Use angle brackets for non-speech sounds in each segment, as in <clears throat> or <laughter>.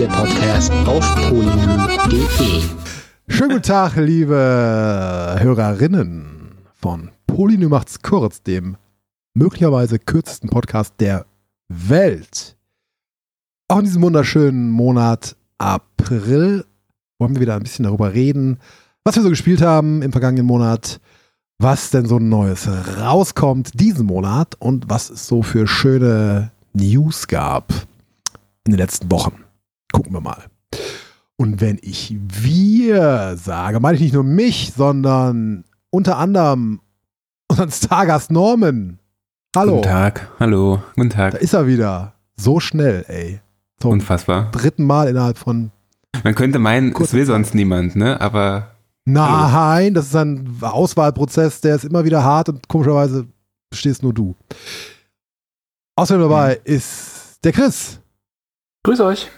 Spiele-Podcast auf polynö.de. Schönen guten Tag, liebe Hörerinnen von Polynö macht's kurz, dem möglicherweise kürzesten Podcast der Welt. Auch in diesem wunderschönen Monat April wollen wir wieder ein bisschen darüber reden, was wir so gespielt haben im vergangenen Monat, was denn so Neues rauskommt diesen Monat und was es so für schöne News gab in den letzten Wochen. Gucken wir mal. Und wenn ich wir sage, meine ich nicht nur mich, sondern unter anderem unseren Stargast Norman. Hallo. Guten Tag, hallo, guten Da Tag. ist er wieder. So schnell, ey. Zum Unfassbar. dritten Mal innerhalb von. Man könnte meinen, es will sonst niemand, ne? Aber Nein, das ist ein Auswahlprozess, der ist immer wieder hart und komischerweise stehst nur du. Außerdem dabei ist der Chris. Grüß euch.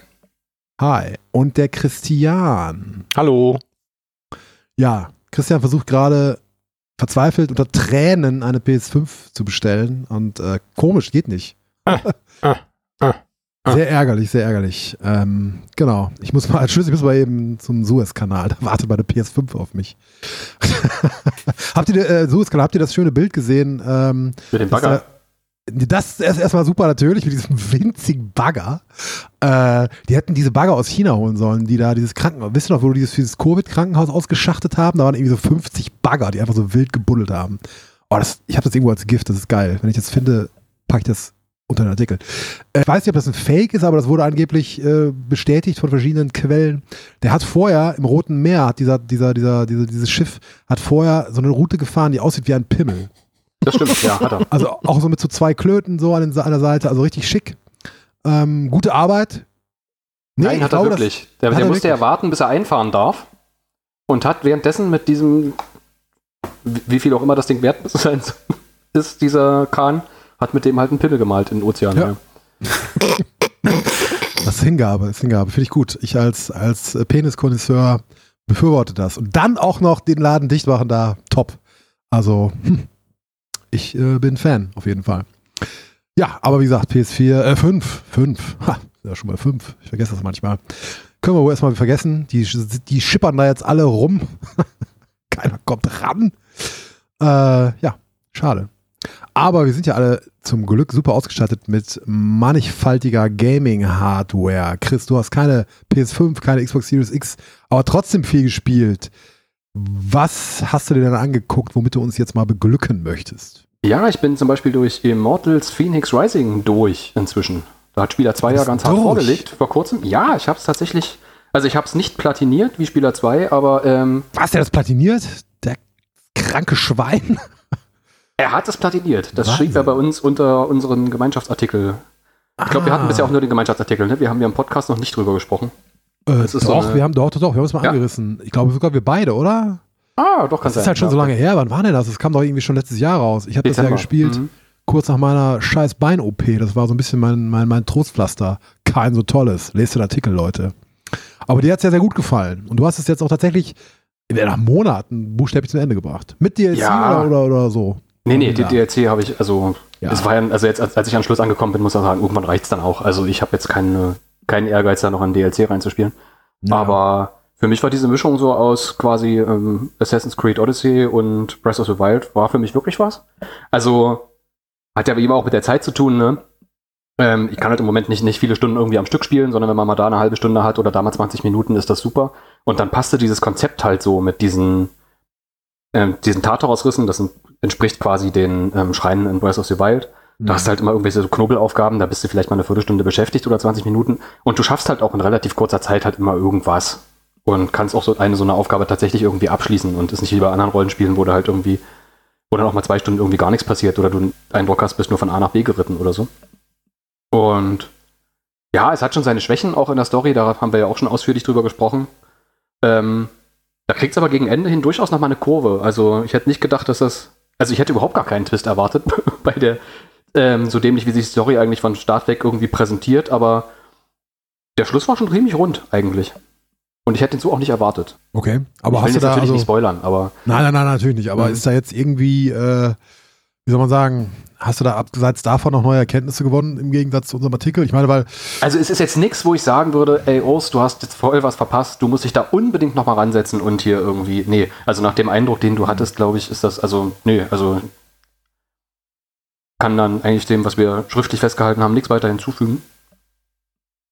Hi. Und der Christian. Hallo. Ja, Christian versucht gerade verzweifelt unter Tränen eine PS5 zu bestellen und äh, komisch, geht nicht. ah, ah. Sehr ärgerlich, sehr ärgerlich. Ähm, genau. Ich muss mal <laughs> als Schlüssel, ich muss mal eben zum Suez-Kanal. Da wartet meine PS5 auf mich. <laughs> habt ihr äh, Suez-Kanal, habt ihr das schöne Bild gesehen? Ähm, Mit dem Bagger. Das ist erstmal super natürlich mit diesem winzigen Bagger. Äh, die hätten diese Bagger aus China holen sollen, die da dieses Krankenhaus, wisst ihr noch, wo die dieses, dieses Covid-Krankenhaus ausgeschachtet haben? Da waren irgendwie so 50 Bagger, die einfach so wild gebuddelt haben. Oh, das, ich habe das irgendwo als Gift, das ist geil. Wenn ich das finde, packe ich das unter den Artikel. Äh, ich weiß nicht, ob das ein Fake ist, aber das wurde angeblich äh, bestätigt von verschiedenen Quellen. Der hat vorher im Roten Meer, hat dieser, dieser, dieser, dieser, dieses Schiff hat vorher so eine Route gefahren, die aussieht wie ein Pimmel. Das stimmt, ja, hat er. <laughs> Also auch so mit so zwei Klöten so an, der Seite, also richtig schick. Ähm, gute Arbeit. Nee, Nein, hat er wirklich. Der, hat der er musste ja warten, bis er einfahren darf. Und hat währenddessen mit diesem, wie viel auch immer das Ding wert <laughs> sein ist, dieser Kahn, hat mit dem halt einen Pimmel gemalt in den Ozean. Ja. Ja. Das, <laughs> das ist Hingabe, das ist Hingabe. Finde ich gut. Ich als, als Peniskonnoisseur befürworte das. Und dann auch noch den Laden dicht machen da, top. Also, hm, ich äh, bin Fan, auf jeden Fall. Ja, aber wie gesagt, PS4, äh, 5, 5, ha, ja schon mal 5, ich vergesse das manchmal. Können wir wohl erstmal vergessen, die, die schippern da jetzt alle rum. <laughs> Keiner kommt ran. Äh, ja, schade. Aber wir sind ja alle zum Glück super ausgestattet mit mannigfaltiger Gaming-Hardware. Chris, du hast keine PS5, keine Xbox Series X, aber trotzdem viel gespielt. Was hast du dir denn angeguckt, womit du uns jetzt mal beglücken möchtest? Ja, ich bin zum Beispiel durch Immortals Phoenix Rising durch inzwischen. Da hat Spieler 2 ja ganz du hart durch? vorgelegt vor kurzem. Ja, ich habe es tatsächlich, also ich habe es nicht platiniert wie Spieler 2, aber ähm, Was, der das platiniert? Der kranke Schwein? <laughs> er hat es platiniert. Das Wahnsinn. schrieb er bei uns unter unseren Gemeinschaftsartikel Ich glaube, wir hatten bisher auch nur den Gemeinschaftsartikel, ne? Wir haben ja im Podcast noch nicht drüber gesprochen. Äh, Das ist so doch, eine- wir haben doch, doch, doch, wir haben es mal Ja. angerissen. Ich glaube sogar wir beide, oder? Ah, doch, kann Das ist halt schon so lange her. Wann war denn das? Das kam doch irgendwie schon letztes Jahr raus. Ich habe das ja Dezember. gespielt, Mhm. kurz nach meiner scheiß Bein-OP. Das war so ein bisschen mein, mein, mein Trostpflaster. Kein so tolles. Lest den Artikel, Leute. Aber dir hat es ja sehr gut gefallen. Und du hast es jetzt auch tatsächlich nach Monaten buchstäblich zum Ende gebracht. Mit DLC Ja. oder, oder, oder so. Nee, nee, die Ja. DLC habe ich, also, Ja. es war ja, also jetzt, als als ich am Schluss angekommen bin, muss ich sagen, irgendwann reicht's dann auch. Also, ich habe jetzt keine, keinen Ehrgeiz, da noch ein DLC reinzuspielen. Ja. Aber für mich war diese Mischung so aus quasi ähm, Assassin's Creed Odyssey und Breath of the Wild, war für mich wirklich was. Also, hat ja wie immer auch mit der Zeit zu tun, ne? Ähm, ich kann halt im Moment nicht, nicht viele Stunden irgendwie am Stück spielen, sondern wenn man mal da eine halbe Stunde hat oder da mal 20 Minuten, ist das super. Und dann passte dieses Konzept halt so mit diesen, ähm, diesen Tartarus-Rissen, das entspricht quasi den ähm, Schreinen in Breath of the Wild. Da hast du halt immer irgendwelche so Knobelaufgaben, da bist du vielleicht mal eine Viertelstunde beschäftigt oder 20 Minuten und du schaffst halt auch in relativ kurzer Zeit halt immer irgendwas und kannst auch so eine so eine Aufgabe tatsächlich irgendwie abschließen und ist nicht wie bei anderen Rollenspielen, wo du halt irgendwie, wo dann auch mal zwei Stunden irgendwie gar nichts passiert oder du den Eindruck hast, bist nur von A nach B geritten oder so. Und ja, es hat schon seine Schwächen auch in der Story, da haben wir ja auch schon ausführlich drüber gesprochen. Ähm, da kriegt es aber gegen Ende hin durchaus nochmal eine Kurve. Also ich hätte nicht gedacht, dass das. Also ich hätte überhaupt gar keinen Twist erwartet <laughs> bei der, ähm, so dämlich, wie sich die Story eigentlich von Start weg irgendwie präsentiert, aber der Schluss war schon ziemlich rund eigentlich. Und ich hätte den so auch nicht erwartet. Okay, aber ich will hast du jetzt da natürlich also, nicht spoilern, aber Nein, nein, nein, natürlich nicht. Aber Mhm. ist da jetzt irgendwie, äh, wie soll man sagen, Hast du da abseits davon noch neue Erkenntnisse gewonnen im Gegensatz zu unserem Artikel? Ich meine, weil Also es ist jetzt nichts, wo ich sagen würde, ey Urs, du hast jetzt voll was verpasst, du musst dich da unbedingt nochmal ransetzen und hier irgendwie, nee, also nach dem Eindruck, den du hattest, glaube ich, ist das, also, nee, also kann dann eigentlich dem, was wir schriftlich festgehalten haben, nichts weiter hinzufügen.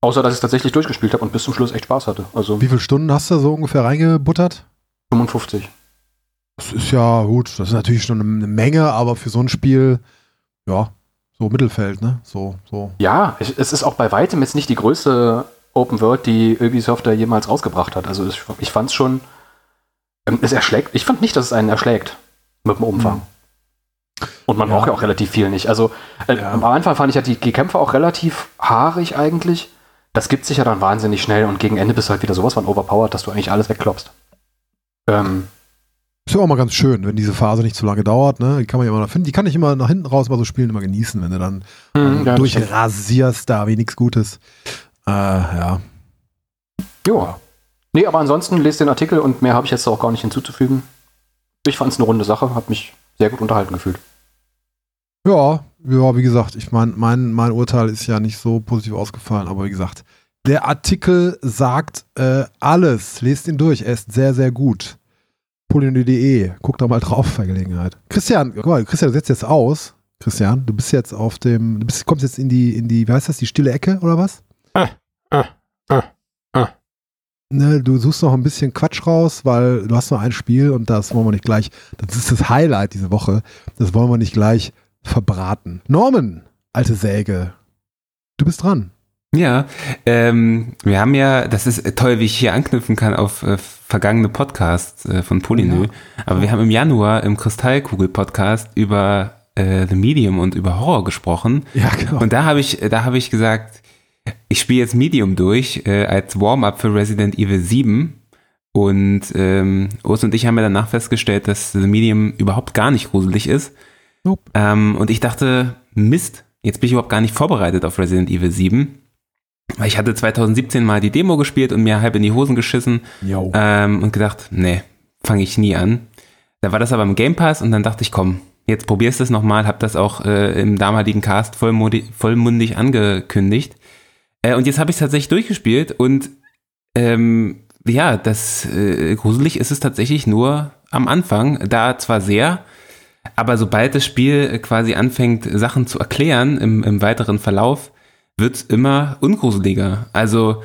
Außer, dass ich es tatsächlich durchgespielt habe und bis zum Schluss echt Spaß hatte. Also wie viele Stunden hast du so ungefähr reingebuttert? 55. Das ist ja gut, das ist natürlich schon eine Menge, aber für so ein Spiel, ja, so Mittelfeld, ne? So, so. Ja, es ist auch bei weitem jetzt nicht die größte Open World, die Ubisoft da jemals rausgebracht hat. Also ich, ich fand es schon, ähm, es erschlägt, ich fand nicht, dass es einen erschlägt mit dem Umfang. Und man Ja. braucht ja auch relativ viel nicht. Also äh, Ja. am Anfang fand ich ja die, die Kämpfe auch relativ haarig eigentlich. Das gibt sich ja dann wahnsinnig schnell und gegen Ende bist du halt wieder sowas von overpowered, dass du eigentlich alles wegklopfst. Ähm, Ist ja auch mal ganz schön, wenn diese Phase nicht zu lange dauert, ne? Die kann man ja immer finden, die kann ich immer nach hinten raus bei so Spielen immer genießen, wenn du dann hm, ja, durchrasierst, da wie nichts Gutes. Äh, ja. Ja. Nee, aber ansonsten lest den Artikel und mehr habe ich jetzt auch gar nicht hinzuzufügen. Ich fand es eine runde Sache, habe mich sehr gut unterhalten gefühlt. Ja, ja, wie gesagt, ich mein, mein, mein Urteil ist ja nicht so positiv ausgefallen, aber wie gesagt, der Artikel sagt äh, alles. Lest ihn durch, er ist sehr, sehr gut. Polyny.de, guck da mal drauf bei Gelegenheit. Christian, guck mal, Christian, du setzt jetzt aus. Christian, du bist jetzt auf dem, du bist, kommst jetzt in die, in die, wie heißt das, die stille Ecke oder was? Ah, ah, ah, ah. Ne, du suchst noch ein bisschen Quatsch raus, weil du hast nur ein Spiel und das wollen wir nicht gleich, das ist das Highlight diese Woche, das wollen wir nicht gleich verbraten. Norman, alte Säge, du bist dran. Ja, ähm, wir haben ja, das ist toll, wie ich hier anknüpfen kann auf äh, vergangene Podcasts äh, von Polynö, aber wir haben im Januar im Kristallkugel-Podcast über äh, The Medium und über Horror gesprochen Ja, genau. und da habe ich, da habe ich gesagt, ich spiele jetzt Medium durch äh, als Warm-up für Resident Evil 7 und ähm, Urs und ich haben ja danach festgestellt, dass The Medium überhaupt gar nicht gruselig ist. Nope. Ähm, und ich dachte, Mist, jetzt bin ich überhaupt gar nicht vorbereitet auf Resident Evil 7. Weil ich hatte 2017 mal die Demo gespielt und mir halb in die Hosen geschissen ähm, und gedacht, nee, fange ich nie an. Da war das aber im Game Pass und dann dachte ich, komm, jetzt probierst du es nochmal, hab das auch äh, im damaligen Cast vollmundig, vollmundig angekündigt. Äh, und jetzt habe ich es tatsächlich durchgespielt und ähm, ja, das äh, gruselig ist es tatsächlich nur am Anfang, da zwar sehr, aber sobald das Spiel quasi anfängt, Sachen zu erklären im, im weiteren Verlauf, wird es immer ungruseliger. Also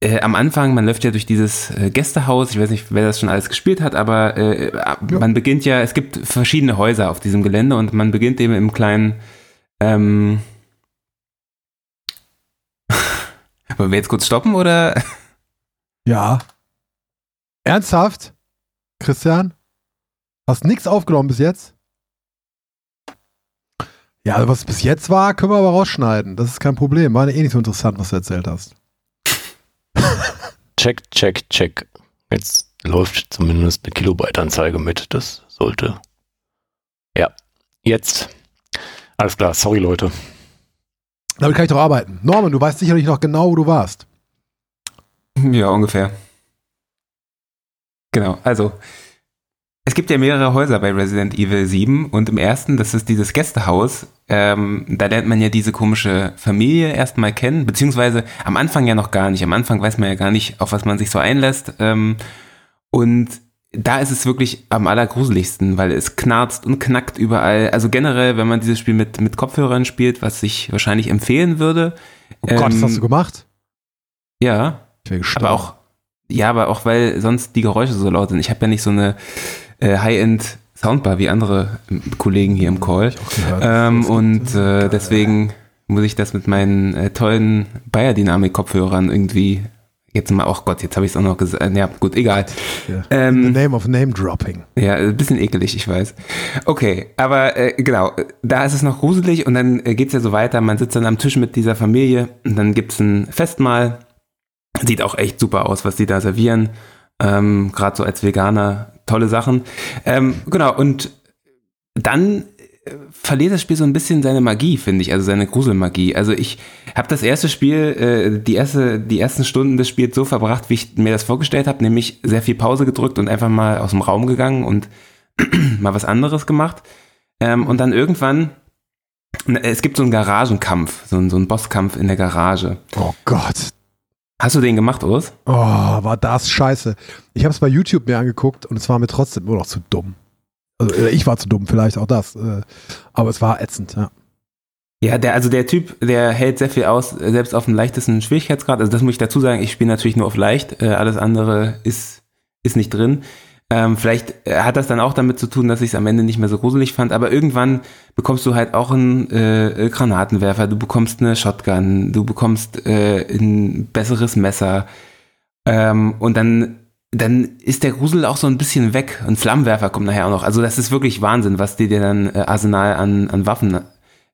äh, am Anfang, man läuft ja durch dieses äh, Gästehaus, ich weiß nicht, wer das schon alles gespielt hat, aber äh, man beginnt ja, es gibt verschiedene Häuser auf diesem Gelände und man beginnt eben im kleinen ähm, <laughs> Wollen wir jetzt kurz stoppen oder? <laughs> Ja. Ernsthaft? Christian? Hast nichts aufgenommen bis jetzt? Ja, also was bis jetzt war, können wir aber rausschneiden. Das ist kein Problem. War eh nicht so interessant, was du erzählt hast. <laughs> Check, check, check. Jetzt läuft zumindest eine Kilobyte-Anzeige mit. Das sollte. Ja, jetzt. Alles klar, sorry Leute. Damit kann ich doch arbeiten. Norman, du weißt sicherlich noch genau, wo du warst. Ja, ungefähr. Genau, also es gibt ja mehrere Häuser bei Resident Evil 7 und im ersten, das ist dieses Gästehaus, ähm, da lernt man ja diese komische Familie erstmal kennen, beziehungsweise am Anfang ja noch gar nicht. Am Anfang weiß man ja gar nicht, auf was man sich so einlässt. Ähm, und da ist es wirklich am allergruseligsten, weil es knarzt und knackt überall. Also generell, wenn man dieses Spiel mit, mit Kopfhörern spielt, was ich wahrscheinlich empfehlen würde. Oh Gott, was Ähm, hast du gemacht? Ja, Ich gestorben. aber auch, ja, aber auch weil sonst die Geräusche so laut sind. Ich habe ja nicht so eine äh, High-End Soundbar wie andere ähm, Kollegen hier im Call. Ähm, und äh, deswegen muss ich das mit meinen äh, tollen Bayer-Dynamik-Kopfhörern irgendwie jetzt mal, ach Gott, jetzt habe ich es auch noch gesagt. Ja, gut, egal. Ja. Ähm, The name of name dropping. Ja, ein bisschen ekelig, ich weiß. Okay, aber äh, genau, da ist es noch gruselig und dann äh, geht's ja so weiter. Man sitzt dann am Tisch mit dieser Familie und dann gibt's ein Festmahl. Sieht auch echt super aus, was die da servieren. Ähm, Gerade so als Veganer, tolle Sachen. Ähm, genau, und dann äh, verliert das Spiel so ein bisschen seine Magie, finde ich, also seine Gruselmagie. Also ich habe das erste Spiel, äh, die, erste, die ersten Stunden des Spiels so verbracht, wie ich mir das vorgestellt habe, nämlich sehr viel Pause gedrückt und einfach mal aus dem Raum gegangen und <clears throat> mal was anderes gemacht. Ähm, und dann irgendwann es gibt so einen Garagenkampf, so so einen Bosskampf in der Garage. Oh Gott. Hast du den gemacht, Urs? Oh, war das scheiße. Ich habe es bei YouTube mir angeguckt und es war mir trotzdem immer noch zu dumm. Also äh, ich war zu dumm, vielleicht auch das. äh, Aber es war ätzend, ja. Ja, der, also der Typ, der hält sehr viel aus, äh, selbst auf dem leichtesten Schwierigkeitsgrad. Also das muss ich dazu sagen, ich spiele natürlich nur auf leicht, alles andere ist, ist nicht drin. Ähm, vielleicht äh, hat das dann auch damit zu tun, dass ich es am Ende nicht mehr so gruselig fand, aber irgendwann bekommst du halt auch einen äh, Granatenwerfer, du bekommst eine Shotgun, du bekommst äh, ein besseres Messer ähm, und dann dann ist der Grusel auch so ein bisschen weg. Ein Flammenwerfer kommt nachher auch noch. Also das ist wirklich Wahnsinn, was die dir dann äh, Arsenal an, an Waffen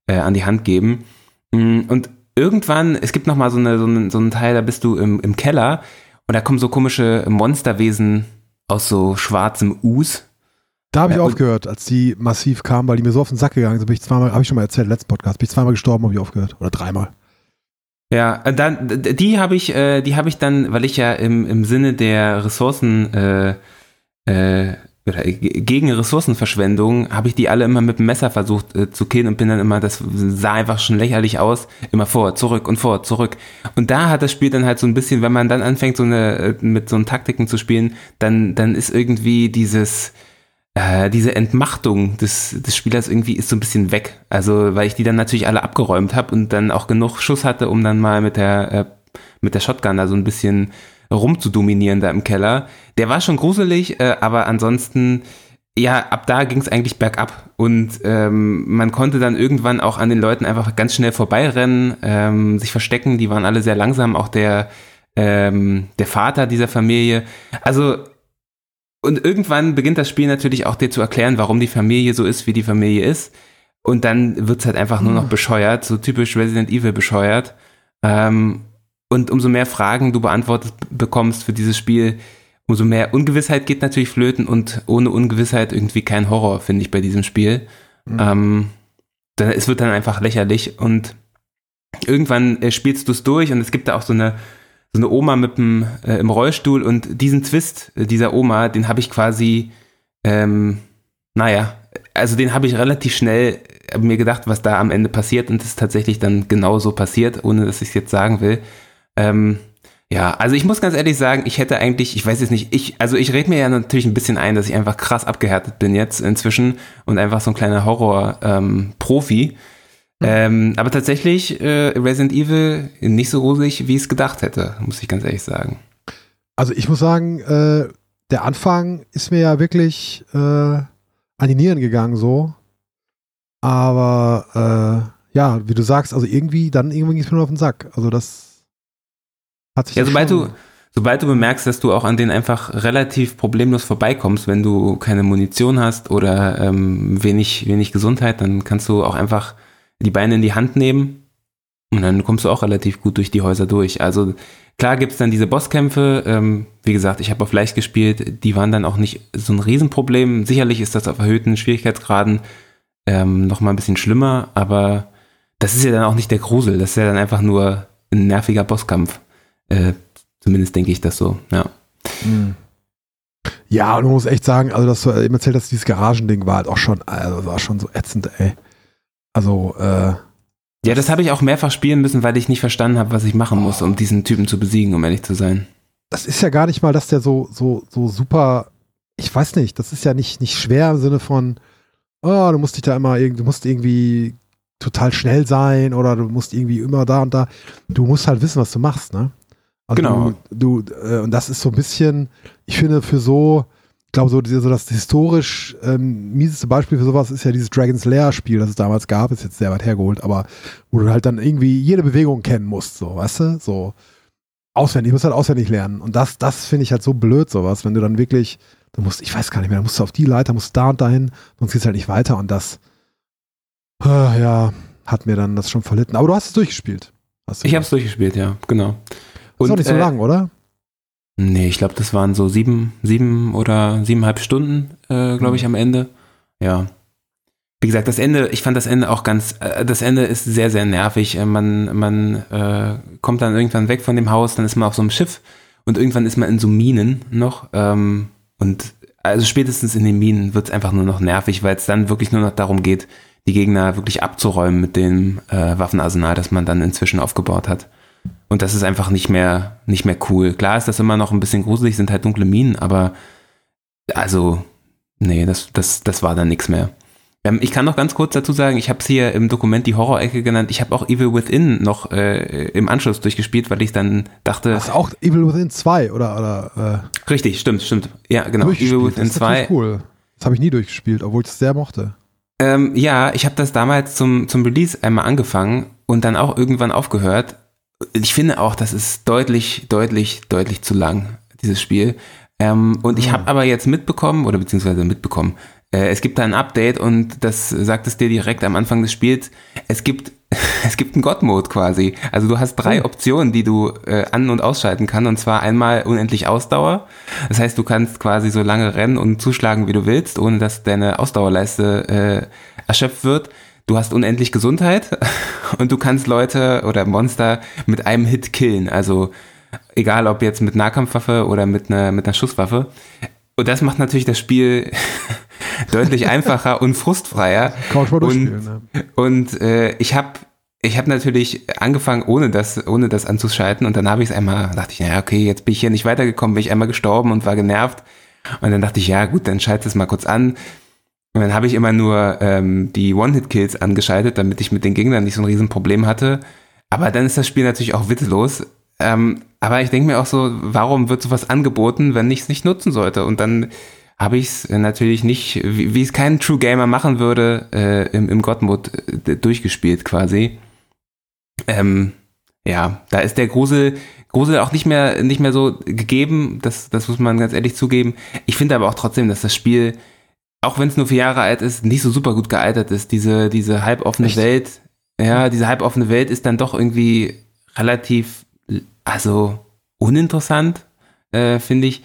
äh, an die Hand geben. Mm, Und irgendwann, es gibt noch mal so, eine, so, einen, so einen Teil, da bist du im, im Keller und da kommen so komische Monsterwesen aus so schwarzem Us. Da habe ich Ja, und- aufgehört, als die massiv kamen, weil die mir so auf den Sack gegangen sind. Bin ich zweimal, habe ich schon mal erzählt, letzten Podcast, bin ich zweimal gestorben, habe ich aufgehört. Oder dreimal. Ja, äh, dann, die habe ich, äh, die habe ich dann, weil ich ja im, im Sinne der Ressourcen, äh, äh, gegen Ressourcenverschwendung, habe ich die alle immer mit dem Messer versucht äh, zu killen und bin dann immer, das sah einfach schon lächerlich aus, immer vor, zurück und vor, zurück. Und da hat das Spiel dann halt so ein bisschen, wenn man dann anfängt, so eine, äh, mit so einen Taktiken zu spielen, dann, dann ist irgendwie dieses, äh, diese Entmachtung des, des Spielers irgendwie ist so ein bisschen weg. Also, weil ich die dann natürlich alle abgeräumt habe und dann auch genug Schuss hatte, um dann mal mit der, äh, mit der Shotgun da so ein bisschen rumzudominieren da im Keller. Der war schon gruselig, äh, aber ansonsten, ja, ab da ging es eigentlich bergab. Und ähm, man konnte dann irgendwann auch an den Leuten einfach ganz schnell vorbeirennen, ähm, sich verstecken. Die waren alle sehr langsam, auch der, ähm, der Vater dieser Familie. Also und irgendwann beginnt das Spiel natürlich auch dir zu erklären, warum die Familie so ist, wie die Familie ist. Und dann wird's halt einfach nur noch bescheuert, so typisch Resident Evil bescheuert. Ähm, und umso mehr Fragen du beantwortet bekommst für dieses Spiel, umso mehr Ungewissheit geht natürlich flöten und ohne Ungewissheit irgendwie kein Horror, finde ich, bei diesem Spiel. Ähm, dann, es wird dann einfach lächerlich und irgendwann äh, spielst du es durch und es gibt da auch so eine so eine Oma mit dem, äh, im Rollstuhl und diesen Twist äh, dieser Oma, den habe ich quasi, ähm, naja, also den habe ich relativ schnell äh, mir gedacht, was da am Ende passiert und es ist tatsächlich dann genauso passiert, ohne dass ich es jetzt sagen will. Ähm, ja, also ich muss ganz ehrlich sagen, ich hätte eigentlich, ich weiß jetzt nicht, ich, also ich rede mir ja natürlich ein bisschen ein, dass ich einfach krass abgehärtet bin jetzt inzwischen und einfach so ein kleiner Horror-Profi. Ähm, aber tatsächlich äh, Resident Evil nicht so rosig, wie ich es gedacht hätte, muss ich ganz ehrlich sagen. Also ich muss sagen, äh, der Anfang ist mir ja wirklich äh, an die Nieren gegangen so. Aber äh, ja, wie du sagst, also irgendwie, dann irgendwie ging es mir nur auf den Sack. Also das hat sich Ja, sobald schon- du, sobald du bemerkst, dass du auch an denen einfach relativ problemlos vorbeikommst, wenn du keine Munition hast oder ähm, wenig, wenig Gesundheit, dann kannst du auch einfach die Beine in die Hand nehmen und dann kommst du auch relativ gut durch die Häuser durch. Also klar gibt's dann diese Bosskämpfe, ähm, wie gesagt, ich habe auf leicht gespielt, die waren dann auch nicht so ein Riesenproblem. Sicherlich ist das auf erhöhten Schwierigkeitsgraden ähm, noch mal ein bisschen schlimmer, aber das ist ja dann auch nicht der Grusel, das ist ja dann einfach nur ein nerviger Bosskampf. Äh, zumindest denke ich das so, ja. Hm. Ja, und man muss echt sagen, also dass du eben erzählt hast, dieses Garagending war halt auch schon, also war schon so ätzend, ey. Also, äh, Ja, das habe ich auch mehrfach spielen müssen, weil ich nicht verstanden habe, was ich machen muss, um diesen Typen zu besiegen, um ehrlich zu sein. das ist ja gar nicht mal, dass der so, so, so super, ich weiß nicht, das ist ja nicht, nicht schwer im Sinne von, oh, du musst dich da immer irgendwie, du musst irgendwie total schnell sein oder du musst irgendwie immer da und da. Du musst halt wissen, was du machst, ne? Also Genau. Du, du äh, und das ist so ein bisschen, ich finde, für so, ich glaube, so, so das historisch ähm, mieseste Beispiel für sowas ist ja dieses Dragon's Lair Spiel, das es damals gab, ist jetzt sehr weit hergeholt, aber wo du halt dann irgendwie jede Bewegung kennen musst, so, weißt du? So auswendig, du musst halt auswendig lernen. Und das, das finde ich halt so blöd, sowas, wenn du dann wirklich, du musst, ich weiß gar nicht mehr, du musst auf die Leiter, musst da und dahin, sonst geht's halt nicht weiter und das, ah, ja, hat mir dann das schon verlitten. Aber du hast es durchgespielt. Hast du Ich habe es durchgespielt, ja, genau. Ist auch nicht so äh, lang, oder? Nee, ich glaube, das waren so sieben, sieben oder siebeneinhalb Stunden, äh, glaube ich, am Ende. Ja. Wie gesagt, das Ende, ich fand das Ende auch ganz, äh, das Ende ist sehr, sehr nervig. Äh, man man äh, kommt dann irgendwann weg von dem Haus, dann ist man auf so einem Schiff und irgendwann ist man in so Minen noch. Ähm, und also spätestens in den Minen wird es einfach nur noch nervig, weil es dann wirklich nur noch darum geht, die Gegner wirklich abzuräumen mit dem äh, Waffenarsenal, das man dann inzwischen aufgebaut hat. Und das ist einfach nicht mehr, nicht mehr cool. Klar ist das immer noch ein bisschen gruselig, sind halt dunkle Minen, aber also, nee, das, das, das war dann nichts mehr. Ähm, ich kann noch ganz kurz dazu sagen, ich habe es hier im Dokument die Horror-Ecke genannt. Ich habe auch Evil Within noch äh, im Anschluss durchgespielt, weil ich dann dachte. Das ist auch Evil Within 2 oder, oder äh, Richtig, stimmt, stimmt. Ja, genau. Evil Within das 2. cool. Das habe ich nie durchgespielt, obwohl ich es sehr mochte. Ähm, ja, ich habe das damals zum, zum Release einmal angefangen und dann auch irgendwann aufgehört. Ich finde auch, das ist deutlich, deutlich, deutlich zu lang, dieses Spiel. Ähm, und ich habe aber jetzt mitbekommen, oder beziehungsweise mitbekommen, äh, es gibt da ein Update und das sagt es dir direkt am Anfang des Spiels. Es gibt, <laughs> es gibt einen God-Mode quasi. Also du hast drei oh. Optionen, die du äh, an- und ausschalten kannst. Und zwar einmal unendlich Ausdauer. Das heißt, du kannst quasi so lange rennen und zuschlagen, wie du willst, ohne dass deine Ausdauerleiste äh, erschöpft wird. Du hast unendlich Gesundheit <laughs> und du kannst Leute oder Monster mit einem Hit killen. Also egal ob jetzt mit Nahkampfwaffe oder mit einer, mit einer Schusswaffe. Und das macht natürlich das Spiel <laughs> deutlich einfacher und frustfreier. Und ne? und äh, ich habe ich habe natürlich angefangen, ohne das, ohne das anzuschalten und dann habe ich es einmal, dachte ich, ja, okay, jetzt bin ich hier nicht weitergekommen, bin ich einmal gestorben und war genervt. Und dann dachte ich, ja, gut, dann schalte es mal kurz an. Und dann habe ich immer nur ähm, die One-Hit-Kills angeschaltet, damit ich mit den Gegnern nicht so ein Riesenproblem hatte. Aber dann ist das Spiel natürlich auch witzlos. Ähm, aber ich denke mir auch so, warum wird sowas angeboten, wenn ich es nicht nutzen sollte? Und dann habe ich es natürlich nicht, wie, wie es kein True Gamer machen würde, äh, im, im God-Mode äh, durchgespielt quasi. Ähm, ja, da ist der Grusel, Grusel auch nicht mehr, nicht mehr so gegeben, das, das muss man ganz ehrlich zugeben. Ich finde aber auch trotzdem, dass das Spiel, auch wenn es nur vier Jahre alt ist, nicht so super gut gealtert ist. Diese, diese halboffene Echt? Welt, ja, diese halboffene Welt ist dann doch irgendwie relativ, also uninteressant, äh, finde ich.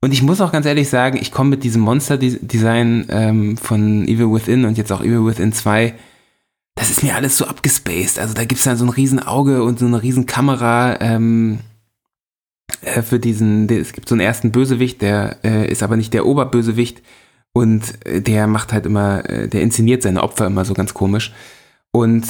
Und ich muss auch ganz ehrlich sagen, ich komme mit diesem Monster-Design ähm, von Evil Within und jetzt auch Evil Within 2, das ist mir alles so abgespaced. Also da gibt es dann so ein riesen Auge und so eine riesen Kamera ähm, äh, für diesen, es gibt so einen ersten Bösewicht, der äh, ist aber nicht der Oberbösewicht und äh, der macht halt immer, äh, der inszeniert seine Opfer immer so ganz komisch. Und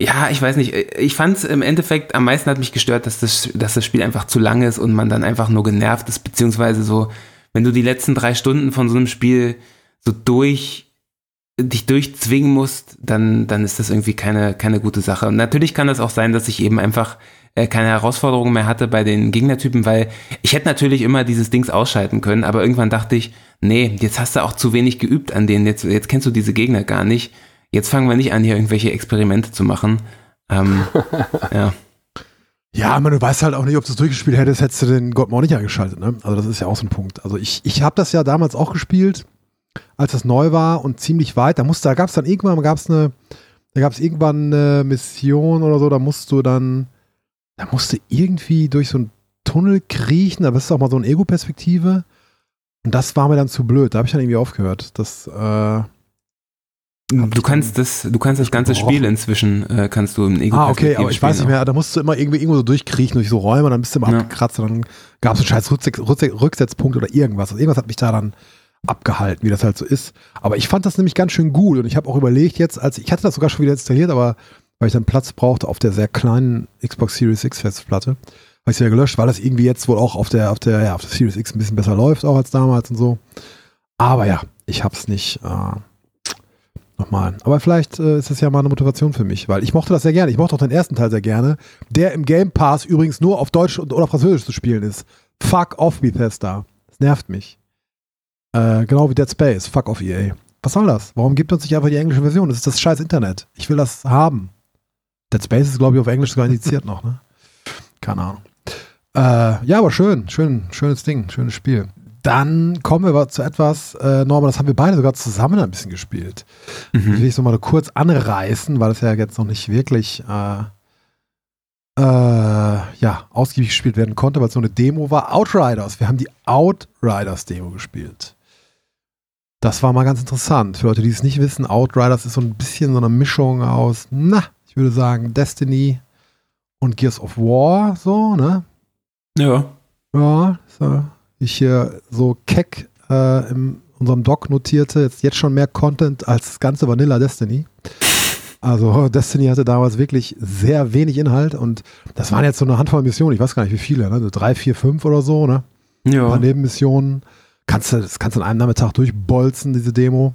ja, ich weiß nicht. Ich fand es im Endeffekt am meisten hat mich gestört, dass das, dass das Spiel einfach zu lang ist und man dann einfach nur genervt ist, beziehungsweise so, wenn du die letzten drei Stunden von so einem Spiel so durch dich durchzwingen musst, dann, dann ist das irgendwie keine, keine gute Sache. Und natürlich kann es auch sein, dass ich eben einfach äh, keine Herausforderungen mehr hatte bei den Gegnertypen, weil ich hätte natürlich immer dieses Dings ausschalten können, aber irgendwann dachte ich, nee, jetzt hast du auch zu wenig geübt an denen, jetzt, jetzt kennst du diese Gegner gar nicht jetzt fangen wir nicht an, hier irgendwelche Experimente zu machen. Ähm, <laughs> ja. Ja, man, du weißt halt auch nicht, ob du es durchgespielt hättest, hättest du den God nicht angeschaltet. Ne? Also das ist ja auch so ein Punkt. Also ich, ich habe das ja damals auch gespielt, als das neu war und ziemlich weit. Da musste, da gab es dann irgendwann, gab's eine, da gab es irgendwann eine Mission oder so, da musst du dann, da musst du irgendwie durch so einen Tunnel kriechen, aber das ist auch mal so eine Ego-Perspektive. Und das war mir dann zu blöd. Da habe ich dann irgendwie aufgehört. Das, äh, Du kannst das, du kannst das ganze Spiel inzwischen, äh, kannst du im Ego Ah, okay, aber ich weiß nicht mehr, da musst du immer irgendwie irgendwo so durchkriechen durch so Räume, dann bist du immer ja. abgekratzt und dann gab es einen scheiß Rücksetzpunkt oder irgendwas. Also irgendwas hat mich da dann abgehalten, wie das halt so ist. Aber ich fand das nämlich ganz schön gut und ich habe auch überlegt jetzt, als ich hatte das sogar schon wieder installiert, aber weil ich dann Platz brauchte auf der sehr kleinen Xbox Series X Festplatte, habe ich sie ja gelöscht, weil das irgendwie jetzt wohl auch auf der, auf der, ja, auf der Series X ein bisschen besser läuft, auch als damals und so. Aber ja, ich hab's nicht, äh, nochmal. Aber vielleicht äh, ist das ja mal eine Motivation für mich, weil ich mochte das sehr gerne. Ich mochte auch den ersten Teil sehr gerne, der im Game Pass übrigens nur auf Deutsch oder Französisch zu spielen ist. Fuck off Bethesda. Das nervt mich. Äh, genau wie Dead Space. Fuck off EA. Was soll das? Warum gibt uns nicht einfach die englische Version? Das ist das scheiß Internet. Ich will das haben. Dead Space ist, glaube ich, auf Englisch sogar indiziert noch, ne? Keine Ahnung. Äh, ja, aber schön, schön, schönes Ding, schönes Spiel. Dann kommen wir aber zu etwas, äh, Norman, das haben wir beide sogar zusammen ein bisschen gespielt. Mhm. Will ich so mal kurz anreißen, weil es ja jetzt noch nicht wirklich äh, äh, ja, ausgiebig gespielt werden konnte, weil es so eine Demo war. Outriders. Wir haben die Outriders-Demo gespielt. Das war mal ganz interessant. Für Leute, die es nicht wissen, Outriders ist so ein bisschen so eine Mischung aus, na, ich würde sagen, Destiny und Gears of War, so, ne? Ja. Ja, so ich hier so keck äh, im unserem Doc notierte, jetzt, jetzt schon mehr Content als das ganze Vanilla Destiny. Also <laughs> Destiny hatte damals wirklich sehr wenig Inhalt und das waren jetzt so eine Handvoll Missionen, ich weiß gar nicht wie viele, ne? drei, vier, fünf oder so, ne? Ein Ja. paar Nebenmissionen. Kannst du, das kannst du in einem Nachmittag durchbolzen, diese Demo.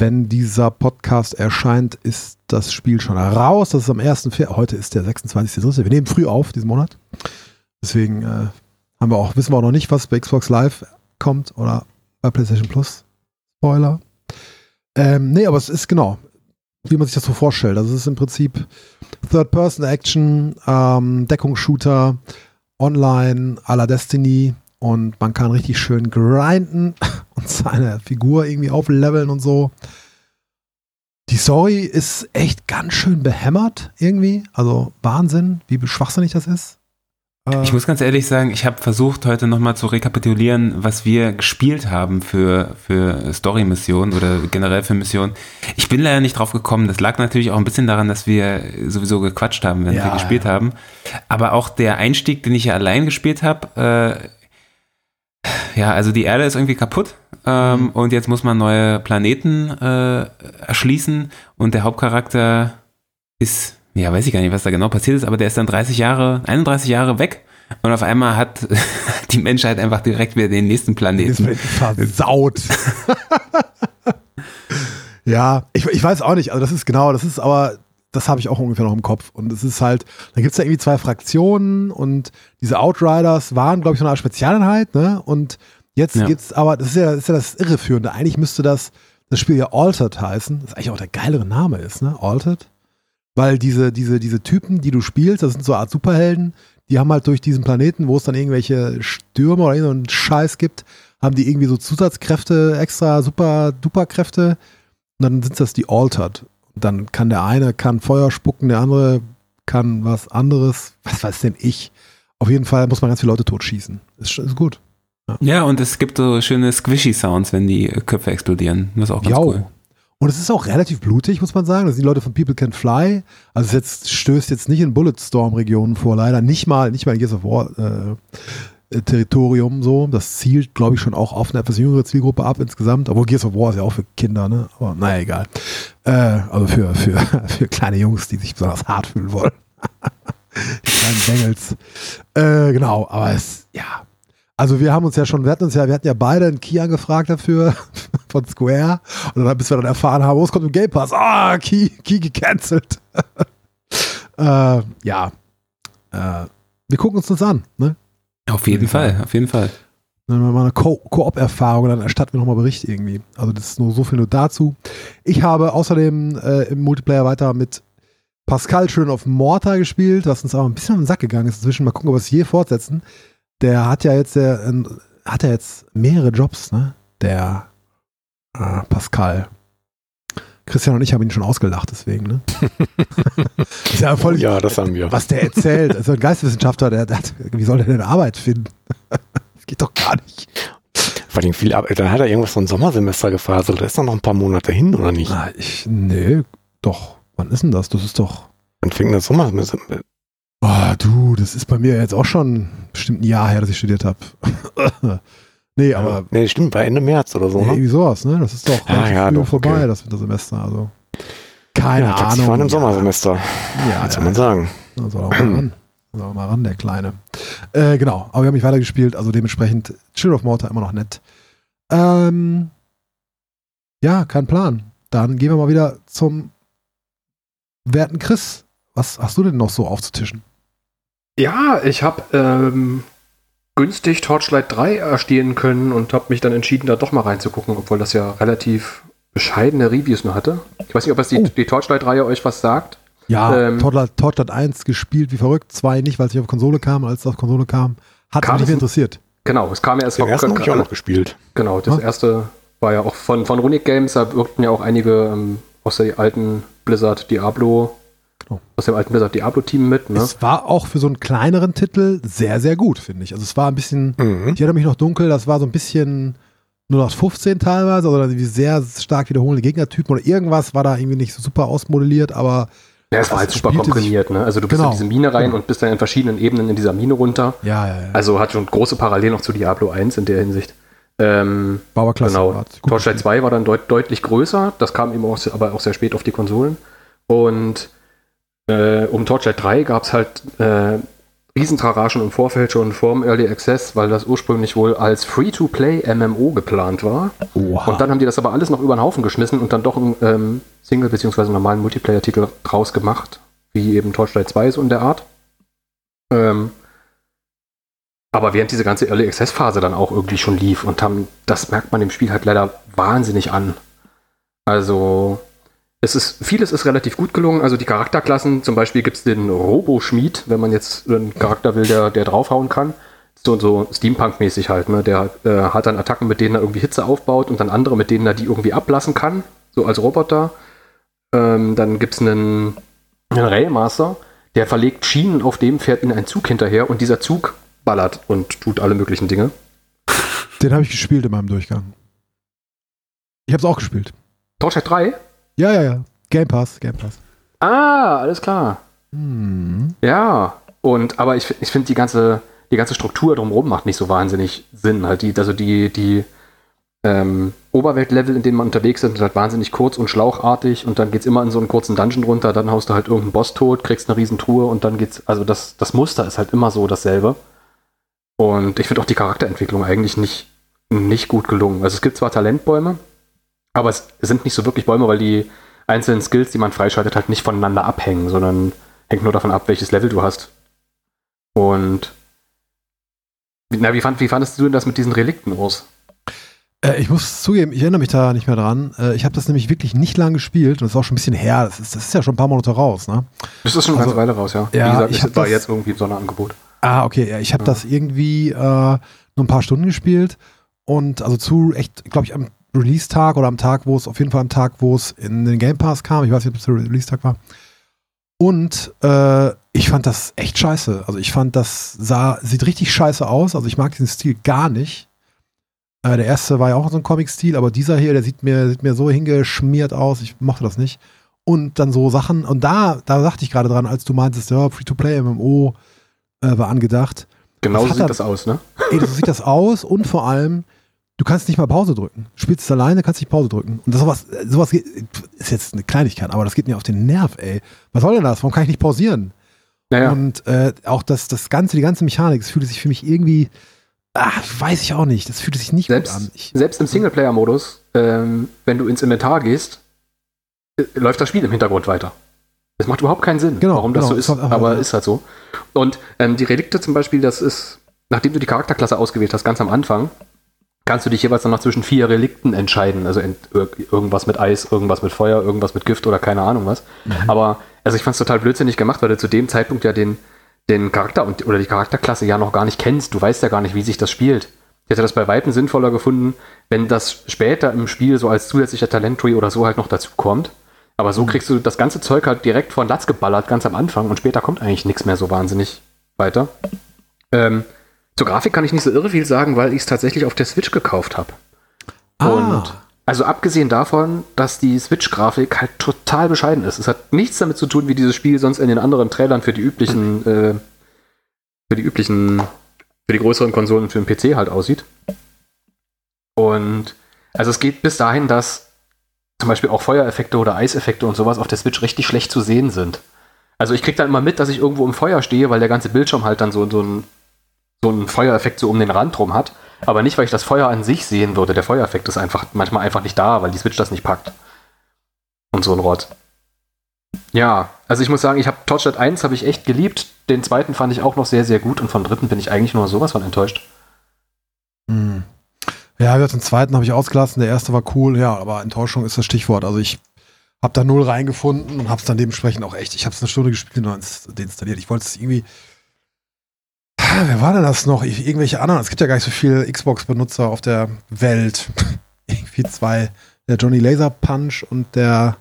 Wenn dieser Podcast erscheint, ist das Spiel schon raus. Das ist am 1. Fe- Heute ist der 26.3. Wir nehmen früh auf diesen Monat. Deswegen äh, haben wir auch, wissen wir auch noch nicht, was bei Xbox Live kommt oder bei PlayStation Plus. Spoiler. Ähm, nee, aber es ist genau, wie man sich das so vorstellt. Also es ist im Prinzip Third-Person-Action, ähm, Deckungsshooter, online à la Destiny und man kann richtig schön grinden <laughs> und seine Figur irgendwie aufleveln und so. Die Story ist echt ganz schön behämmert irgendwie. Also Wahnsinn, wie schwachsinnig das ist. Äh, Ich muss ganz ehrlich sagen, ich habe versucht, heute nochmal zu rekapitulieren, was wir gespielt haben für, für Story-Missionen oder generell für Missionen. Ich bin leider nicht drauf gekommen. Das lag natürlich auch ein bisschen daran, dass wir sowieso gequatscht haben, wenn Ja, wir gespielt ja. haben. Aber auch der Einstieg, den ich ja allein gespielt habe, äh, ja, also die Erde ist irgendwie kaputt ähm, Mhm. und jetzt muss man neue Planeten äh, erschließen und der Hauptcharakter ist, ja, weiß ich gar nicht, was da genau passiert ist, aber der ist dann 30 Jahre, 31 Jahre weg und auf einmal hat <laughs> die Menschheit einfach direkt wieder den nächsten ist Planeten. versaut. <laughs> ja, ich, ich weiß auch nicht. Also das ist genau, das ist aber, das habe ich auch ungefähr noch im Kopf. Und es ist halt, da gibt es ja irgendwie zwei Fraktionen und diese Outriders waren, glaube ich, so eine Art Spezialeinheit, ne? Und jetzt Ja. gibt's aber, das ist ja, das ist ja das Irreführende. Eigentlich müsste das, das Spiel ja Altered heißen, das eigentlich auch der geilere Name ist, ne? Altered. Weil diese, diese, diese Typen, die du spielst, das sind so eine Art Superhelden, die haben halt durch diesen Planeten, wo es dann irgendwelche Stürme oder irgendeinen Scheiß gibt, haben die irgendwie so Zusatzkräfte, extra super duper Kräfte. Und dann sind das die Altered. Dann kann der eine kann Feuer spucken, der andere kann was anderes. Was weiß denn ich? Auf jeden Fall muss man ganz viele Leute totschießen. Ist, ist gut. Ja, und es gibt so schöne Squishy-Sounds, wenn die Köpfe explodieren. Das ist auch ganz Jau. cool. Und es ist auch relativ blutig, muss man sagen. Das sind die Leute von People Can Fly. Also es jetzt, stößt jetzt nicht in Bulletstorm-Regionen vor, leider. Nicht mal, nicht mal in Gears of War äh, Territorium so. Das zielt, glaube ich, schon auch auf eine etwas jüngere Zielgruppe ab insgesamt. Obwohl Gears of War ist ja auch für Kinder, ne? Aber naja, egal. Äh, also für, für, <laughs> für kleine Jungs, die sich besonders hart fühlen wollen. <laughs> die kleinen Bengels. Äh, genau, aber es, ja. Also wir haben uns ja schon, wir hatten uns ja, wir hatten ja beide einen Key angefragt dafür <laughs> von Square. Und dann, bis wir dann erfahren haben, oh, es kommt im Game Pass. Ah, Key, Key gecancelt. äh, ja. Äh, wir gucken uns das an, ne? Auf jeden Fall, auf jeden Fall. Dann mal eine Co- Koop-Erfahrung, dann erstatten wir nochmal Bericht irgendwie. Also das ist nur so viel nur dazu. Ich habe außerdem äh, im Multiplayer weiter mit Pascal schön auf Mortar gespielt, was uns auch ein bisschen auf den Sack gegangen ist. Inzwischen mal gucken, ob wir es je fortsetzen. Der hat ja jetzt, der, äh, hat ja jetzt mehrere Jobs, ne? Der äh, Pascal. Christian und ich haben ihn schon ausgelacht, deswegen, ne? <laughs> ist ja voll, Ja, das haben wir. was der erzählt. Also ein Geisteswissenschaftler, der, der hat, wie soll der denn Arbeit finden? <laughs> das geht doch gar nicht. Vor allem viel ab. Dann hat er irgendwas von Sommersemester gefaselt. Da ist doch noch ein paar Monate hin, oder nicht? Ah, ich, nee, doch. Wann ist denn das? Das ist doch. Dann fängt das Sommersemester. Oh, du, das ist bei mir jetzt auch schon bestimmt ein Jahr her, dass ich studiert habe. <laughs> nee, aber nee, stimmt, bei Ende März oder so, nee, ne? irgendwie sowas, ne? Das ist doch Ah, ja, früh doch, vorbei, okay. das Wintersemester. Also keine ja, Ahnung. fahren im Sommersemester. Ja, Was soll ja, man sagen? Da soll er auch mal ran. Soll er mal ran, der Kleine. Äh, genau, aber wir haben nicht weitergespielt, also dementsprechend Chill of Mortar immer noch nett. Ähm, ja, kein Plan. Dann gehen wir mal wieder zum werten Chris. Was hast du denn noch so aufzutischen? Ja, ich habe ähm, günstig Torchlight 3 erstehen können und habe mich dann entschieden, da doch mal reinzugucken, obwohl das ja relativ bescheidene Reviews nur hatte. Ich weiß nicht, ob das die, Oh. die Torchlight-Reihe euch was sagt. Ja, Ähm, Torchlight, Torchlight 1 gespielt wie verrückt, 2 nicht, weil es nicht auf Konsole kam, als es auf Konsole kam. Hat Kam mich nicht interessiert. Genau, es kam ja erst Den ersten habe ich auch noch gespielt. Genau, das Ja. erste war ja auch von, von Runic Games, da wirkten ja auch einige ähm, aus der alten Blizzard Diablo, Genau. aus dem alten Blizzard Diablo-Team mit. Ne? Es war auch für so einen kleineren Titel sehr, sehr gut, finde ich. Also es war ein bisschen, Mhm. ich erinnere mich noch dunkel, das war so ein bisschen 0815 teilweise, also irgendwie sehr stark wiederholende Gegnertypen oder irgendwas war da irgendwie nicht so super ausmodelliert, aber Ja, es war halt super komprimiert. Ne? Also du bist Genau. in diese Mine rein Genau. und bist dann in verschiedenen Ebenen in dieser Mine runter. ja, ja, ja. Also hat schon große Parallelen noch zu Diablo 1 in der Hinsicht. Ähm, War aber klasse. Genau. Torchlight gespielt. 2 war dann deut deutlich größer, das kam eben auch, sehr- aber auch sehr spät auf die Konsolen. Und äh, um Torchlight 3 gab es halt äh, Riesentraraschen im Vorfeld schon vorm Early Access, weil das ursprünglich wohl als Free-to-Play MMO geplant war. Oha. Und dann haben die das aber alles noch über den Haufen geschmissen und dann doch einen ähm, Single- bzw. normalen Multiplayer-Titel draus gemacht, wie eben Torchlight 2 so in der Art. Ähm, aber während diese ganze Early Access Phase dann auch irgendwie schon lief und haben, das merkt man dem Spiel halt leider wahnsinnig an. Also, es ist, vieles ist relativ gut gelungen. Also die Charakterklassen, zum Beispiel gibt es den Robo-Schmied, wenn man jetzt einen Charakter will, der, der draufhauen kann. So, so Steampunk-mäßig halt, ne? Der äh, hat dann Attacken, mit denen er irgendwie Hitze aufbaut und dann andere, mit denen er die irgendwie ablassen kann, so als Roboter. Ähm, dann gibt es einen, einen Railmaster, der verlegt Schienen auf dem, fährt in einen Zug hinterher und dieser Zug ballert und tut alle möglichen Dinge. Den habe ich gespielt in meinem Durchgang. Ich habe es auch gespielt. Torchlight 3? Ja, ja, ja. Game Pass, Game Pass. Ah, alles klar. Hm. Ja, und aber ich, ich finde die ganze, die ganze Struktur drumherum macht nicht so wahnsinnig Sinn. Halt die, also die, die ähm, Oberweltlevel, in denen man unterwegs ist, sind halt wahnsinnig kurz und schlauchartig und dann geht's immer in so einen kurzen Dungeon runter, dann haust du halt irgendeinen Boss tot, kriegst eine riesen Truhe und dann geht's, also das, das Muster ist halt immer so dasselbe. Und ich finde auch die Charakterentwicklung eigentlich nicht, nicht gut gelungen. Also es gibt zwar Talentbäume, aber es sind nicht so wirklich Bäume, weil die einzelnen Skills, die man freischaltet, halt nicht voneinander abhängen, sondern hängt nur davon ab, welches Level du hast. Und na, wie, fand, wie fandest du denn das mit diesen Relikten aus? Äh, ich muss zugeben, ich erinnere mich da nicht mehr dran. Äh, ich habe das nämlich wirklich nicht lang gespielt und das ist auch schon ein bisschen her. Das ist, das ist ja schon ein paar Monate raus, ne? Das ist schon eine Also, ganze Weile raus, ja. ja, wie gesagt, ich es war das- jetzt irgendwie im Sonderangebot. Ah, okay. Ja, ich habe Ja. das irgendwie äh, nur ein paar Stunden gespielt und also zu echt, glaube ich, am Release-Tag oder am Tag, wo es, auf jeden Fall am Tag, wo es in den Game Pass kam. Ich weiß nicht, ob es der Release-Tag war. Und äh, ich fand das echt scheiße. Also ich fand, das sah, sieht richtig scheiße aus. Also ich mag diesen Stil gar nicht. Äh, der erste war ja auch so ein Comic-Stil, aber dieser hier, der sieht mir, sieht mir so hingeschmiert aus. Ich mochte das nicht. Und dann so Sachen, und da, da dachte ich gerade dran, als du meintest, ja, Free-to-Play MMO äh, war angedacht. Genau so sieht er- das aus, ne? Ey, so sieht das aus und vor allem, du kannst nicht mal Pause drücken. Du spielst es alleine, kannst nicht Pause drücken. Und das sowas, sowas geht, ist jetzt eine Kleinigkeit, aber das geht mir auf den Nerv, ey. Was soll denn das? Warum kann ich nicht pausieren? Naja, Und äh, auch das, das Ganze, die ganze Mechanik, es fühlt sich für mich irgendwie, ach, weiß ich auch nicht, das fühlt sich nicht Selbst- gut an. Ich, selbst im Singleplayer-Modus, ähm, wenn du ins Inventar gehst, äh, läuft das Spiel im Hintergrund weiter. Es macht überhaupt keinen Sinn, Genau, warum das genau, so ist aber so. ist halt so. Und ähm, die Relikte zum Beispiel, das ist, nachdem du die Charakterklasse ausgewählt hast, ganz am Anfang, kannst du dich jeweils dann noch zwischen vier Relikten entscheiden. Also ir irgendwas mit Eis, irgendwas mit Feuer, irgendwas mit Gift oder keine Ahnung was. Mhm. Aber also ich fand es total blödsinnig gemacht, weil du zu dem Zeitpunkt ja den, den Charakter und, oder die Charakterklasse ja noch gar nicht kennst. Du weißt ja gar nicht, wie sich das spielt. Ich hätte das bei Weitem sinnvoller gefunden, wenn das später im Spiel so als zusätzlicher Talenttree oder so halt noch dazu kommt. Aber so kriegst du das ganze Zeug halt direkt von Latz geballert, ganz am Anfang, und später kommt eigentlich nichts mehr so wahnsinnig weiter. Ähm, zur Grafik kann ich nicht so irre viel sagen, weil ich es tatsächlich auf der Switch gekauft habe. ah, Und also abgesehen davon, dass die Switch-Grafik halt total bescheiden ist. Es hat nichts damit zu tun, wie dieses Spiel sonst in den anderen Trailern für die üblichen, äh, für die üblichen, für die größeren Konsolen für den PC halt aussieht. Und also es geht bis dahin, dass zum Beispiel auch Feuereffekte oder Eiseffekte und sowas auf der Switch richtig schlecht zu sehen sind. Also ich krieg dann immer mit, dass ich irgendwo im Feuer stehe, weil der ganze Bildschirm halt dann so, so ein so einen Feuereffekt so um den Rand rum hat. Aber nicht, weil ich das Feuer an sich sehen würde. Der Feuereffekt ist einfach manchmal einfach nicht da, weil die Switch das nicht packt. Und so ein Rott. Ja, also ich muss sagen, ich habe Torchlight 1 habe ich echt geliebt. Den zweiten fand ich auch noch sehr, sehr gut. Und vom dritten bin ich eigentlich nur sowas von enttäuscht. Hm. Ja, den zweiten habe ich ausgelassen, der erste war cool, ja, aber Enttäuschung ist das Stichwort. Also ich habe da null reingefunden und habe es dann dementsprechend auch echt, ich habe es eine Stunde gespielt und deinstalliert. Ich wollte es irgendwie, wer war denn das noch? Ich- Irgendwelche anderen, es gibt ja gar nicht so viele Xbox-Benutzer auf der Welt. <laughs> irgendwie zwei, der Johnny Laser Punch und der,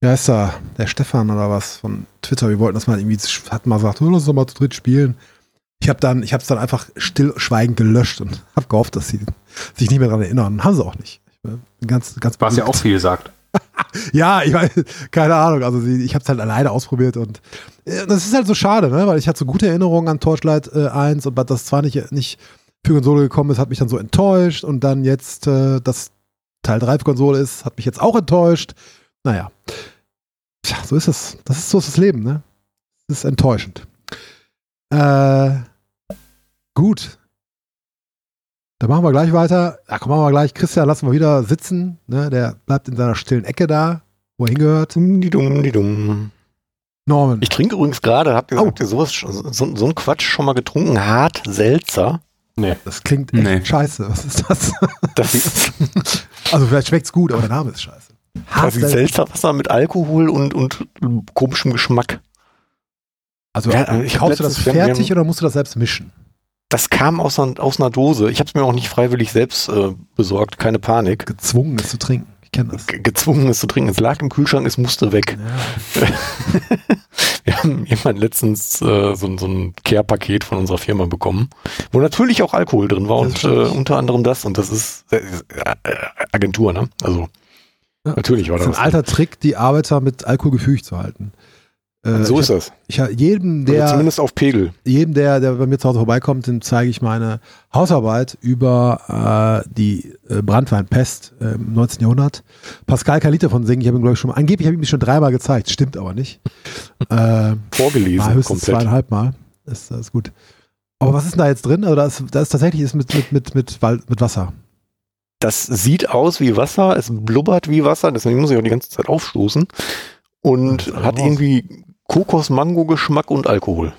wie heißt er, der Stefan oder was von Twitter. Wir wollten das mal irgendwie, hat mal gesagt, oh, lass uns doch mal zu dritt spielen. Ich habe dann, ich habe es dann einfach stillschweigend gelöscht und <laughs> habe gehofft, dass sie sich nicht mehr daran erinnern. Haben sie auch nicht. Ich bin ganz, ganz Was ja auch viel sagt. Ja, ich weiß, keine Ahnung. Also ich habe es halt alleine ausprobiert und äh, das ist halt so schade, ne? weil ich hatte so gute Erinnerungen an Torchlight äh, 1 und das zwar nicht, nicht für Konsole gekommen ist, hat mich dann so enttäuscht und dann jetzt äh, das Teil 3 für Konsole ist, hat mich jetzt auch enttäuscht. Naja. Tja, so ist es. Das ist so ist das Leben, ne? Das ist enttäuschend. Äh, gut. Dann machen wir gleich weiter. Ja, komm, machen wir gleich. Christian lassen wir wieder sitzen. Ne? Der bleibt in seiner stillen Ecke da, wo er hingehört. Dumm, die dumm, die dumm. Norman. Ich trinke übrigens gerade, habt ihr, Oh. habt ihr sowas, so, so ein Quatsch schon mal getrunken? Hart Seltzer. Nee. das klingt echt Nee. scheiße. Was ist das? Das ist <laughs> Also vielleicht schmeckt's gut, aber der Name ist scheiße. quasi Hassel- Seltzerwasser mit Alkohol und, und komischem Geschmack. Also Ja, ich hab kaufst du das wir haben- fertig oder musst du das selbst mischen? Das kam aus, einer- aus einer Dose. Ich habe es mir auch nicht freiwillig selbst äh, besorgt, keine Panik. Gezwungen, es zu trinken. Ich kenne das. Ge- gezwungen, es zu trinken. Es lag im Kühlschrank, es musste weg. Ja. <laughs> Wir haben jemand letztens äh, so, ein- so ein Care-Paket von unserer Firma bekommen, wo natürlich auch Alkohol drin war und äh, unter anderem das. Und das ist äh, äh, Agentur, ne? Also Ja. natürlich war Das das. ist ein alter Trick, die Arbeiter mit Alkohol gefügt zu halten. Äh, so ist das. Ich, hab- jedem, Also der, zumindest auf Pegel. jedem, der, der bei mir zu Hause vorbeikommt, dem zeige ich meine Hausarbeit über äh, die äh, Brandweinpest äh, im 19. Jahrhundert. Pascal kann Lied davon singen. Ich habe ihn, glaube ich, schon angeblich habe ich ihm schon dreimal gezeigt. Stimmt aber nicht. <laughs> äh, Vorgelesen Mal höchstens komplett. zweieinhalb Mal. Ist, das ist gut. Aber was ist denn da jetzt drin? Also da ist, da ist tatsächlich ist mit, mit, mit, mit, mit Wasser. Das sieht aus wie Wasser, es blubbert wie Wasser, deswegen muss ich auch die ganze Zeit aufstoßen. Und hat irgendwie Kokos-Mango-Geschmack und Alkohol.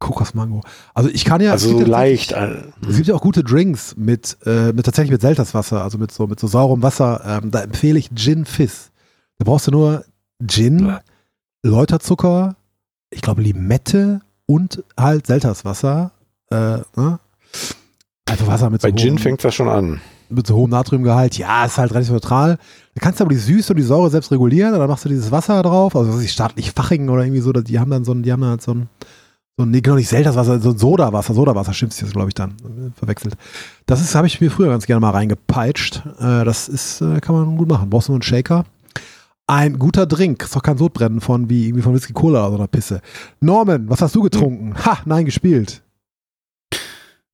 Kokosmango. Also ich kann ja. es also gibt so ja leicht. äh, Es gibt ja auch gute Drinks mit, äh, mit tatsächlich mit Selterswasser, also mit so, mit so saurem Wasser. Ähm, da empfehle ich Gin Fizz. Da brauchst du nur Gin, Bäh. Läuterzucker, ich glaube Limette und halt Selterswasser. Äh, ne? Also Wasser mit so, Bei Gin fängt das schon an. Mit so hohem Natriumgehalt. Ja, ist halt relativ neutral. Da kannst du aber die Süße und die Säure selbst regulieren dann machst du dieses Wasser drauf. Also was ich, staatlich Fachingen oder irgendwie so, die haben dann so ein, die haben dann halt so ein so ein, nee, genau nicht Selterswasser, so ein Sodawasser, Sodawasser schimpft sich das, glaube ich, dann äh, verwechselt. Das ist, habe ich mir früher ganz gerne mal reingepeitscht. Äh, das ist, äh, kann man gut machen. Brauchst du nur einen Shaker. Ein guter Drink, ist doch kein Sodbrennen von wie irgendwie von Whisky Cola oder so einer Pisse. Norman, was hast du getrunken? Ha, nein, gespielt.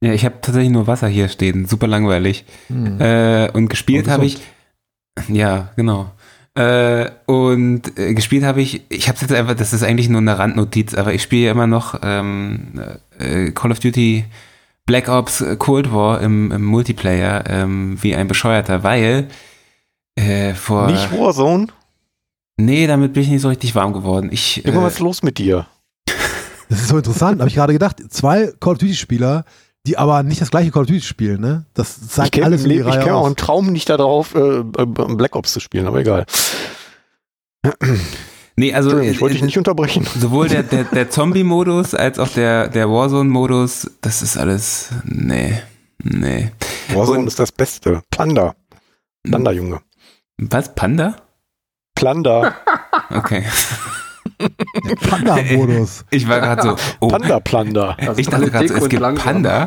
Ja, ich habe tatsächlich nur Wasser hier stehen. Super langweilig. Hm. Äh, und gespielt habe ich. Ja, genau. Äh, und äh, gespielt habe ich, ich habe jetzt einfach, das ist eigentlich nur eine Randnotiz, aber ich spiele ja immer noch ähm, äh, Call of Duty Black Ops Cold War im, im Multiplayer ähm, wie ein Bescheuerter, weil äh, vor. Nicht Warzone? Nee, damit bin ich nicht so richtig warm geworden. Ich, Immer äh, was ist los mit dir? <laughs> Das ist so interessant, habe ich gerade gedacht. Zwei Call of Duty Spieler, die aber nicht das gleiche Call of Duty spielen, ne? Das Ich zeigt käme alles im Leben- ich käme auch einen Traum nicht darauf, äh, äh, Black Ops zu spielen, aber egal. nee, also Entschuldigung, ich wollte äh, dich nicht unterbrechen. sowohl der, der, der Zombie-Modus als auch der, der Warzone-Modus, das ist alles, nee, nee. Warzone Und- ist das Beste. Plunder. Plunder, Junge. Was, Panda? Plunder. Okay. <laughs> Panda-Modus. <laughs> Ich war gerade so, oh, Panda, Plunder. Also ich dachte gerade so, es gibt langsam. Panda.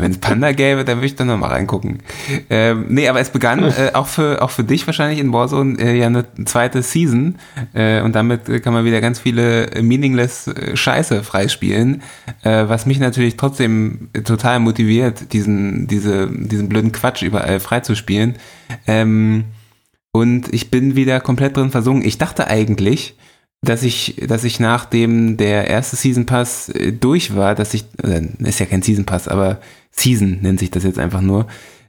Wenn es Panda gäbe, dann würde ich da nochmal reingucken. Ähm, nee, aber es begann äh, auch, für, auch für dich wahrscheinlich in Warzone äh, ja eine zweite Season äh, und damit äh, kann man wieder ganz viele äh, meaningless äh, Scheiße freispielen, äh, was mich natürlich trotzdem total motiviert, diesen, diese, diesen blöden Quatsch überall freizuspielen. Ähm, und ich bin wieder komplett drin versunken. Ich dachte eigentlich, dass ich, dass ich nachdem der erste Season Pass äh, durch war, dass ich, äh, ist ja kein Season Pass, aber Season nennt sich das jetzt einfach nur,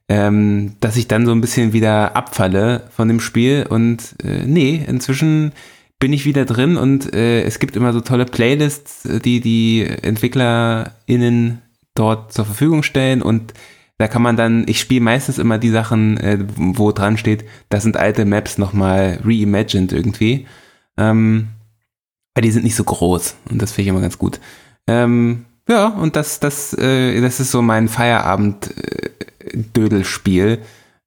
ähm, dass ich dann so ein bisschen wieder abfalle von dem Spiel und äh, nee, inzwischen bin ich wieder drin und äh, es gibt immer so tolle Playlists, äh, die die EntwicklerInnen dort zur Verfügung stellen und da kann man dann, ich spiele meistens immer die Sachen, äh, wo dran steht, das sind alte Maps nochmal reimagined irgendwie. Ähm, weil die sind nicht so groß und das finde ich immer ganz gut. Ähm, ja, und das, das, äh, das ist so mein Feierabend-Dödelspiel,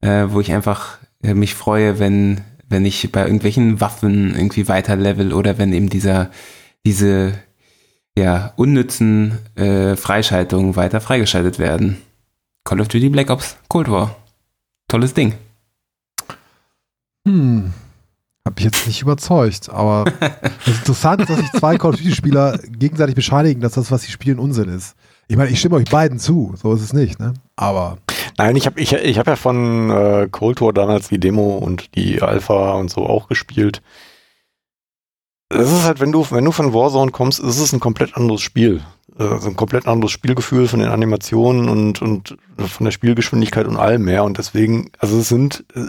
äh, wo ich einfach äh, mich freue, wenn, wenn ich bei irgendwelchen Waffen irgendwie weiter level oder wenn eben dieser, diese ja, unnützen äh, Freischaltungen weiter freigeschaltet werden. Call of Duty Black Ops Cold War. Tolles Ding. Hm. Hab ich jetzt nicht überzeugt, aber <laughs> es ist interessant, dass sich zwei Call of Duty-Spieler gegenseitig bescheinigen, dass das, was sie spielen, Unsinn ist. Ich meine, ich stimme euch beiden zu, so ist es nicht, ne? Aber Nein, ich habe ich, ich hab ja von äh, Cold War damals die Demo und die Alpha und so auch gespielt. Das ist halt, wenn du, wenn du von Warzone kommst, ist es ein komplett anderes Spiel. Also ein komplett anderes Spielgefühl von den Animationen und, und von der Spielgeschwindigkeit und allem mehr. Und deswegen, also es sind äh,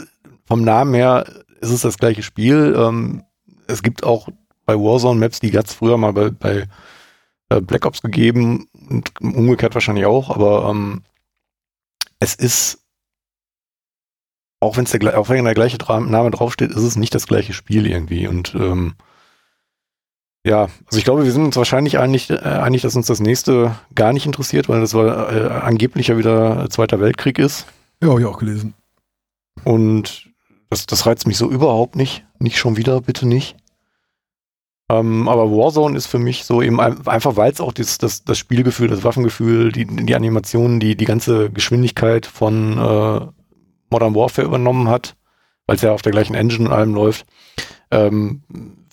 vom Namen her ist es das gleiche Spiel. Ähm, es gibt auch bei Warzone Maps, die ganz früher mal bei, bei äh, Black Ops gegeben und umgekehrt wahrscheinlich auch, aber ähm, es ist, auch, der, auch wenn der gleiche Name draufsteht, ist es nicht das gleiche Spiel irgendwie. Und ähm, ja, also ich glaube, wir sind uns wahrscheinlich einig, äh, einig, dass uns das nächste gar nicht interessiert, weil das war äh, angeblich ja wieder Zweiter Weltkrieg ist. ja, habe ich auch gelesen. Und das, das reizt mich so überhaupt nicht. Nicht schon wieder, bitte nicht. Ähm, aber Warzone ist für mich so eben ein, einfach, weil es auch das, das, das Spielgefühl, das Waffengefühl, die, die Animationen, die, die ganze Geschwindigkeit von äh, Modern Warfare übernommen hat, weil es ja auf der gleichen Engine und allem läuft, ähm,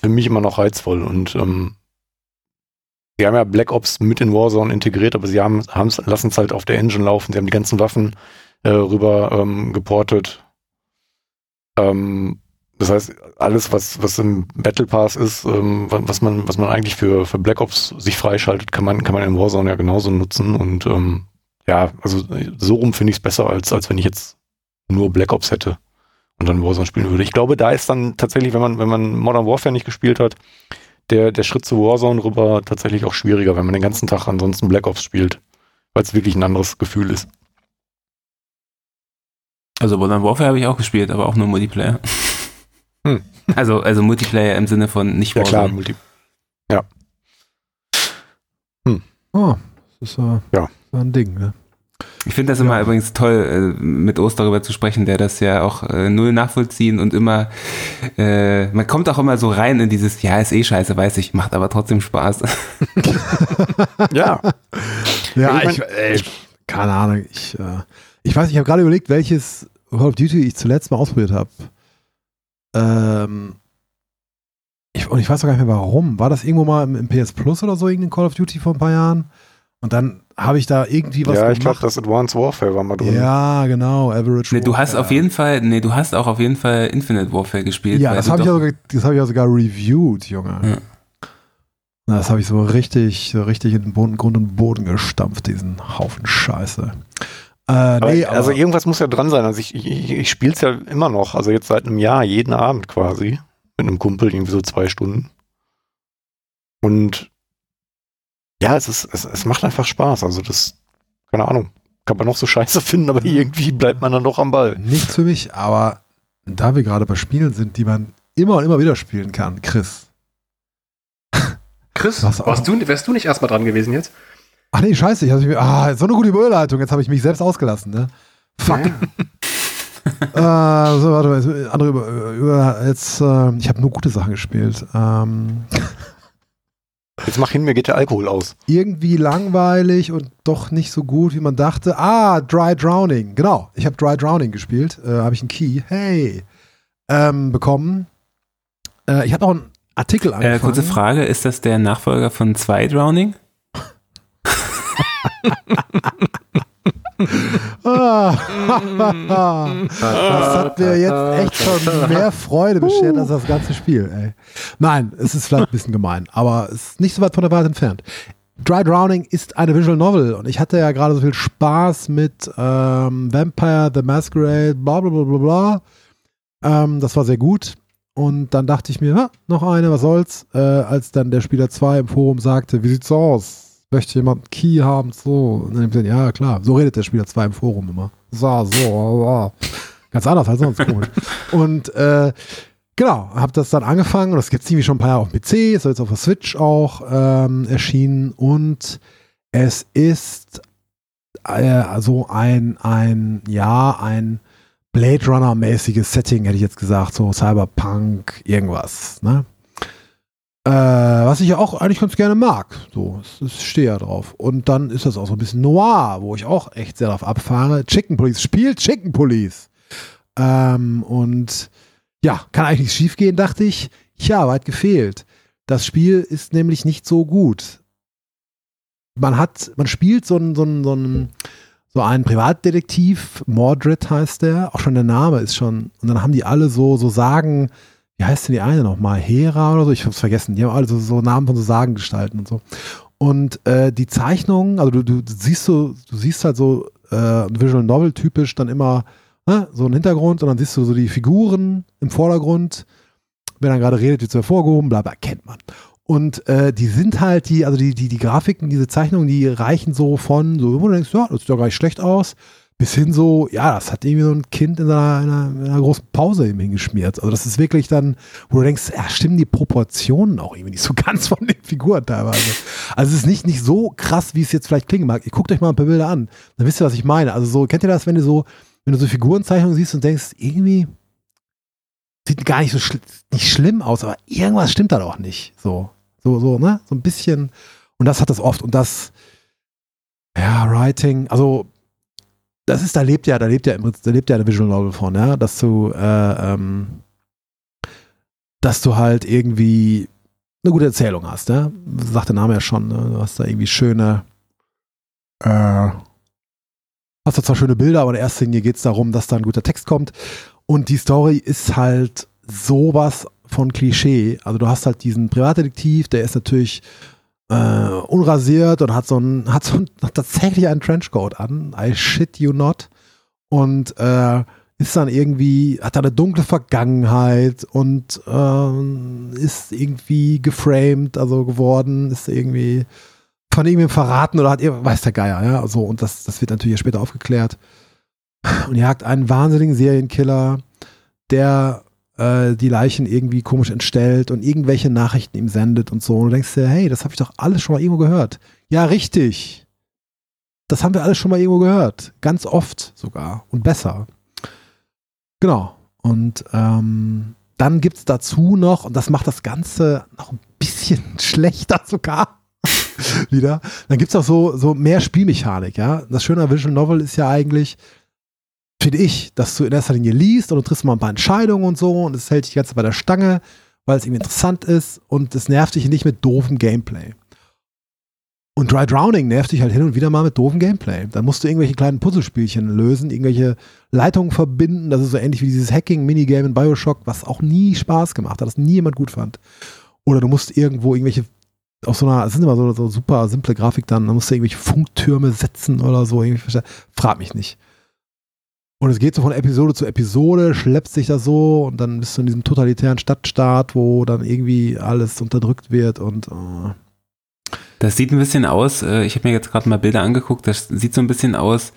für mich immer noch reizvoll. Und ähm, sie haben ja Black Ops mit in Warzone integriert, aber sie haben, lassen es halt auf der Engine laufen. Sie haben die ganzen Waffen äh, rüber ähm, geportet. Ähm, das heißt, alles, was, was im Battle Pass ist, ähm, was man, was man eigentlich für, für Black Ops sich freischaltet, kann man, kann man in Warzone ja genauso nutzen. Und ähm, ja, also so rum finde ich es besser, als, als wenn ich jetzt nur Black Ops hätte und dann Warzone spielen würde. Ich glaube, da ist dann tatsächlich, wenn man, wenn man Modern Warfare nicht gespielt hat, der, der Schritt zu Warzone rüber tatsächlich auch schwieriger, wenn man den ganzen Tag ansonsten Black Ops spielt, weil es wirklich ein anderes Gefühl ist. Also Modern Warfare habe ich auch gespielt, aber auch nur Multiplayer. Hm. <laughs> Also, also Multiplayer im Sinne von nicht Ja klar, Multi ja. Hm. Oh, das ist äh, ja. ein Ding, ne? Ich finde das ja. immer übrigens toll, äh, mit Ost darüber zu sprechen, der das ja auch äh, null nachvollziehen und immer, äh, man kommt auch immer so rein in dieses, ja, ist eh scheiße, weiß ich, macht aber trotzdem Spaß. <laughs> ja. Ja, ich, ey, keine Ahnung, ich, äh, ich weiß, ich habe gerade überlegt, welches Call of Duty ich zuletzt mal ausprobiert habe. Ähm, ich, und ich weiß auch gar nicht mehr warum. War das irgendwo mal im, im, PS Plus oder so, irgendein Call of Duty vor ein paar Jahren? Und dann habe ich da irgendwie was Ja, ich glaube, das Advanced Warfare war mal drin. Ja, genau, Average Nee, du hast auf jeden Fall, nee, du hast auch auf jeden Fall Infinite Warfare gespielt. Ja, das habe ich, ja sogar, das hab ich ja sogar reviewed, Junge. Ja. Das habe ich so richtig, so richtig in den Boden, Grund und Boden gestampft, diesen Haufen Scheiße. Äh, nee, aber, also irgendwas muss ja dran sein. Also ich, ich, ich spiele es ja immer noch, also jetzt seit einem Jahr, jeden Abend quasi. Mit einem Kumpel, irgendwie so zwei Stunden. Und ja, es ist, es, es macht einfach Spaß. Also das, keine Ahnung, kann man noch so <laughs> scheiße finden, aber irgendwie bleibt man dann doch am Ball. Nicht für mich, aber da wir gerade bei Spielen sind, die man immer und immer wieder spielen kann, Chris. Chris, warst du, wärst du nicht erstmal dran gewesen jetzt? Ach nee, scheiße, ich mich, ah, so eine gute Überleitung, jetzt habe ich mich selbst ausgelassen, ne? Fuck. Ja. <laughs> äh, so, warte mal, andere über, über jetzt, äh, ich habe nur gute Sachen gespielt. Ähm, jetzt mach hin, mir geht der Alkohol aus. Irgendwie langweilig und doch nicht so gut, wie man dachte. Ah, Dry Drowning, genau. Ich habe Dry Drowning gespielt, äh, habe ich einen Key, hey, ähm, bekommen. Äh, ich habe auch einen Artikel angefangen. Äh, kurze Frage, ist das der Nachfolger von Zwei Drowning? <laughs> das hat mir jetzt echt schon mehr Freude beschert als das ganze Spiel. Ey. Nein, es ist vielleicht ein bisschen gemein, aber es ist nicht so weit von der Wahrheit entfernt. Dry Drowning ist eine Visual Novel und ich hatte ja gerade so viel Spaß mit ähm, Vampire, The Masquerade, bla bla bla bla bla. Ähm, das war sehr gut. Und dann dachte ich mir, ha, noch eine, was soll's, äh, als dann der Spieler 2 im Forum sagte, wie sieht's aus? Möchte jemand Key haben, so. Und dann ja, klar, so redet der Spieler 2 im Forum immer. So, so, so. Ganz anders als sonst, komisch. <laughs> Und äh, genau, habe das dann angefangen und das gibt es irgendwie schon ein paar Jahre auf dem PC, ist jetzt auf der Switch auch ähm, erschienen und es ist also ein, ein, ja, ein Blade Runner-mäßiges Setting, hätte ich jetzt gesagt, so Cyberpunk, irgendwas, ne? Äh, was ich ja auch eigentlich ganz gerne mag. So, ich stehe ja drauf. Und dann ist das auch so ein bisschen noir, wo ich auch echt sehr drauf abfahre. Chicken Police spielt Chicken Police. Ähm, und ja, kann eigentlich nichts schief gehen, dachte ich. Ja, weit gefehlt. Das Spiel ist nämlich nicht so gut. man hat, man spielt so ein, so ein, so ein, so einen Privatdetektiv, Mordred heißt der, auch schon der Name ist schon, und dann haben die alle so, so Sagen, wie heißt denn die eine nochmal? Hera oder so? Ich hab's vergessen. Die haben alle so, so Namen von so Sagengestalten und so. Und äh, die Zeichnungen, also du, du, siehst so, du siehst halt so äh, Visual Novel typisch dann immer ne, so einen Hintergrund und dann siehst du so die Figuren im Vordergrund. Wenn er gerade redet, wird es hervorgehoben, bla bla, kennt man. Und äh, die sind halt, die, also die, die, die Grafiken, diese Zeichnungen, die reichen so von, so, wo du denkst, ja, das sieht doch gar nicht schlecht aus, bis hin so, ja, das hat irgendwie so ein Kind in einer, in einer, in einer großen Pause eben hingeschmiert. Also das ist wirklich dann, wo du denkst, ja, stimmen die Proportionen auch irgendwie nicht so <laughs> ganz von den Figuren teilweise. Also es ist nicht, nicht so krass, wie es jetzt vielleicht klingen mag. Ihr guckt euch mal ein paar Bilder an, dann wisst ihr, was ich meine. Also so, kennt ihr das, wenn du so, wenn du so Figurenzeichnungen siehst und denkst, irgendwie sieht gar nicht so schl nicht schlimm aus, aber irgendwas stimmt da doch nicht. So. So, so, ne? So ein bisschen. Und das hat das oft. Und das, ja, Writing, also das ist, da lebt ja, da lebt ja da lebt ja der Visual Novel von, ja, dass du, äh, ähm, dass du halt irgendwie eine gute Erzählung hast, ja. Sagt der Name ja schon, ne? Du hast da irgendwie schöne, äh, hast da zwar schöne Bilder, aber in erster Linie geht es darum, dass da ein guter Text kommt. Und die Story ist halt sowas von Klischee. Also du hast halt diesen Privatdetektiv, der ist natürlich äh, unrasiert und hat so ein, <laughs> hat so ein, hat tatsächlich einen Trenchcoat an. I shit you not. Und äh, ist dann irgendwie, hat eine dunkle Vergangenheit und äh, ist irgendwie geframed, also geworden, ist irgendwie von irgendwem verraten oder hat, weiß der Geier, ja, so. Und das, das wird natürlich später aufgeklärt. Und jagt einen wahnsinnigen Serienkiller, der äh, die Leichen irgendwie komisch entstellt und irgendwelche Nachrichten ihm sendet und so. Und du denkst dir, hey, das habe ich doch alles schon mal irgendwo gehört. Ja, richtig. Das haben wir alles schon mal irgendwo gehört. Ganz oft sogar. Und besser. Genau. Und ähm, dann gibt es dazu noch, und das macht das Ganze noch ein bisschen <laughs> schlechter sogar, <laughs> wieder, dann gibt es auch so, so mehr Spielmechanik, ja. Das Schöne Visual Novel ist ja eigentlich, finde ich, dass du in erster Linie liest und du triffst mal ein paar Entscheidungen und so und es hält dich ganz bei der Stange, weil es irgendwie interessant ist und es nervt dich nicht mit doofem Gameplay. Und Dry Drowning nervt dich halt hin und wieder mal mit doofem Gameplay. Dann musst du irgendwelche kleinen Puzzlespielchen lösen, irgendwelche Leitungen verbinden. Das ist so ähnlich wie dieses Hacking-Minigame in Bioshock, was auch nie Spaß gemacht hat, das nie jemand gut fand. Oder du musst irgendwo irgendwelche auf so einer, das sind immer so, so super simple Grafik dann, dann musst du irgendwelche Funktürme setzen oder so. Frag mich nicht. Und es geht so von Episode zu Episode, schleppt sich das so und dann bist du in diesem totalitären Stadtstaat, wo dann irgendwie alles unterdrückt wird und äh. Das sieht ein bisschen aus, äh, ich habe mir jetzt gerade mal Bilder angeguckt, das sieht so ein bisschen aus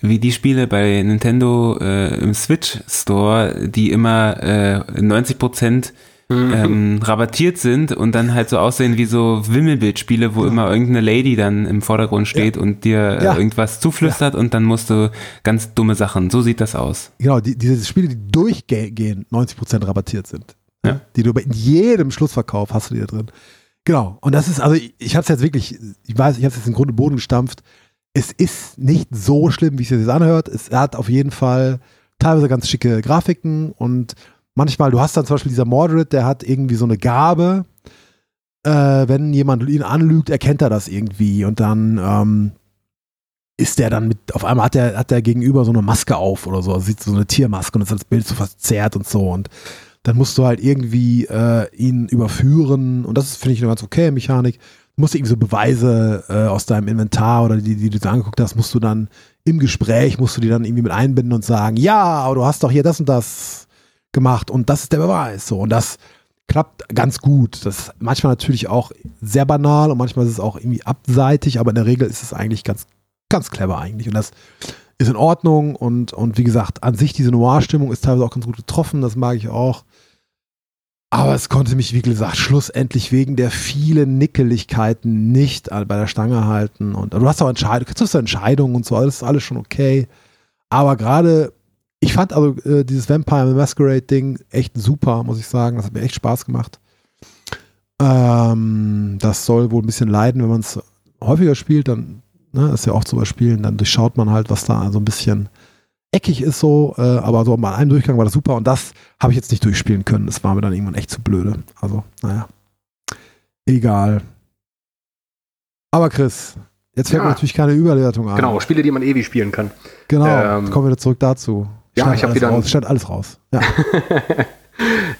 wie die Spiele bei Nintendo äh, im Switch Store, die immer äh, 90 Prozent mhm. ähm, <laughs> rabattiert sind und dann halt so aussehen wie so Wimmelbildspiele, wo ja. immer irgendeine Lady dann im Vordergrund steht ja. und dir äh, ja. irgendwas zuflüstert und dann musst du ganz dumme Sachen. So sieht das aus. Genau, die, diese Spiele, die durchgehend 90% rabattiert sind. Ja. Die du in jedem Schlussverkauf hast du die da drin. Genau. Und das ist, also ich, ich habe es jetzt wirklich, ich weiß, ich habe es jetzt in Grund und Boden gestampft. Es ist nicht so schlimm, wie es sich jetzt anhört. Es hat auf jeden Fall teilweise ganz schicke Grafiken und manchmal, du hast dann zum Beispiel dieser Mordred, der hat irgendwie so eine Gabe, äh, wenn jemand ihn anlügt, erkennt er das irgendwie und dann ähm, ist der dann mit, auf einmal hat der, hat der gegenüber so eine Maske auf oder so, also sieht so eine Tiermaske und ist das Bild so verzerrt und so und dann musst du halt irgendwie äh, ihn überführen und das finde ich eine ganz okay Mechanik. Du musst irgendwie so Beweise äh, aus deinem Inventar oder die, die du dir angeguckt hast, musst du dann im Gespräch, musst du die dann irgendwie mit einbinden und sagen, ja, aber du hast doch hier das und das gemacht und das ist der Beweis. So. Und das klappt ganz gut. Das ist manchmal natürlich auch sehr banal und manchmal ist es auch irgendwie abseitig, aber in der Regel ist es eigentlich ganz, ganz clever eigentlich. Und das ist in Ordnung und, und wie gesagt, an sich diese Noir-Stimmung ist teilweise auch ganz gut getroffen, das mag ich auch. Aber es konnte mich, wie gesagt, schlussendlich wegen der vielen Nickeligkeiten nicht bei der Stange halten. Und du hast auch Entscheidungen, du hast Entscheidungen und so, das ist alles schon okay. Aber gerade ich fand also äh, dieses Vampire Masquerade Ding echt super, muss ich sagen. Das hat mir echt Spaß gemacht. Ähm, das soll wohl ein bisschen leiden, wenn man es häufiger spielt, dann ne, ist ja auch zu überspielen, dann durchschaut man halt, was da so ein bisschen eckig ist so, äh, aber so bei einem Durchgang war das super und das habe ich jetzt nicht durchspielen können. Das war mir dann irgendwann echt zu blöde. Also, naja. Egal. Aber Chris, Jetzt fällt Ja. mir natürlich keine Überleitung ein. Genau, Spiele, die man ewig spielen kann. Genau, Ähm, jetzt kommen wir wieder zurück dazu. Ja, ich hab alles wieder raus. Alles raus. Ja. <laughs>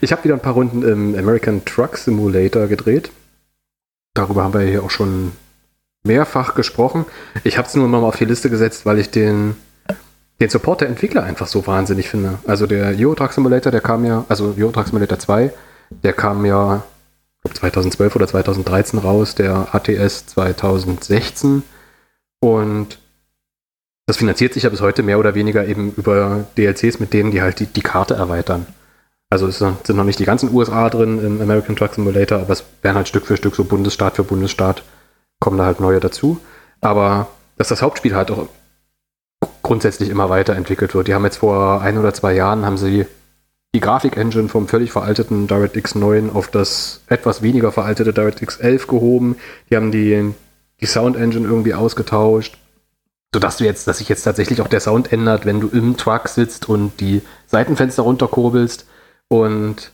Ich habe wieder ein paar Runden im American Truck Simulator gedreht. Darüber haben wir hier auch schon mehrfach gesprochen. Ich habe es nur mal auf die Liste gesetzt, weil ich den, den Support der Entwickler einfach so wahnsinnig finde. Also der Euro Truck Simulator, der kam ja, also Euro Truck Simulator 2, der kam ja ich glaub, 2012 oder 2013 raus, der ATS 2016 und das finanziert sich ja bis heute mehr oder weniger eben über DLCs, mit denen die halt die, die Karte erweitern. Also es sind noch nicht die ganzen USA drin im American Truck Simulator, aber es werden halt Stück für Stück so Bundesstaat für Bundesstaat kommen da halt neue dazu. Aber dass das Hauptspiel halt auch grundsätzlich immer weiterentwickelt wird. Die haben jetzt vor ein oder zwei Jahren haben sie die Grafik-Engine vom völlig veralteten DirectX 9 auf das etwas weniger veraltete DirectX 11 gehoben. Die haben die, die Sound-Engine irgendwie ausgetauscht, sodass du jetzt, dass sich jetzt tatsächlich auch der Sound ändert, wenn du im Truck sitzt und die Seitenfenster runterkurbelst. Und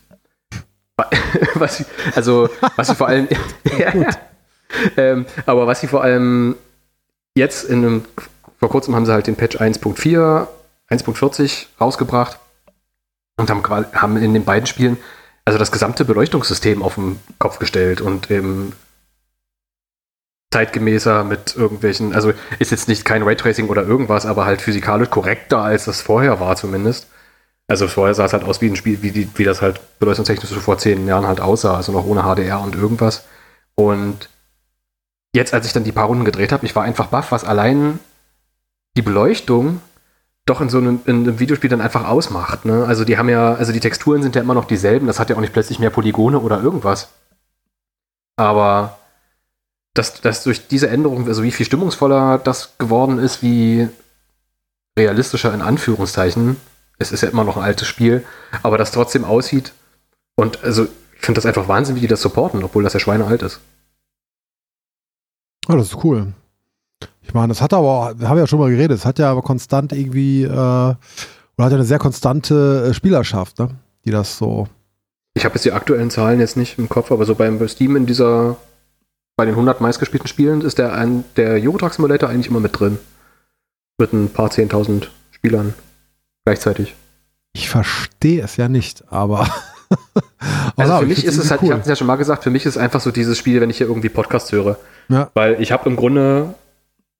<laughs> was sie, also was sie vor allem, <laughs> ja, ja. <laughs> Ähm, aber was sie vor allem jetzt in einem, vor kurzem haben sie halt den Patch 1.4, 1.40 rausgebracht und haben, quasi- haben in den beiden Spielen also das gesamte Beleuchtungssystem auf den Kopf gestellt und eben zeitgemäßer mit irgendwelchen, also ist jetzt nicht kein Raytracing oder irgendwas, aber halt physikalisch korrekter, als das vorher war zumindest. Also vorher sah es halt aus wie ein Spiel, wie, die, wie das halt beleuchtungstechnisch so vor zehn Jahren halt aussah, also noch ohne HDR und irgendwas. Und jetzt, als ich dann die paar Runden gedreht habe, ich war einfach baff, was allein die Beleuchtung doch in so einem, in einem Videospiel dann einfach ausmacht. Ne? Also die haben ja, also die Texturen sind ja immer noch dieselben, das hat ja auch nicht plötzlich mehr Polygone oder irgendwas. Aber dass, dass durch diese Änderung, also wie viel stimmungsvoller das geworden ist, wie realistischer in Anführungszeichen, es ist ja immer noch ein altes Spiel, aber das trotzdem aussieht. Und also ich finde das einfach Wahnsinn, wie die das supporten, obwohl das ja schweinealt ist. Oh, das ist cool. Ich meine, das hat aber, wir haben ja schon mal geredet, es hat ja aber konstant irgendwie, äh, oder hat ja eine sehr konstante äh, Spielerschaft, ne? Die das so. Ich habe jetzt die aktuellen Zahlen jetzt nicht im Kopf, aber so beim bei Steam in dieser, bei den 100 meistgespielten Spielen ist der, ein, der Euro Truck Simulator eigentlich immer mit drin. Mit ein paar 10.000 Spielern gleichzeitig. Ich verstehe es ja nicht, aber. <laughs> Also für ich mich ist es halt, ich habe es ja schon mal gesagt, für mich ist es einfach so dieses Spiel, wenn ich hier irgendwie Podcasts höre. Ja. Weil ich habe im Grunde,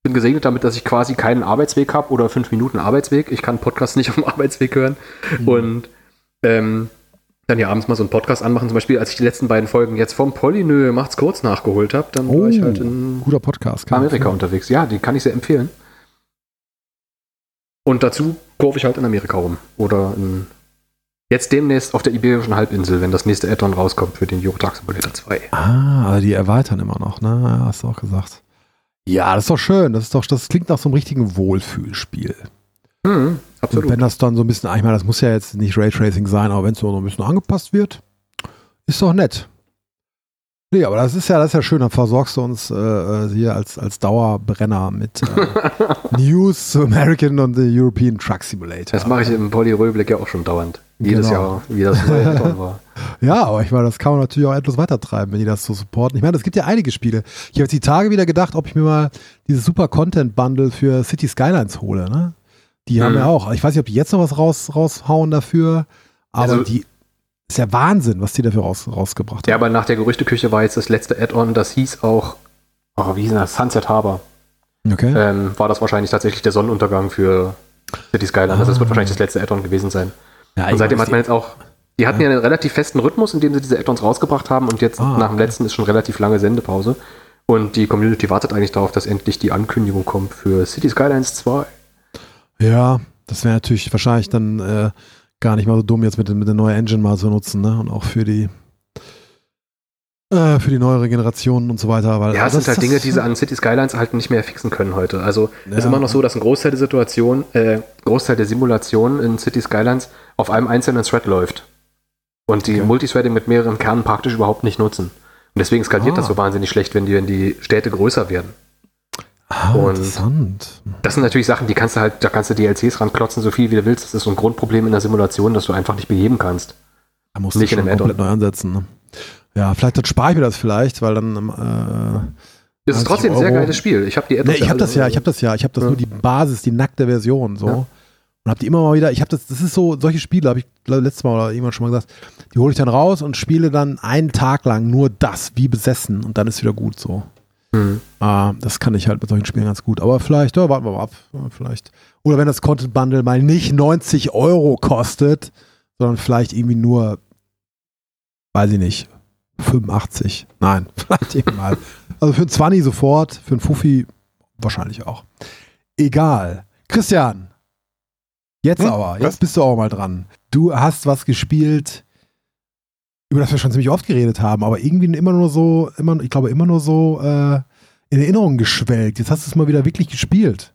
bin gesegnet damit, dass ich quasi keinen Arbeitsweg habe oder fünf Minuten Arbeitsweg. Ich kann Podcasts nicht <laughs> auf dem Arbeitsweg hören. Mhm. Und ähm, dann ja abends mal so einen Podcast anmachen. Zum Beispiel, als ich die letzten beiden Folgen jetzt vom Polynö macht's kurz nachgeholt habe, dann war ich halt in guter Podcast. Amerika unterwegs. Ja, den kann ich sehr empfehlen. Und dazu kurve ich halt in Amerika rum. Oder in, jetzt demnächst auf der Iberischen Halbinsel, wenn das nächste Add-on rauskommt für den Euro Truck Simulator 2. Ah, aber die erweitern immer noch, ne? Hast du auch gesagt. Ja, das ist doch schön. Das ist doch, das klingt nach so einem richtigen Wohlfühlspiel. Mhm, Und absolut. wenn das dann so ein bisschen, ich meine, das muss ja jetzt nicht Raytracing sein, aber wenn es so ein bisschen angepasst wird, ist doch nett. Nee, aber das ist ja, das ist ja schön, dann versorgst du uns äh, äh, hier als, als Dauerbrenner mit äh, <laughs> News zu American und the European Truck Simulator. Das mache ich im Polyröblick ja auch schon dauernd. Jedes Genau. Jahr, wie das neue <laughs> war. Ja, aber ich meine, das kann man natürlich auch etwas weitertreiben, wenn die das so supporten. Ich meine, es gibt ja einige Spiele. Ich habe jetzt die Tage wieder gedacht, ob ich mir mal dieses super Content-Bundle für City Skylines hole. Ne? Die haben Mhm. ja auch. Ich weiß nicht, ob die jetzt noch was raus, raushauen dafür, aber Also- die ist ja Wahnsinn, was die dafür raus, rausgebracht Ja, haben. aber nach der Gerüchteküche war jetzt das letzte Add-on, das hieß auch, oh, wie hieß das? Sunset Harbor. Okay. Ähm, war das wahrscheinlich tatsächlich der Sonnenuntergang für City Skyline. Also das wird wahrscheinlich das letzte Add-on gewesen sein. ja, Und seitdem hat man jetzt. auch, die hatten ja einen relativ festen Rhythmus, in dem sie diese Add-ons rausgebracht haben und jetzt Ah, nach dem okay. letzten ist schon relativ lange Sendepause. Und die Community wartet eigentlich darauf, dass endlich die Ankündigung kommt für City Skylines 2. Ja, das wäre natürlich wahrscheinlich dann äh, gar nicht mal so dumm, jetzt mit, mit der neuen Engine mal zu nutzen, ne? Und auch für die äh, für die neuere Generation und so weiter. Weil Ja, es das- sind halt Dinge, die sie an City Skylines halt nicht mehr fixen können heute. Also es ist Ja. immer noch so, dass ein Großteil der Situation, äh, Großteil der Simulation in City Skylines auf einem einzelnen Thread läuft. Und die Okay. Multithreading mit mehreren Kernen praktisch überhaupt nicht nutzen. Und deswegen skaliert Ah. das so wahnsinnig schlecht, wenn die, wenn die Städte größer werden. Ah, und- interessant. Das sind natürlich Sachen, die kannst du halt, da kannst du DLCs ranklotzen, so viel wie du willst. Das ist so ein Grundproblem in der Simulation, das du einfach nicht beheben kannst. Da musst Nicht du in schon einem komplett neu ansetzen. Ne? Ja, vielleicht dann spare ich mir das vielleicht, weil dann ähm, äh, Es ist 90 trotzdem ein sehr geiles Spiel. Ich habe die Add-ons Nee, ich habe das ja, ich habe das ja, ich habe das Ja. nur die Basis, die nackte Version so. Ja. Und habe die immer mal wieder, ich habe das, das ist so, solche Spiele, habe ich letztes Mal oder irgendwann schon mal gesagt, die hole ich dann raus und spiele dann einen Tag lang nur das, wie besessen und dann ist wieder gut so. Mhm. Ah, das kann ich halt mit solchen Spielen ganz gut. Aber vielleicht, ja, warten wir mal ab. Vielleicht. Oder wenn das Content Bundle mal nicht 90 Euro kostet, sondern vielleicht irgendwie nur, weiß ich nicht, 85. Nein, <laughs> vielleicht irgendwie mal. Also für ein 20 sofort, für ein Fuffi wahrscheinlich auch. Egal. Christian, jetzt Hm, aber, was? jetzt bist du auch mal dran. Du hast was gespielt, über das wir schon ziemlich oft geredet haben, aber irgendwie immer nur so, immer, ich glaube, immer nur so äh, in Erinnerung geschwelgt. Jetzt hast du es mal wieder wirklich gespielt.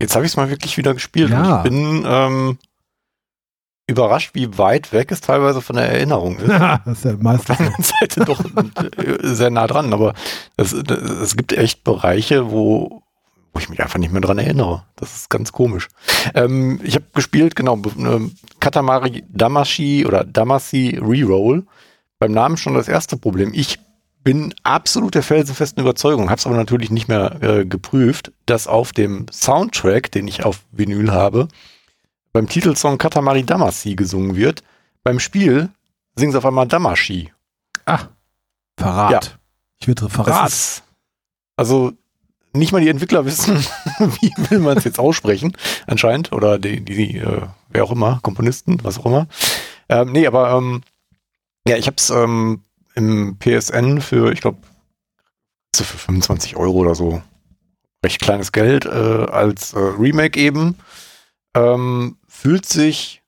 Jetzt habe ich es mal wirklich wieder gespielt. Ja. Und ich bin ähm, überrascht, wie weit weg es teilweise von der Erinnerung ist. <laughs> das ist ja Auf meistens der anderen Seite doch äh, sehr nah dran, aber es, es gibt echt Bereiche, wo, wo ich mich einfach nicht mehr dran erinnere. Das ist ganz komisch. Ähm, ich habe gespielt, genau, Katamari Damashi oder Damacy Reroll. Beim Namen schon das erste Problem. Ich bin absolut der felsenfesten Überzeugung, habe es aber natürlich nicht mehr äh, geprüft, dass auf dem Soundtrack, den ich auf Vinyl habe, beim Titelsong Katamari Damacy gesungen wird. Beim Spiel singen sie auf einmal Damashi. Verrat. Ja. Ich würde Verrat. also nicht mal die Entwickler wissen, <laughs> wie will man es jetzt aussprechen, anscheinend. Oder die, die äh, wer auch immer, Komponisten, was auch immer. Ähm, nee, aber ähm, ja, ich habe es ähm, im PSN für, ich glaube, für 25 Euro oder so. Recht kleines Geld äh, als äh, Remake eben. Ähm, fühlt sich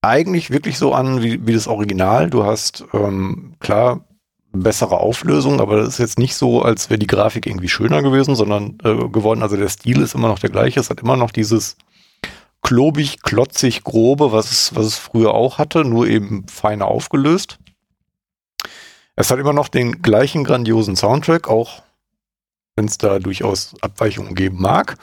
eigentlich wirklich so an wie, wie das Original. Du hast ähm, klar bessere Auflösung, aber das ist jetzt nicht so, als wäre die Grafik irgendwie schöner gewesen, sondern äh, geworden. Also der Stil ist immer noch der gleiche. Es hat immer noch dieses klobig, klotzig, grobe, was es, was es früher auch hatte, nur eben feiner aufgelöst. Es hat immer noch den gleichen grandiosen Soundtrack, auch wenn es da durchaus Abweichungen geben mag.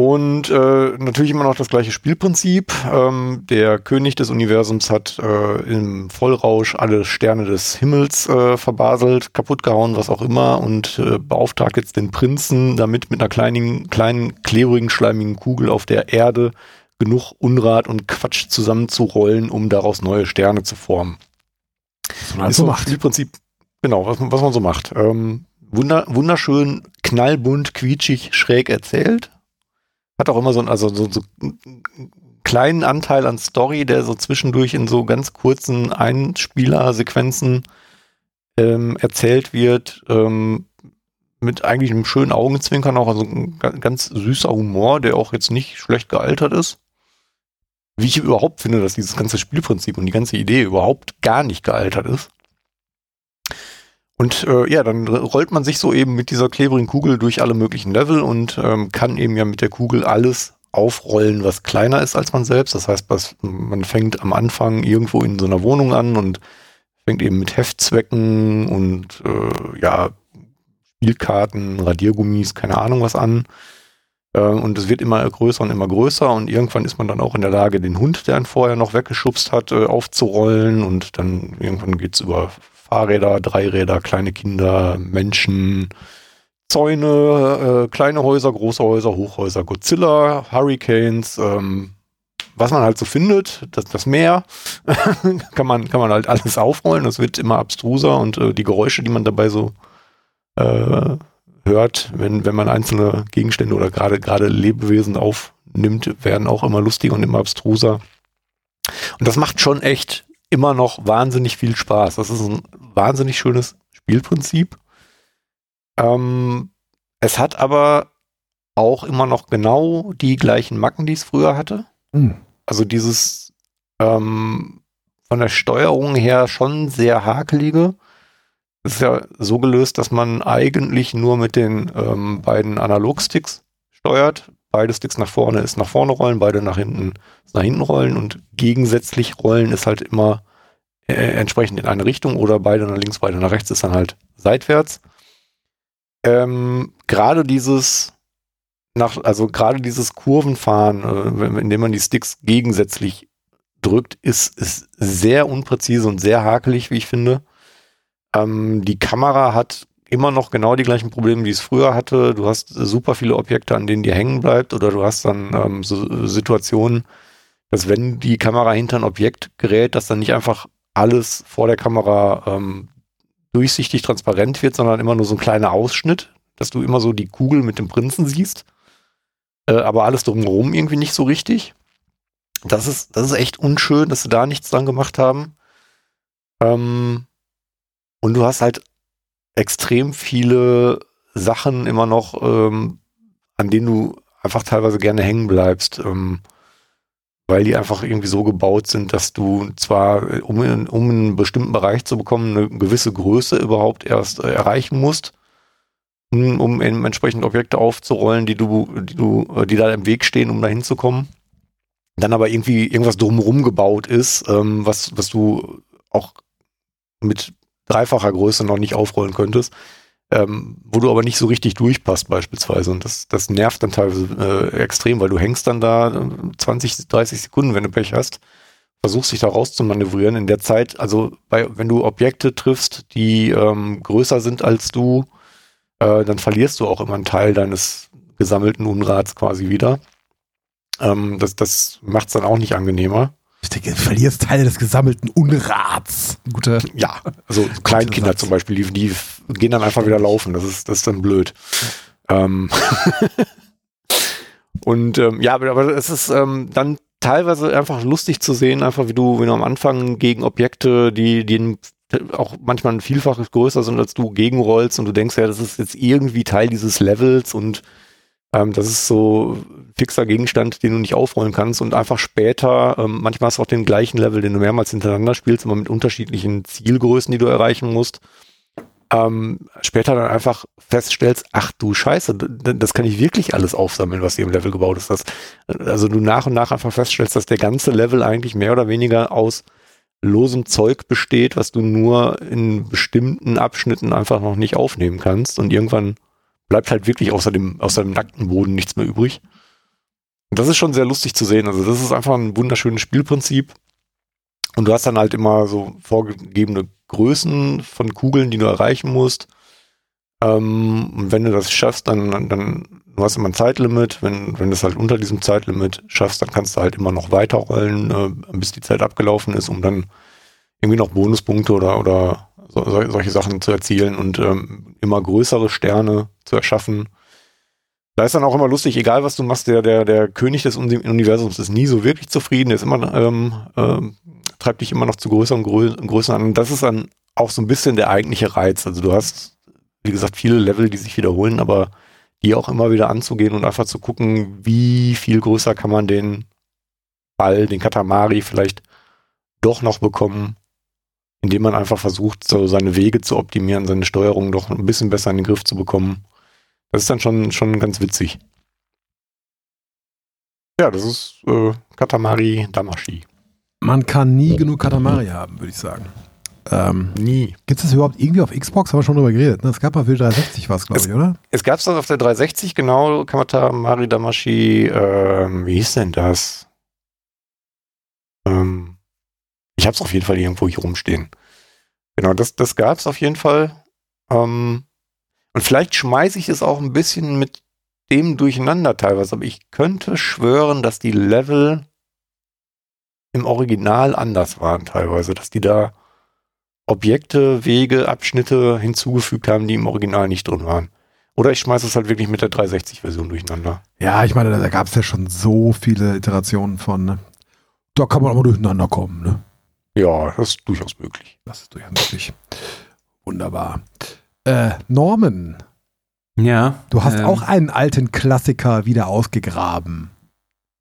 Und äh, natürlich immer noch das gleiche Spielprinzip. Ähm, der König des Universums hat äh, im Vollrausch alle Sterne des Himmels äh, verbaselt, kaputtgehauen, was auch immer, und äh, beauftragt jetzt den Prinzen, damit mit einer kleinen, kleinen, klebrigen, schleimigen Kugel auf der Erde genug Unrat und Quatsch zusammenzurollen, um daraus neue Sterne zu formen. Was man ist so so ein macht. Spielprinzip, genau, was, man- was man so macht. Ähm, wunder, wunderschön, knallbunt, quietschig, schräg erzählt. Hat auch immer so, ein, also so, so einen kleinen Anteil an Story, der so zwischendurch in so ganz kurzen Einspielersequenzen ähm, erzählt wird. Ähm, mit eigentlich einem schönen Augenzwinkern auch, also ein ga- ganz süßer Humor, der auch jetzt nicht schlecht gealtert ist. Wie ich überhaupt finde, dass dieses ganze Spielprinzip und die ganze Idee überhaupt gar nicht gealtert ist. Und äh, ja, dann rollt man sich so eben mit dieser klebrigen Kugel durch alle möglichen Level und ähm, kann eben ja mit der Kugel alles aufrollen, was kleiner ist als man selbst. Das heißt, was, man fängt am Anfang irgendwo in so einer Wohnung an und fängt eben mit Heftzwecken und äh, ja, Spielkarten, Radiergummis, keine Ahnung was an. Äh, und es wird immer größer und immer größer und irgendwann ist man dann auch in der Lage, den Hund, der einen vorher noch weggeschubst hat, äh, aufzurollen und dann irgendwann geht's über Fahrräder, Dreiräder, kleine Kinder, Menschen, Zäune, äh, kleine Häuser, große Häuser, Hochhäuser, Godzilla, Hurricanes, ähm, was man halt so findet, das, das Meer, <laughs> kann man kann man halt alles aufrollen. Das wird immer abstruser und äh, die Geräusche, die man dabei so äh, hört, wenn wenn man einzelne Gegenstände oder gerade gerade Lebewesen aufnimmt, werden auch immer lustiger und immer abstruser. Und das macht schon echt immer noch wahnsinnig viel Spaß. Das ist ein wahnsinnig schönes Spielprinzip. Ähm, es hat aber auch immer noch genau die gleichen Macken, die es früher hatte. Hm. Also dieses ähm, von der Steuerung her schon sehr hakelige. Es ist ja so gelöst, dass man eigentlich nur mit den ähm, beiden Analogsticks steuert. Beide Sticks nach vorne ist nach vorne rollen, beide nach hinten ist nach hinten rollen und gegensätzlich rollen ist halt immer äh, entsprechend in eine Richtung oder beide nach links, beide nach rechts ist dann halt seitwärts. Ähm, gerade dieses nach, also gerade dieses Kurvenfahren, äh, indem man die Sticks gegensätzlich drückt, ist, ist sehr unpräzise und sehr hakelig, wie ich finde. Ähm, die Kamera hat immer noch genau die gleichen Probleme, wie es früher hatte. Du hast super viele Objekte, an denen dir hängen bleibt, oder du hast dann ähm, so Situationen, dass wenn die Kamera hinter ein Objekt gerät, dass dann nicht einfach alles vor der Kamera ähm, durchsichtig transparent wird, sondern immer nur so ein kleiner Ausschnitt, dass du immer so die Kugel mit dem Prinzen siehst, äh, aber alles drumherum irgendwie nicht so richtig. Das ist, das ist echt unschön, dass sie da nichts dran gemacht haben. Ähm, und du hast halt extrem viele Sachen immer noch, ähm, an denen du einfach teilweise gerne hängen bleibst, ähm, weil die einfach irgendwie so gebaut sind, dass du zwar, äh, um, in, um einen bestimmten Bereich zu bekommen, eine gewisse Größe überhaupt erst äh, erreichen musst, um, um entsprechend Objekte aufzurollen, die du, die du, äh, die da im Weg stehen, um da hinzukommen. Dann aber irgendwie irgendwas drumherum gebaut ist, ähm, was, was du auch mit dreifacher Größe noch nicht aufrollen könntest, ähm, wo du aber nicht so richtig durchpasst beispielsweise. Und das, das nervt dann teilweise äh, extrem, weil du hängst dann da 20, äh, 30 Sekunden, wenn du Pech hast, versuchst dich da raus zu manövrieren. In der Zeit, also bei, wenn du Objekte triffst, die ähm, größer sind als du, äh, dann verlierst du auch immer einen Teil deines gesammelten Unrats quasi wieder. Ähm, das das macht es dann auch nicht angenehmer. Ich denke, du verlierst Teile des gesammelten Unrats. Gute. Ja, also Kleinkinder zum Beispiel, die, die gehen dann einfach wieder laufen. Das ist, das ist dann blöd. Ähm <laughs> und ähm, ja, aber, es ist ähm, dann teilweise einfach lustig zu sehen, einfach wie du, wie du am Anfang gegen Objekte, die, die auch manchmal ein Vielfaches größer sind, als du gegenrollst und du denkst ja, das ist jetzt irgendwie Teil dieses Levels und ähm, das ist so fixer Gegenstand, den du nicht aufrollen kannst und einfach später, ähm, manchmal hast du auch den gleichen Level, den du mehrmals hintereinander spielst, aber mit unterschiedlichen Zielgrößen, die du erreichen musst. Ähm, später dann einfach feststellst, ach du Scheiße, das kann ich wirklich alles aufsammeln, was hier im Level gebaut ist. Das, also du nach und nach einfach feststellst, dass der ganze Level eigentlich mehr oder weniger aus losem Zeug besteht, was du nur in bestimmten Abschnitten einfach noch nicht aufnehmen kannst und irgendwann bleibt halt wirklich außer dem, außer dem nackten Boden nichts mehr übrig. Und das ist schon sehr lustig zu sehen. Also das ist einfach ein wunderschönes Spielprinzip. Und du hast dann halt immer so vorgegebene Größen von Kugeln, die du erreichen musst. Ähm, und wenn du das schaffst, dann, dann du hast immer ein Zeitlimit. Wenn, wenn du es halt unter diesem Zeitlimit schaffst, dann kannst du halt immer noch weiterrollen, äh, bis die Zeit abgelaufen ist, um dann irgendwie noch Bonuspunkte oder, oder so, solche Sachen zu erzielen und ähm, immer größere Sterne zu erschaffen. Da ist dann auch immer lustig, egal was du machst, der, der, der König des Universums ist nie so wirklich zufrieden, der ist immer, ähm, ähm, treibt dich immer noch zu größeren Grö Größen an. Und das ist dann auch so ein bisschen der eigentliche Reiz. Also du hast, wie gesagt, viele Level, die sich wiederholen, aber die auch immer wieder anzugehen und einfach zu gucken, wie viel größer kann man den Ball, den Katamari vielleicht doch noch bekommen indem man einfach versucht, so seine Wege zu optimieren, seine Steuerung doch ein bisschen besser in den Griff zu bekommen. Das ist dann schon, schon ganz witzig. Ja, das ist äh, Katamari Damashi. Man kann nie genug Katamari haben, würde ich sagen. Ähm, nie. Gibt es das überhaupt irgendwie auf Xbox? Haben wir schon drüber geredet. Ne? Es gab mal für 360 was, glaube ich, oder? Es gab es das auf der 360, genau. Katamari Damashi, ähm, wie hieß denn das? Ähm, ich habe es auf jeden Fall irgendwo hier rumstehen. Genau, das, das gab es auf jeden Fall. Ähm, und vielleicht schmeiße ich es auch ein bisschen mit dem durcheinander teilweise, aber ich könnte schwören, dass die Level im Original anders waren teilweise, dass die da Objekte, Wege, Abschnitte hinzugefügt haben, die im Original nicht drin waren. Oder ich schmeiße es halt wirklich mit der 360-Version durcheinander. Ja, ich meine, da gab es ja schon so viele Iterationen von. Ne? Da kann man auch mal durcheinander kommen. Ne? Ja, das ist durchaus möglich. Das ist durchaus möglich. Wunderbar. Äh, Norman. Ja. Du hast ähm, auch einen alten Klassiker wieder ausgegraben.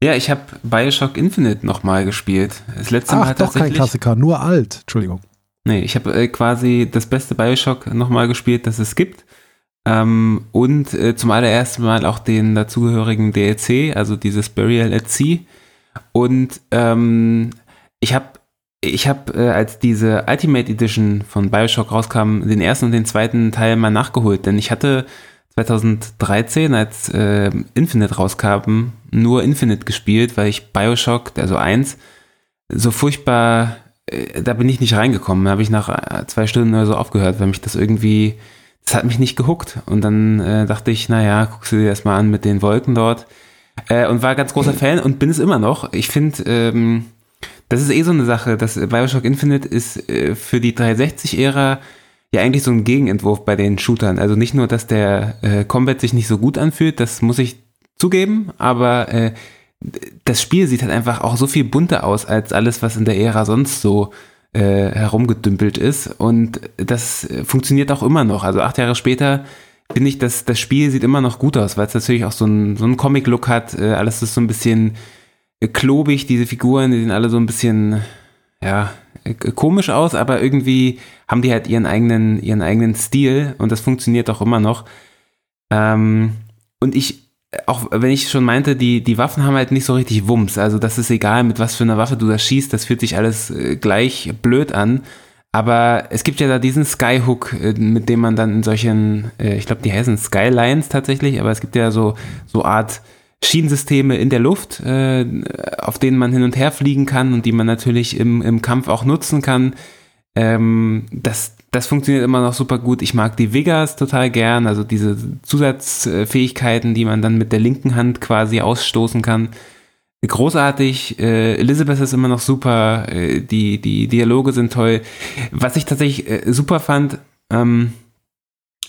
Ja, ich habe Bioshock Infinite nochmal gespielt. Das letzte Ach, Mal doch kein Klassiker, nur alt. Entschuldigung. Nee, ich habe äh, quasi das beste Bioshock nochmal gespielt, das es gibt. Ähm, und äh, zum allerersten Mal auch den dazugehörigen DLC, also dieses Burial at Sea. Und ähm, ich habe ich habe, äh, als diese Ultimate Edition von Bioshock rauskam, den ersten und den zweiten Teil mal nachgeholt, denn ich hatte 2013, als äh, Infinite rauskam, nur Infinite gespielt, weil ich Bioshock, also eins, so furchtbar, äh, da bin ich nicht reingekommen. Da habe ich nach äh, zwei Stunden oder so aufgehört, weil mich das irgendwie das hat mich nicht gehuckt. Und dann äh, dachte ich, naja, guckst du dir das mal an mit den Wolken dort. Äh, und war ganz großer Fan und bin es immer noch. Ich finde, ähm, das ist eh so eine Sache, dass Bioshock Infinite ist äh, für die 360-Ära ja eigentlich so ein Gegenentwurf bei den Shootern. Also nicht nur, dass der äh, Combat sich nicht so gut anfühlt, das muss ich zugeben, aber äh, das Spiel sieht halt einfach auch so viel bunter aus als alles, was in der Ära sonst so äh, herumgedümpelt ist. Und das funktioniert auch immer noch. Also acht Jahre später finde ich, dass das Spiel sieht immer noch gut aus, weil es natürlich auch so einen so Comic-Look hat. Äh, alles ist so ein bisschen klobig, diese Figuren, die sehen alle so ein bisschen, ja, komisch aus, aber irgendwie haben die halt ihren eigenen, ihren eigenen Stil und das funktioniert auch immer noch. Ähm, und ich, auch wenn ich schon meinte, die, die Waffen haben halt nicht so richtig Wumms. Also das ist egal, mit was für einer Waffe du da schießt, das fühlt sich alles äh, gleich blöd an. Aber es gibt ja da diesen Skyhook, äh, mit dem man dann in solchen, äh, ich glaube, die heißen Skylines tatsächlich, aber es gibt ja so, so Art Schienensysteme in der Luft, äh, auf denen man hin und her fliegen kann und die man natürlich im, im Kampf auch nutzen kann. Ähm, das, das funktioniert immer noch super gut. Ich mag die Vigas total gern, also diese Zusatzfähigkeiten, die man dann mit der linken Hand quasi ausstoßen kann. Großartig, äh, Elizabeth ist immer noch super, äh, die, die Dialoge sind toll. Was ich tatsächlich äh, super fand, ähm,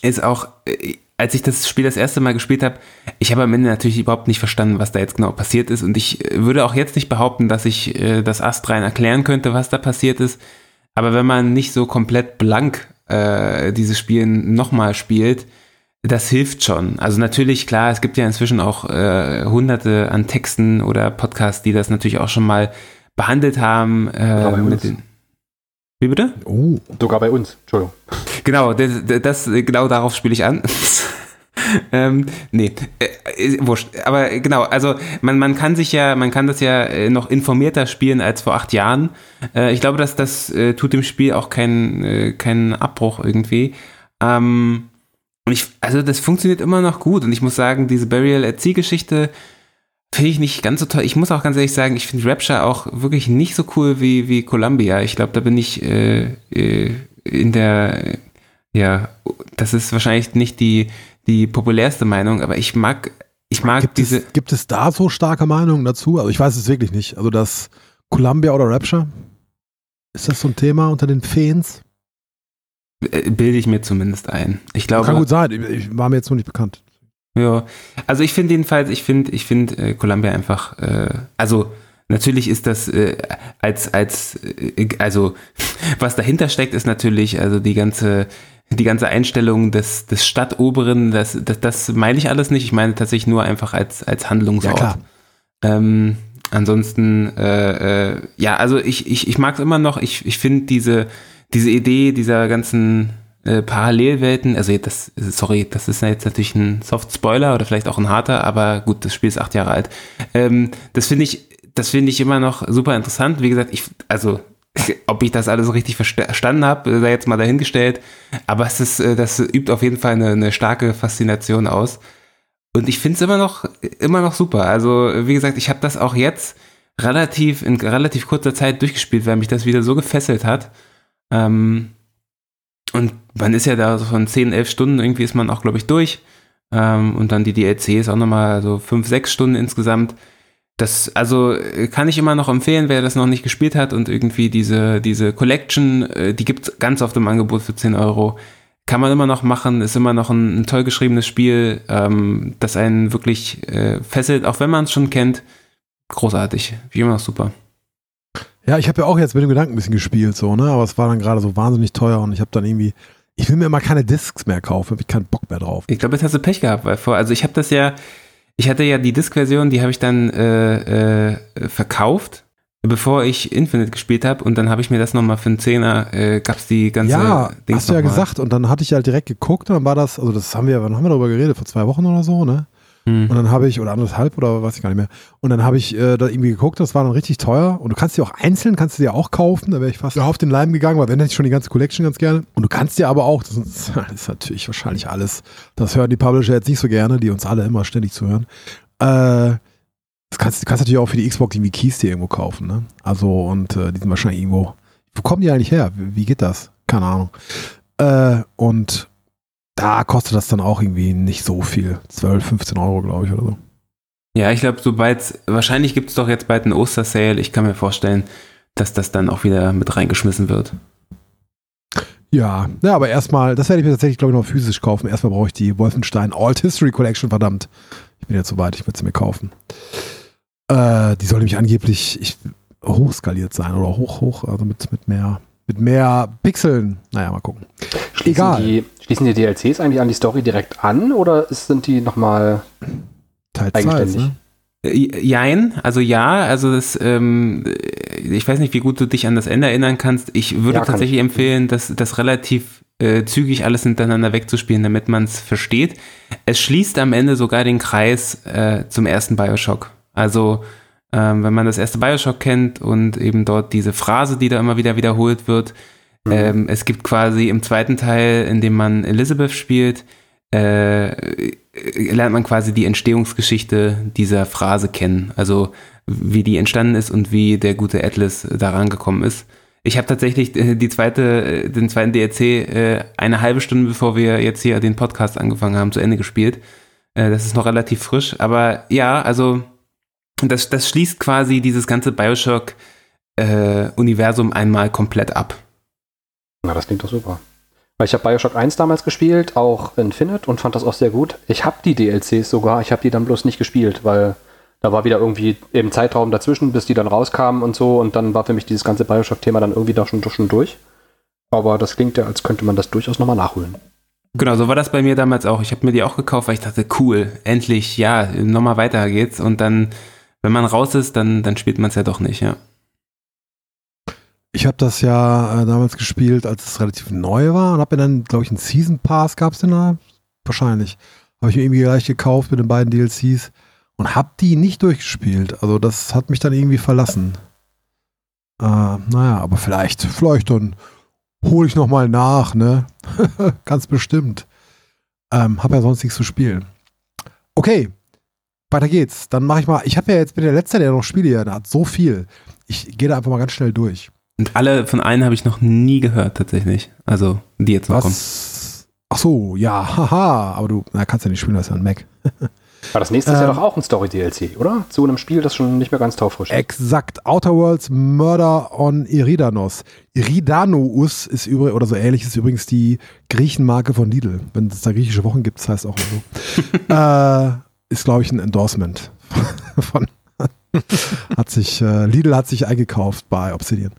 ist auch, äh, als ich das Spiel das erste Mal gespielt habe, ich habe am Ende natürlich überhaupt nicht verstanden, was da jetzt genau passiert ist. Und ich äh, würde auch jetzt nicht behaupten, dass ich äh, das astrein erklären könnte, was da passiert ist. Aber wenn man nicht so komplett blank äh, dieses Spiel nochmal spielt, das hilft schon. Also natürlich, klar, es gibt ja inzwischen auch äh, hunderte an Texten oder Podcasts, die das natürlich auch schon mal behandelt haben. Äh, mit den, wie bitte? Oh. Sogar bei uns, Entschuldigung. Genau, das, das genau darauf spiele ich an. <laughs> ähm, nee, äh, wurscht. Aber genau, also man, man kann sich ja, man kann das ja äh, noch informierter spielen als vor acht Jahren. Äh, ich glaube, dass das äh, tut dem Spiel auch keinen äh, keinen Abbruch irgendwie. Ähm, und ich, also das funktioniert immer noch gut. Und ich muss sagen, diese Burial at Sea Geschichte finde ich nicht ganz so toll. Ich muss auch ganz ehrlich sagen, ich finde Rapture auch wirklich nicht so cool wie, wie Columbia. Ich glaube, da bin ich äh, äh, in der, ja, das ist wahrscheinlich nicht die, die populärste Meinung, aber ich mag, ich mag gibt diese. Es, gibt es da so starke Meinungen dazu? Also ich weiß es wirklich nicht. Also das Columbia oder Rapture? Ist das so ein Thema unter den Fans? Äh, bilde ich mir zumindest ein. Ich glaube. Kann gut sein. Ich war mir jetzt noch nicht bekannt. Ja, also ich finde jedenfalls, ich finde, ich finde äh, Columbia einfach, äh, also natürlich ist das äh, als als äh, also <laughs> was dahinter steckt ist natürlich also die ganze die ganze Einstellung des des Stadtoberen das das, das meine ich alles nicht. Ich meine tatsächlich nur einfach als als Handlungsort. Ja, klar. ähm, ansonsten äh, äh, ja also ich ich ich mag es immer noch. Ich ich finde diese diese Idee dieser ganzen äh, Parallelwelten, also das, sorry, das ist jetzt natürlich ein Soft-Spoiler oder vielleicht auch ein harter, aber gut, das Spiel ist acht Jahre alt. Ähm, das finde ich, das finde ich immer noch super interessant. Wie gesagt, ich, also ob ich das alles richtig verstanden habe, sei jetzt mal dahingestellt. Aber es ist, äh, das übt auf jeden Fall eine, eine starke Faszination aus. Und ich finde es immer noch, immer noch super. Also, wie gesagt, ich habe das auch jetzt relativ, in relativ kurzer Zeit durchgespielt, weil mich das wieder so gefesselt hat. Ähm, und man ist ja da so von 10, 11 Stunden, irgendwie ist man auch, glaube ich, durch. Ähm, und dann die DLCs auch nochmal so 5, 6 Stunden insgesamt. Das, also kann ich immer noch empfehlen, wer das noch nicht gespielt hat und irgendwie diese, diese Collection, äh, die gibt es ganz oft im Angebot für 10 Euro. Kann man immer noch machen, ist immer noch ein, ein toll geschriebenes Spiel, ähm, das einen wirklich äh, fesselt, auch wenn man es schon kennt. Großartig, wie immer noch super. Ja, ich habe ja auch jetzt mit dem Gedanken ein bisschen gespielt, so, ne? Aber es war dann gerade so wahnsinnig teuer und ich habe dann irgendwie, ich will mir immer keine Discs mehr kaufen, habe ich keinen Bock mehr drauf. Ich glaube, jetzt hast du Pech gehabt, weil vor, also ich habe das ja, ich hatte ja die Disk-Version, die habe ich dann äh, äh, verkauft, bevor ich Infinite gespielt habe und dann habe ich mir das nochmal für einen Zehner, äh, gab's die ganze Ja, Dings hast du ja mal. gesagt und dann hatte ich halt direkt geguckt und dann war das, also das haben wir, wann haben wir darüber geredet? Vor zwei Wochen oder so, ne? Hm. Und dann habe ich, oder anderthalb oder weiß ich gar nicht mehr. Und dann habe ich äh, da irgendwie geguckt, das war dann richtig teuer. Und du kannst die auch einzeln, kannst du dir auch kaufen. Da wäre ich fast auf den Leim gegangen, weil wenn hätte ich schon die ganze Collection ganz gerne. Und du kannst dir aber auch, das ist, <laughs> das ist natürlich wahrscheinlich alles, das hören die Publisher jetzt nicht so gerne, die uns alle immer ständig zuhören. Äh, das kannst, du kannst natürlich auch für die Xbox irgendwie Keys dir irgendwo kaufen, ne? Also, und äh, die sind wahrscheinlich irgendwo. Wo kommen die eigentlich her? Wie, wie geht das? Keine Ahnung. Äh, und da kostet das dann auch irgendwie nicht so viel. 12, 15 Euro, glaube ich, oder so. Ja, ich glaube, sobald, wahrscheinlich gibt es doch jetzt bald einen Ostersale. Ich kann mir vorstellen, dass das dann auch wieder mit reingeschmissen wird. Ja, ja, aber erstmal, das werde ich mir tatsächlich, glaube ich, noch physisch kaufen. Erstmal brauche ich die Wolfenstein Alt History Collection, verdammt. Ich bin jetzt so weit, ich werde sie mir kaufen. Äh, die soll nämlich angeblich ich, hochskaliert sein oder hoch, hoch, also mit, mit mehr, mit mehr Pixeln. Naja, mal gucken. Schließen Egal. Die, schließen die DLCs eigentlich an die Story direkt an oder sind die nochmal Teil 2, Eigenständig. ne? Äh, Jein, also ja, also das, ähm, ich weiß nicht, wie gut du dich an das Ende erinnern kannst. Ich würde Ja, tatsächlich ich. empfehlen, das, das relativ äh, zügig alles hintereinander wegzuspielen, damit man es versteht. Es schließt am Ende sogar den Kreis äh, zum ersten Bioshock. Also ähm, wenn man das erste Bioshock kennt und eben dort diese Phrase, die da immer wieder wiederholt wird, Mhm. ähm, es gibt quasi im zweiten Teil, in dem man Elizabeth spielt, äh, lernt man quasi die Entstehungsgeschichte dieser Phrase kennen. Also wie die entstanden ist und wie der gute Atlas da rangekommen ist. Ich habe tatsächlich äh, die zweite, äh, den zweiten DLC äh, eine halbe Stunde bevor wir jetzt hier den Podcast angefangen haben, zu Ende gespielt. Das ist noch relativ frisch, aber ja, also das, das schließt quasi dieses ganze Bioshock-Universum einmal komplett ab. Na, das klingt doch super. Weil ich habe Bioshock 1 damals gespielt, auch Infinite und fand das auch sehr gut. Ich habe die DLCs sogar, ich habe die dann bloß nicht gespielt, weil da war wieder irgendwie im Zeitraum dazwischen, bis die dann rauskamen und so und dann war für mich dieses ganze Bioshock-Thema dann irgendwie doch schon, schon durch. Aber das klingt ja, als könnte man das durchaus nochmal nachholen. Genau, so war das bei mir damals auch. Ich habe mir die auch gekauft, weil ich dachte, cool, endlich, ja, nochmal weiter geht's. Und dann, wenn man raus ist, dann, dann spielt man es ja doch nicht, ja. Ich habe das ja äh, damals gespielt, als es relativ neu war und habe mir dann, glaube ich, einen Season Pass, gab es den da? Wahrscheinlich. Habe ich mir irgendwie gleich gekauft mit den beiden DLCs und habe die nicht durchgespielt. Also das hat mich dann irgendwie verlassen. Äh, naja, aber vielleicht, vielleicht dann hole ich nochmal nach, ne? <laughs> Ganz bestimmt. Ähm, hab ja sonst nichts zu spielen. Okay, weiter geht's. Dann mache ich mal, ich habe ja jetzt, bin der Letzte, der noch Spiele hier hat, so viel. Ich gehe da einfach mal ganz schnell durch. Und alle von allen habe ich noch nie gehört, tatsächlich. Also, die jetzt noch kommen. Was? Ach so, ja, haha, aber du na, kannst ja nicht spielen, das ist ja ein Mac. Aber das nächste ist ja Ähm. doch auch ein Story-DLC, oder? Zu einem Spiel, das schon nicht mehr ganz taufrisch ist. Exakt, Outer Worlds Murder on Iridanos. Iridanous ist übrigens, oder so ähnlich ist übrigens die Griechenmarke von Lidl. Wenn es da griechische Wochen gibt, das heißt auch so. <laughs> äh, ist, glaube ich, ein Endorsement <laughs> von <laughs> hat sich, äh, Lidl hat sich eingekauft bei Obsidian.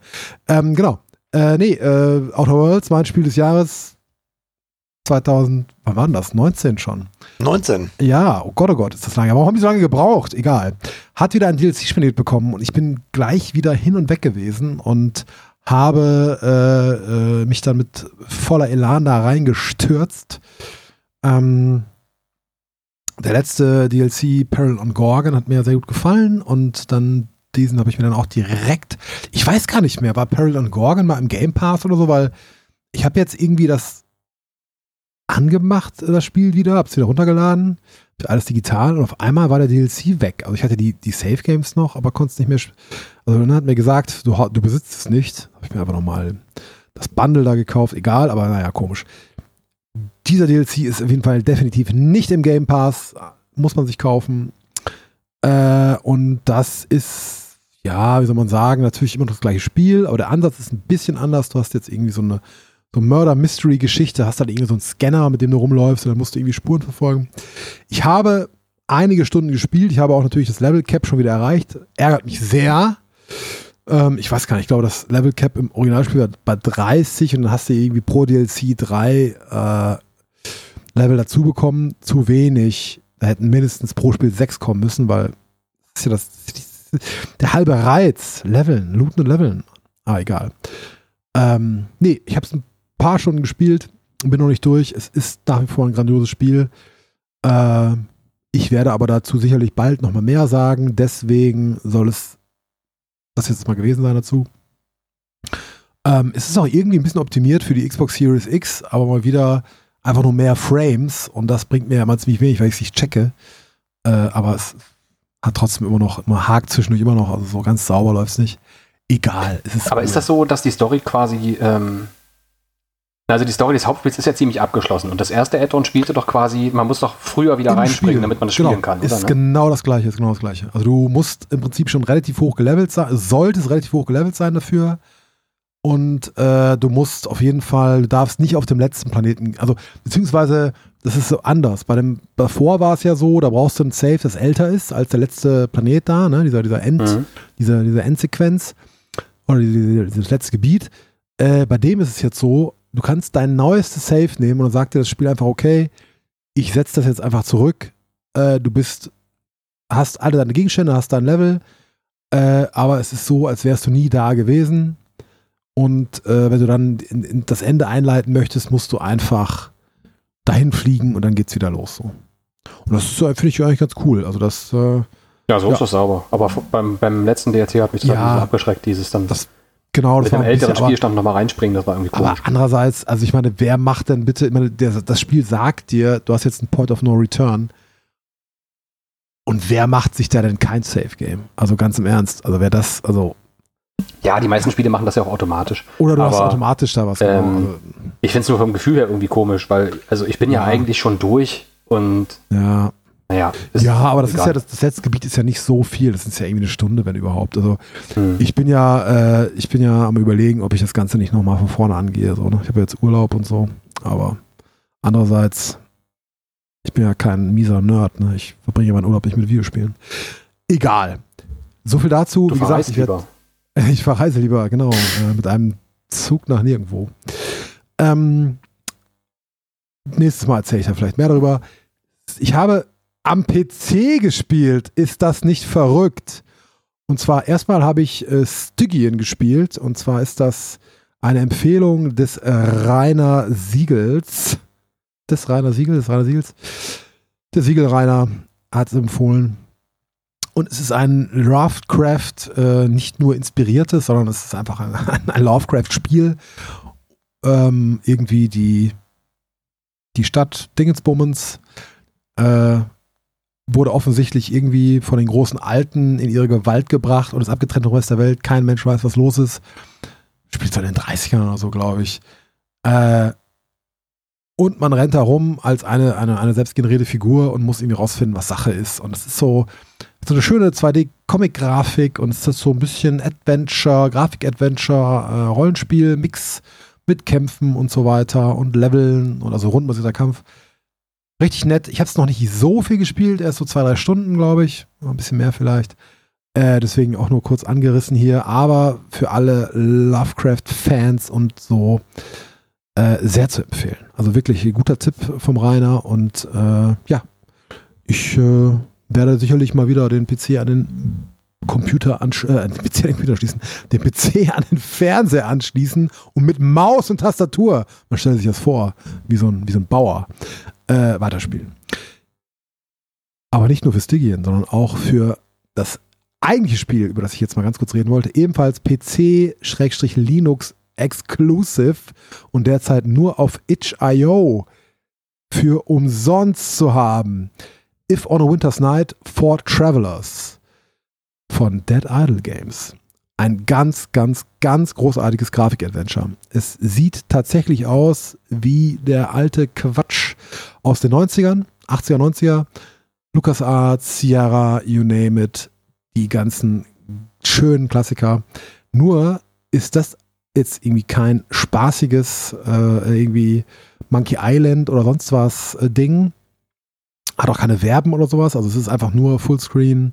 Ähm, genau. Äh, nee, äh, Outer Worlds, mein Spiel des Jahres 2000, wann war denn das? 19 schon. 19. Ja, oh Gott, oh Gott, ist das lange. Aber warum haben die so lange gebraucht? Egal. Hat wieder ein DLC spendiert bekommen und ich bin gleich wieder hin und weg gewesen und habe äh, äh, mich dann mit voller Elan da reingestürzt. Ähm, der letzte DLC, Peril on Gorgon, hat mir sehr gut gefallen und dann diesen habe ich mir dann auch direkt, ich weiß gar nicht mehr, war Peril on Gorgon mal im Game Pass oder so, weil ich habe jetzt irgendwie das angemacht, das Spiel wieder, hab's wieder runtergeladen, alles digital und auf einmal war der DLC weg. Also ich hatte die, die Save Games noch, aber konnte es nicht mehr. Also dann hat mir gesagt, du, du besitzt es nicht. Habe ich mir einfach nochmal das Bundle da gekauft, egal, aber naja, komisch. Dieser DLC ist auf jeden Fall definitiv nicht im Game Pass, muss man sich kaufen. Äh, und das ist, ja, wie soll man sagen, natürlich immer noch das gleiche Spiel, aber der Ansatz ist ein bisschen anders. Du hast jetzt irgendwie so eine so Murder-Mystery-Geschichte, hast halt irgendwie so einen Scanner, mit dem du rumläufst und dann musst du irgendwie Spuren verfolgen. Ich habe einige Stunden gespielt, ich habe auch natürlich das Level Cap schon wieder erreicht, ärgert mich sehr. Ähm, ich weiß gar nicht, ich glaube, das Level Cap im Originalspiel war bei 30 und dann hast du irgendwie pro DLC drei äh, Level dazu bekommen, zu wenig. Da hätten mindestens pro Spiel sechs kommen müssen, weil das ist ja das, <laughs> der halbe Reiz, Leveln, looten und leveln. Ah, egal. Ähm, nee, ich habe es ein paar Stunden gespielt und bin noch nicht durch. Es ist nach wie vor ein grandioses Spiel. Äh, ich werde aber dazu sicherlich bald noch mal mehr sagen. Deswegen soll es das jetzt mal gewesen sein dazu. Ähm, es ist auch irgendwie ein bisschen optimiert für die Xbox Series X, aber mal wieder einfach nur mehr Frames und das bringt mir ja immer ziemlich wenig, weil ich es nicht checke. Äh, aber es hat trotzdem immer noch, immer hakt zwischendurch immer noch, also so ganz sauber läuft es nicht. Egal. Es ist Aber ist das so, dass die Story quasi ähm, Also die Story des Hauptspiels ist ja ziemlich abgeschlossen. Und das erste Add-on spielte doch quasi, man muss doch früher wieder Im reinspringen, Spiel. damit man das genau, spielen kann. Ist Oder, ne? genau das gleiche, ist genau das gleiche. Also du musst im Prinzip schon relativ hoch gelevelt sein, solltest relativ hoch gelevelt sein dafür. Und äh, du musst auf jeden Fall, du darfst nicht auf dem letzten Planeten, also beziehungsweise das ist so anders. Bei dem davor war es ja so, da brauchst du ein Safe, das älter ist als der letzte Planet da, ne? Dieser, dieser End, Mhm. diese, diese Endsequenz oder diese, dieses letzte Gebiet. Äh, bei dem ist es jetzt so, du kannst dein neuestes Save nehmen und dann sagt dir das Spiel einfach, okay, ich setze das jetzt einfach zurück. Äh, du bist, hast alle deine Gegenstände, hast dein Level, äh, aber es ist so, als wärst du nie da gewesen. Und äh, wenn du dann in, in das Ende einleiten möchtest, musst du einfach dahin fliegen und dann geht's wieder los. So. Und das äh, finde ich eigentlich ganz cool. Also das, äh, Ja, so Ja. ist das sauber. Aber beim, beim letzten DLC hat mich das Ja. halt so abgeschreckt, dieses dann Das genau, das mit ein bisschen, älteren aber- Spielstand nochmal reinspringen, das war irgendwie Aber komisch. andererseits, also ich meine, wer macht denn bitte, ich meine, der, das Spiel sagt dir, du hast jetzt einen Point of No Return. Und wer macht sich da denn kein Safe Game? Also ganz im Ernst. Also wer das, also, Ja, die meisten Spiele machen das ja auch automatisch. oder du hast Aber, automatisch da was. ähm, genau. Ich finde es nur vom Gefühl her irgendwie komisch, weil, also ich bin ja, Ja. eigentlich schon durch und ja. naja. ist ja, aber das ist egal. ja, das, das letzte Gebiet ist ja nicht so viel. Das ist ja irgendwie eine Stunde, wenn überhaupt. Also Hm. ich bin ja, äh, ich bin ja am überlegen, ob ich das Ganze nicht nochmal von vorne angehe. So, ne? Ich habe jetzt Urlaub und so. Aber andererseits, ich bin ja kein mieser Nerd. Ne? Ich verbringe ja meinen Urlaub nicht mit Videospielen. Egal. So viel dazu. Du Wie gesagt, ich, werd, lieber. <laughs> ich verreise lieber, genau, äh, mit einem Zug nach nirgendwo. Ähm, nächstes Mal erzähle ich da vielleicht mehr darüber. Ich habe am PC gespielt. Ist das nicht verrückt? Und zwar erstmal habe ich äh, Stygian gespielt. Und zwar ist das eine Empfehlung des äh, Rainer Siegels. Des Rainer Siegels, des Rainer Siegels. Der Siegel Rainer hat es empfohlen. Und es ist ein Lovecraft, äh, nicht nur inspiriertes, sondern es ist einfach <laughs> ein, ein Lovecraft-Spiel. Ähm, irgendwie die, die Stadt Dingensbummens äh, wurde offensichtlich irgendwie von den großen Alten in ihre Gewalt gebracht und ist abgetrennt vom Rest der Welt. Kein Mensch weiß, was los ist. Spielt in den 30ern oder so, glaube ich. Äh, und man rennt herum als eine, eine, eine selbstgenerierte Figur und muss irgendwie rausfinden, was Sache ist. Und es ist so, so eine schöne 2D-Comic-Grafik und es ist so ein bisschen Adventure, Grafik-Adventure, äh, Rollenspiel, Mix mit Kämpfen und so weiter und Leveln oder so rundbasierter Kampf. Richtig nett. Ich habe es noch nicht so viel gespielt, erst so zwei, drei Stunden, glaube ich. Ein bisschen mehr vielleicht. Äh, deswegen auch nur kurz angerissen hier. Aber für alle Lovecraft-Fans und so äh, sehr zu empfehlen. Also wirklich ein guter Tipp vom Rainer. Und äh, ja, ich äh, werde sicherlich mal wieder den PC an den Computer anschließen, äh, den PC an den schließen, den PC <laughs> an den Fernseher anschließen und mit Maus und Tastatur, man stellt sich das vor, wie so ein, wie so ein Bauer, äh, weiterspielen. Aber nicht nur für Stygian, sondern auch für das eigentliche Spiel, über das ich jetzt mal ganz kurz reden wollte, ebenfalls PC-Linux Exclusive und derzeit nur auf itch.io für umsonst zu haben. If on a Winter's Night for Travelers von Dead Idle Games. Ein ganz, ganz, ganz großartiges Grafik-Adventure. Es sieht tatsächlich aus wie der alte Quatsch aus den 90ern, 80er, 90er. LucasArts, Sierra, you name it. Die ganzen schönen Klassiker. Nur ist das jetzt irgendwie kein spaßiges, äh, irgendwie Monkey Island oder sonst was äh, Ding. Hat auch keine Verben oder sowas. Also es ist einfach nur Fullscreen.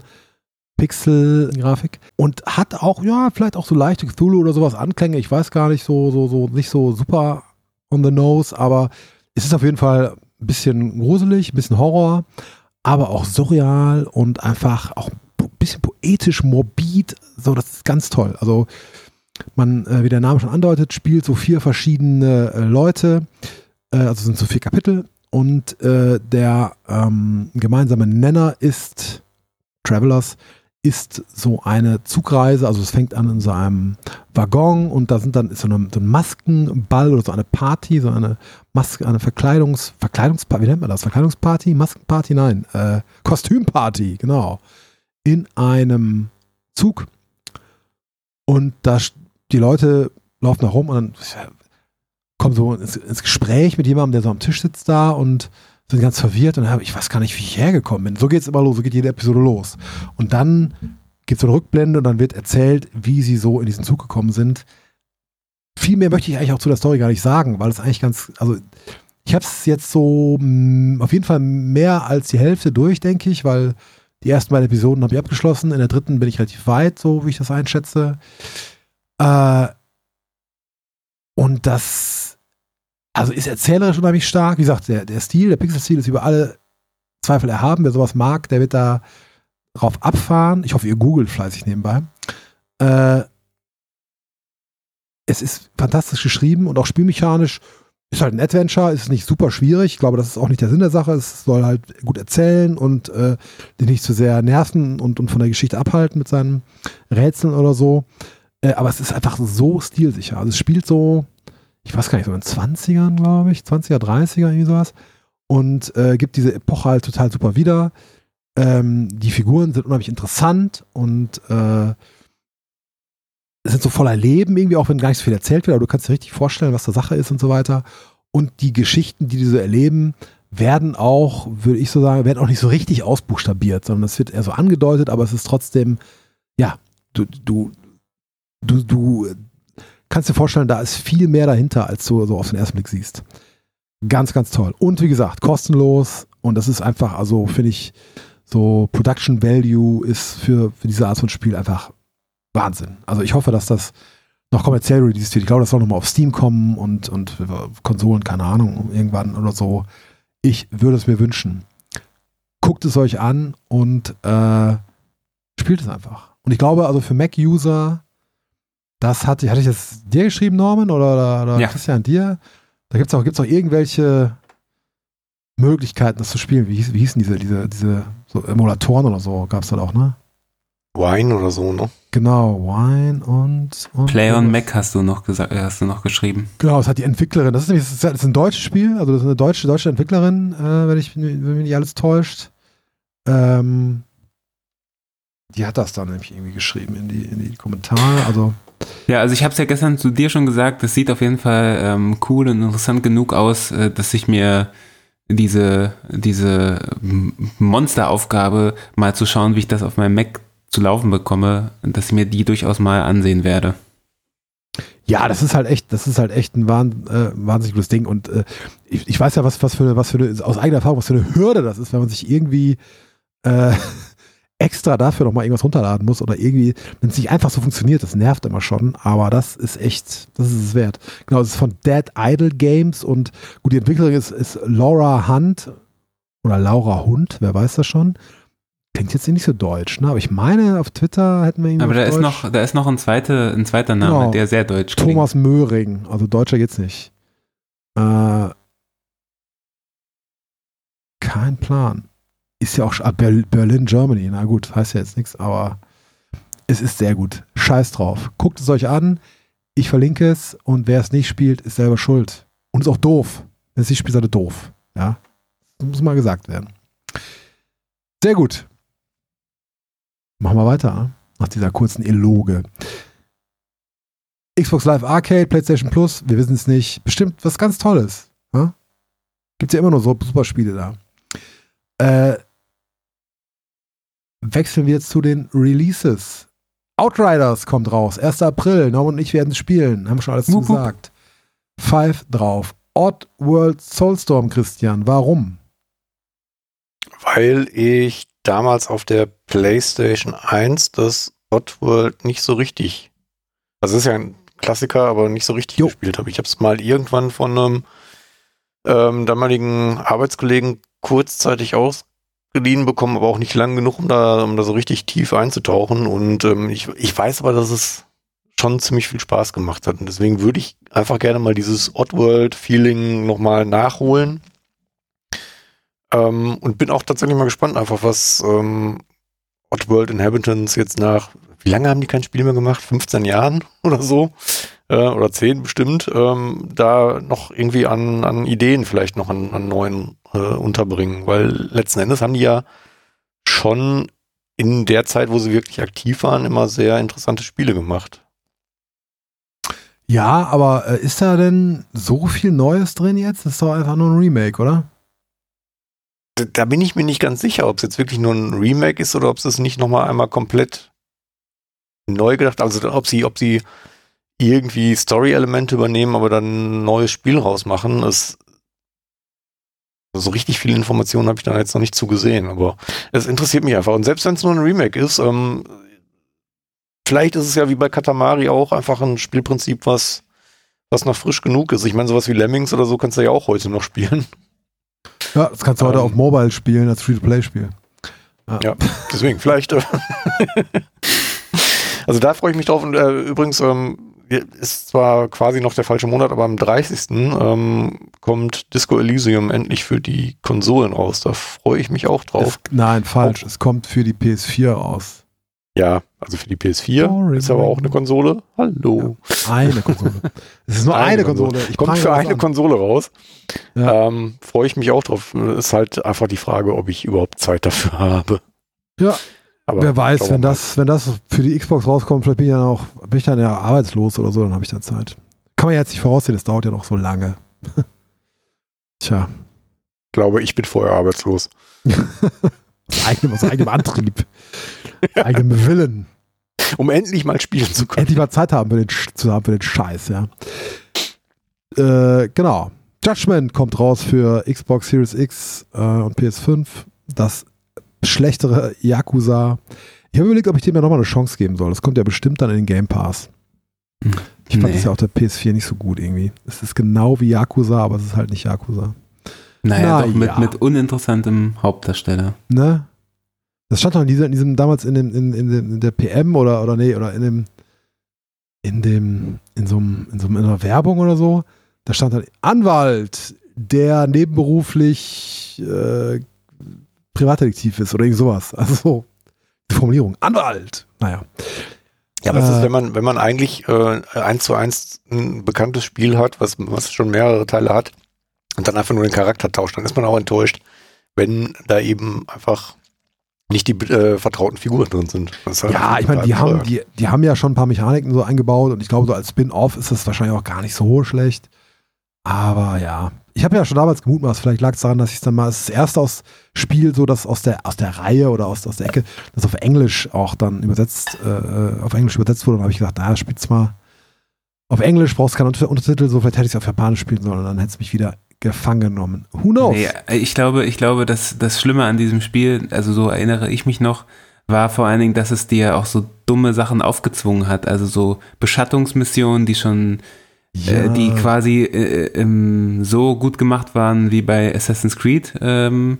Pixel-Grafik und hat auch, ja, vielleicht auch so leichte Cthulhu oder sowas Anklänge. Ich weiß gar nicht, so, so, so, nicht so super on the nose, aber es ist auf jeden Fall ein bisschen gruselig, ein bisschen Horror, aber auch surreal und einfach auch ein bisschen poetisch, morbid. So, das ist ganz toll. Also, man, äh, wie der Name schon andeutet, spielt so vier verschiedene äh, Leute, äh, also sind so vier Kapitel und äh, der ähm, gemeinsame Nenner ist Travelers ist so eine Zugreise, also es fängt an in so einem Waggon und da sind dann so, eine, so ein Maskenball oder so eine Party, so eine Maske, eine Verkleidungs, Verkleidungsparty, wie nennt man das? Verkleidungsparty? Maskenparty? Nein, äh, Kostümparty, genau. In einem Zug und da die Leute laufen da rum und dann kommen so ins, ins Gespräch mit jemandem, der so am Tisch sitzt da und sind ganz verwirrt und dann hab, ich weiß gar nicht, wie ich hergekommen bin. So geht's immer los, so geht jede Episode los. Und dann gibt es so eine Rückblende und dann wird erzählt, wie sie so in diesen Zug gekommen sind. Viel mehr möchte ich eigentlich auch zu der Story gar nicht sagen, weil es eigentlich ganz, also ich habe es jetzt so mh, auf jeden Fall mehr als die Hälfte durch, denke ich, weil die ersten beiden Episoden habe ich abgeschlossen. In der dritten bin ich relativ weit, so wie ich das einschätze. Äh, und das, also ist erzählerisch unheimlich stark. Wie gesagt, der, der Stil, der Pixel-Stil ist über alle Zweifel erhaben. Wer sowas mag, der wird da drauf abfahren. Ich hoffe, ihr googelt fleißig nebenbei. Äh, es ist fantastisch geschrieben und auch spielmechanisch ist halt ein Adventure, ist nicht super schwierig. Ich glaube, das ist auch nicht der Sinn der Sache. Es soll halt gut erzählen und äh, dich nicht zu sehr nerven und, und von der Geschichte abhalten mit seinen Rätseln oder so. Äh, aber es ist einfach so stilsicher. Also es spielt so, ich weiß gar nicht, so in den 20ern, glaube ich, 20er, 30er, irgendwie sowas. Und äh, gibt diese Epoche halt total super wieder. Ähm, die Figuren sind unheimlich interessant und äh, sind so voller Leben irgendwie, auch wenn gar nicht so viel erzählt wird, aber du kannst dir richtig vorstellen, was da Sache ist und so weiter. Und die Geschichten, die die so erleben, werden auch, würde ich so sagen, werden auch nicht so richtig ausbuchstabiert, sondern es wird eher so angedeutet, aber es ist trotzdem, ja, du, du, du, du kannst dir vorstellen, da ist viel mehr dahinter, als du so auf den ersten Blick siehst. Ganz, ganz toll. Und wie gesagt, kostenlos und das ist einfach, also finde ich, so Production Value ist für, für diese Art von Spiel einfach Wahnsinn. Also ich hoffe, dass das noch kommerziell released wird. Ich glaube, das soll nochmal auf Steam kommen und, und Konsolen, keine Ahnung, irgendwann oder so. Ich würde es mir wünschen. Guckt es euch an und äh, spielt es einfach. Und ich glaube, also für Mac-User, das hatte, hatte ich das dir geschrieben, Norman, oder, oder, oder Ja. Christian, dir? Da gibt es auch, gibt's auch irgendwelche Möglichkeiten, das zu spielen. Wie, hieß, wie hießen diese, diese, diese so Emulatoren oder so, gab es da auch, ne? Wine oder so, ne? Genau, Wine und, und Play on. Mac hast du noch gesagt, äh, hast du noch geschrieben. Genau, das hat die Entwicklerin. Das ist nämlich das ist ein deutsches Spiel, also das ist eine deutsche, deutsche Entwicklerin, äh, wenn, ich, wenn mich nicht alles täuscht. Ähm, die hat das dann nämlich irgendwie geschrieben in die, in die Kommentare. Also, Ja, also ich habe es ja gestern zu dir schon gesagt, das sieht auf jeden Fall ähm, cool und interessant genug aus, äh, dass ich mir diese, diese Monsteraufgabe mal zu schauen, wie ich das auf meinem Mac zu laufen bekomme, dass ich mir die durchaus mal ansehen werde. ja, das ist halt echt, das ist halt echt ein wahn, äh, wahnsinnig gutes Ding. Und äh, ich, ich weiß ja, was, was für eine, was für eine, aus eigener Erfahrung, was für eine Hürde das ist, wenn man sich irgendwie äh, extra dafür nochmal irgendwas runterladen muss oder irgendwie, wenn es nicht einfach so funktioniert, das nervt immer schon, aber das ist echt, das ist es wert. Genau, es ist von Dead Idle Games und gut, die Entwicklerin ist, ist Laura Hunt oder Laura Hund, wer weiß das schon. Klingt jetzt nicht so deutsch, ne? Aber ich meine, auf Twitter hätten wir ihn Aber da ist Deutsch. noch, da ist noch ein, zweite, ein zweiter Name, Genau. der sehr deutsch klingt. Thomas Möhring, also deutscher geht's nicht. Äh, kein Plan. Ist ja auch ah, Ber- Berlin, Germany. Na gut, heißt ja jetzt nichts, aber es ist sehr gut. Scheiß drauf. Guckt es euch an. Ich verlinke es und wer es nicht spielt, ist selber schuld. Und ist auch doof. Wenn es nicht spielt, ist er doof. Ja. Das muss mal gesagt werden. Sehr gut. Machen wir weiter. ne? Nach dieser kurzen Eloge. Xbox Live Arcade, PlayStation Plus, wir wissen es nicht. Bestimmt was ganz Tolles. Ja? Gibt ja immer nur so super Spiele da. Äh, wechseln wir jetzt zu den Releases. Outriders kommt raus, 1. April. Norm und ich werden es spielen. Haben wir schon alles Wup, wup. zugesagt. Five drauf. Odd World Soulstorm, Christian. Warum? Weil ich damals auf der PlayStation 1 das Oddworld nicht so richtig. Also es ist ja ein Klassiker, aber nicht so richtig Jo. gespielt habe. Ich habe es mal irgendwann von einem ähm, damaligen Arbeitskollegen kurzzeitig ausgeliehen bekommen, aber auch nicht lang genug, um da, um da so richtig tief einzutauchen. Und ähm, ich, ich weiß aber, dass es schon ziemlich viel Spaß gemacht hat. Und deswegen würde ich einfach gerne mal dieses Oddworld-Feeling nochmal nachholen. Ähm, und bin auch tatsächlich mal gespannt, einfach was ähm, Oddworld Inhabitants jetzt nach, wie lange haben die kein Spiel mehr gemacht? 15 Jahren <laughs> oder so? Äh, oder 10 bestimmt, ähm, da noch irgendwie an, an Ideen vielleicht noch an, an neuen äh, unterbringen. Weil letzten Endes haben die ja schon in der Zeit, wo sie wirklich aktiv waren, immer sehr interessante Spiele gemacht. Ja, aber äh, ist da denn so viel Neues drin jetzt? Das ist doch einfach nur ein Remake, oder? Da, da bin ich mir nicht ganz sicher, ob es jetzt wirklich nur ein Remake ist oder ob es nicht nochmal einmal komplett neu gedacht, also ob sie, ob sie irgendwie Story-Elemente übernehmen, aber dann ein neues Spiel rausmachen. Es, so richtig viele Informationen habe ich da jetzt noch nicht zugesehen, aber es interessiert mich einfach. Und selbst wenn es nur ein Remake ist, ähm, vielleicht ist es ja wie bei Katamari auch einfach ein Spielprinzip, was, was noch frisch genug ist. Ich meine, sowas wie Lemmings oder so kannst du ja auch heute noch spielen. Ja, das kannst du heute Ähm. auf Mobile spielen, als Free-to-Play-Spiel. Ja, deswegen, vielleicht. <laughs> also da freue ich mich drauf. Und äh, übrigens ähm, ist zwar quasi noch der falsche Monat, aber am 30. Ähm, kommt Disco Elysium endlich für die Konsolen raus. Da freue ich mich auch drauf. Es, nein, falsch. Es kommt für die PS4 raus. ja, also für die PS4 Boring. ist aber auch eine Konsole. Hallo. Eine Konsole. Es ist nur eine, Konsole. Ich kommt für eine an. Konsole raus. Ja. Ähm, freue ich mich auch drauf. Ist halt einfach die Frage, ob ich überhaupt Zeit dafür habe. Ja, Aber Wer weiß, wenn das, wenn das für die Xbox rauskommt, vielleicht bin ich dann auch, bin ich dann ja arbeitslos oder so, dann habe ich dann Zeit. Kann man ja jetzt nicht voraussehen, das dauert ja noch so lange. <laughs> Tja, Ich glaube, ich bin vorher arbeitslos. aus eigenem, aus eigenem Antrieb, aus <laughs> eigenem Willen. Um endlich mal spielen zu können. Endlich mal Zeit haben für den, zu haben für den Scheiß, ja. Äh, genau. Judgment kommt raus für Xbox Series X äh, und PS5. Das schlechtere Yakuza. Ich habe überlegt, ob ich dem ja nochmal eine Chance geben soll. Das kommt ja bestimmt dann in den Game Pass. Ich fand Nee. es ja auf der PS4 nicht so gut irgendwie. Es ist genau wie Yakuza, aber es ist halt nicht Yakuza. Naja, Na doch mit, ja. mit uninteressantem Hauptdarsteller. Ne? Das stand doch in diesem, in diesem damals in dem, in, in, dem, in der PM oder, oder nee, oder in dem, in dem, in so einem, in so einem, in einer Werbung oder so. Da stand dann Anwalt, der nebenberuflich äh, Privatdetektiv ist oder irgend sowas. Also so, die Formulierung. Anwalt! Naja. Ja, aber es Äh, ist, wenn man, wenn man eigentlich äh, eins zu eins ein bekanntes Spiel hat, was, was schon mehrere Teile hat, und dann einfach nur den Charakter tauscht, dann ist man auch enttäuscht, wenn da eben einfach nicht die äh, vertrauten Figuren drin sind. Halt Ja, ich meine, die haben, die, die haben ja schon ein paar Mechaniken so eingebaut und ich glaube, so als Spin-off ist das wahrscheinlich auch gar nicht so schlecht. Aber ja, ich habe ja schon damals gemutmaßt, vielleicht lag es daran, dass ich dann mal das erste aus Spiel, so das aus der, aus der Reihe oder aus, aus der Ecke, das auf Englisch auch dann übersetzt, äh, auf Englisch übersetzt wurde. Und habe ich gedacht, naja, spiel's mal auf Englisch, brauchst keinen Unter Untertitel, so vielleicht hätte ich es auf Japanisch spielen sollen dann hätte es mich wieder gefangen genommen. Who knows? Nee, ich glaube, ich glaube, dass das Schlimme an diesem Spiel, also so erinnere ich mich noch, war vor allen Dingen, dass es dir auch so dumme Sachen aufgezwungen hat. Also so Beschattungsmissionen, die schon, äh, die quasi äh, ähm, so gut gemacht waren wie bei Assassin's Creed ähm,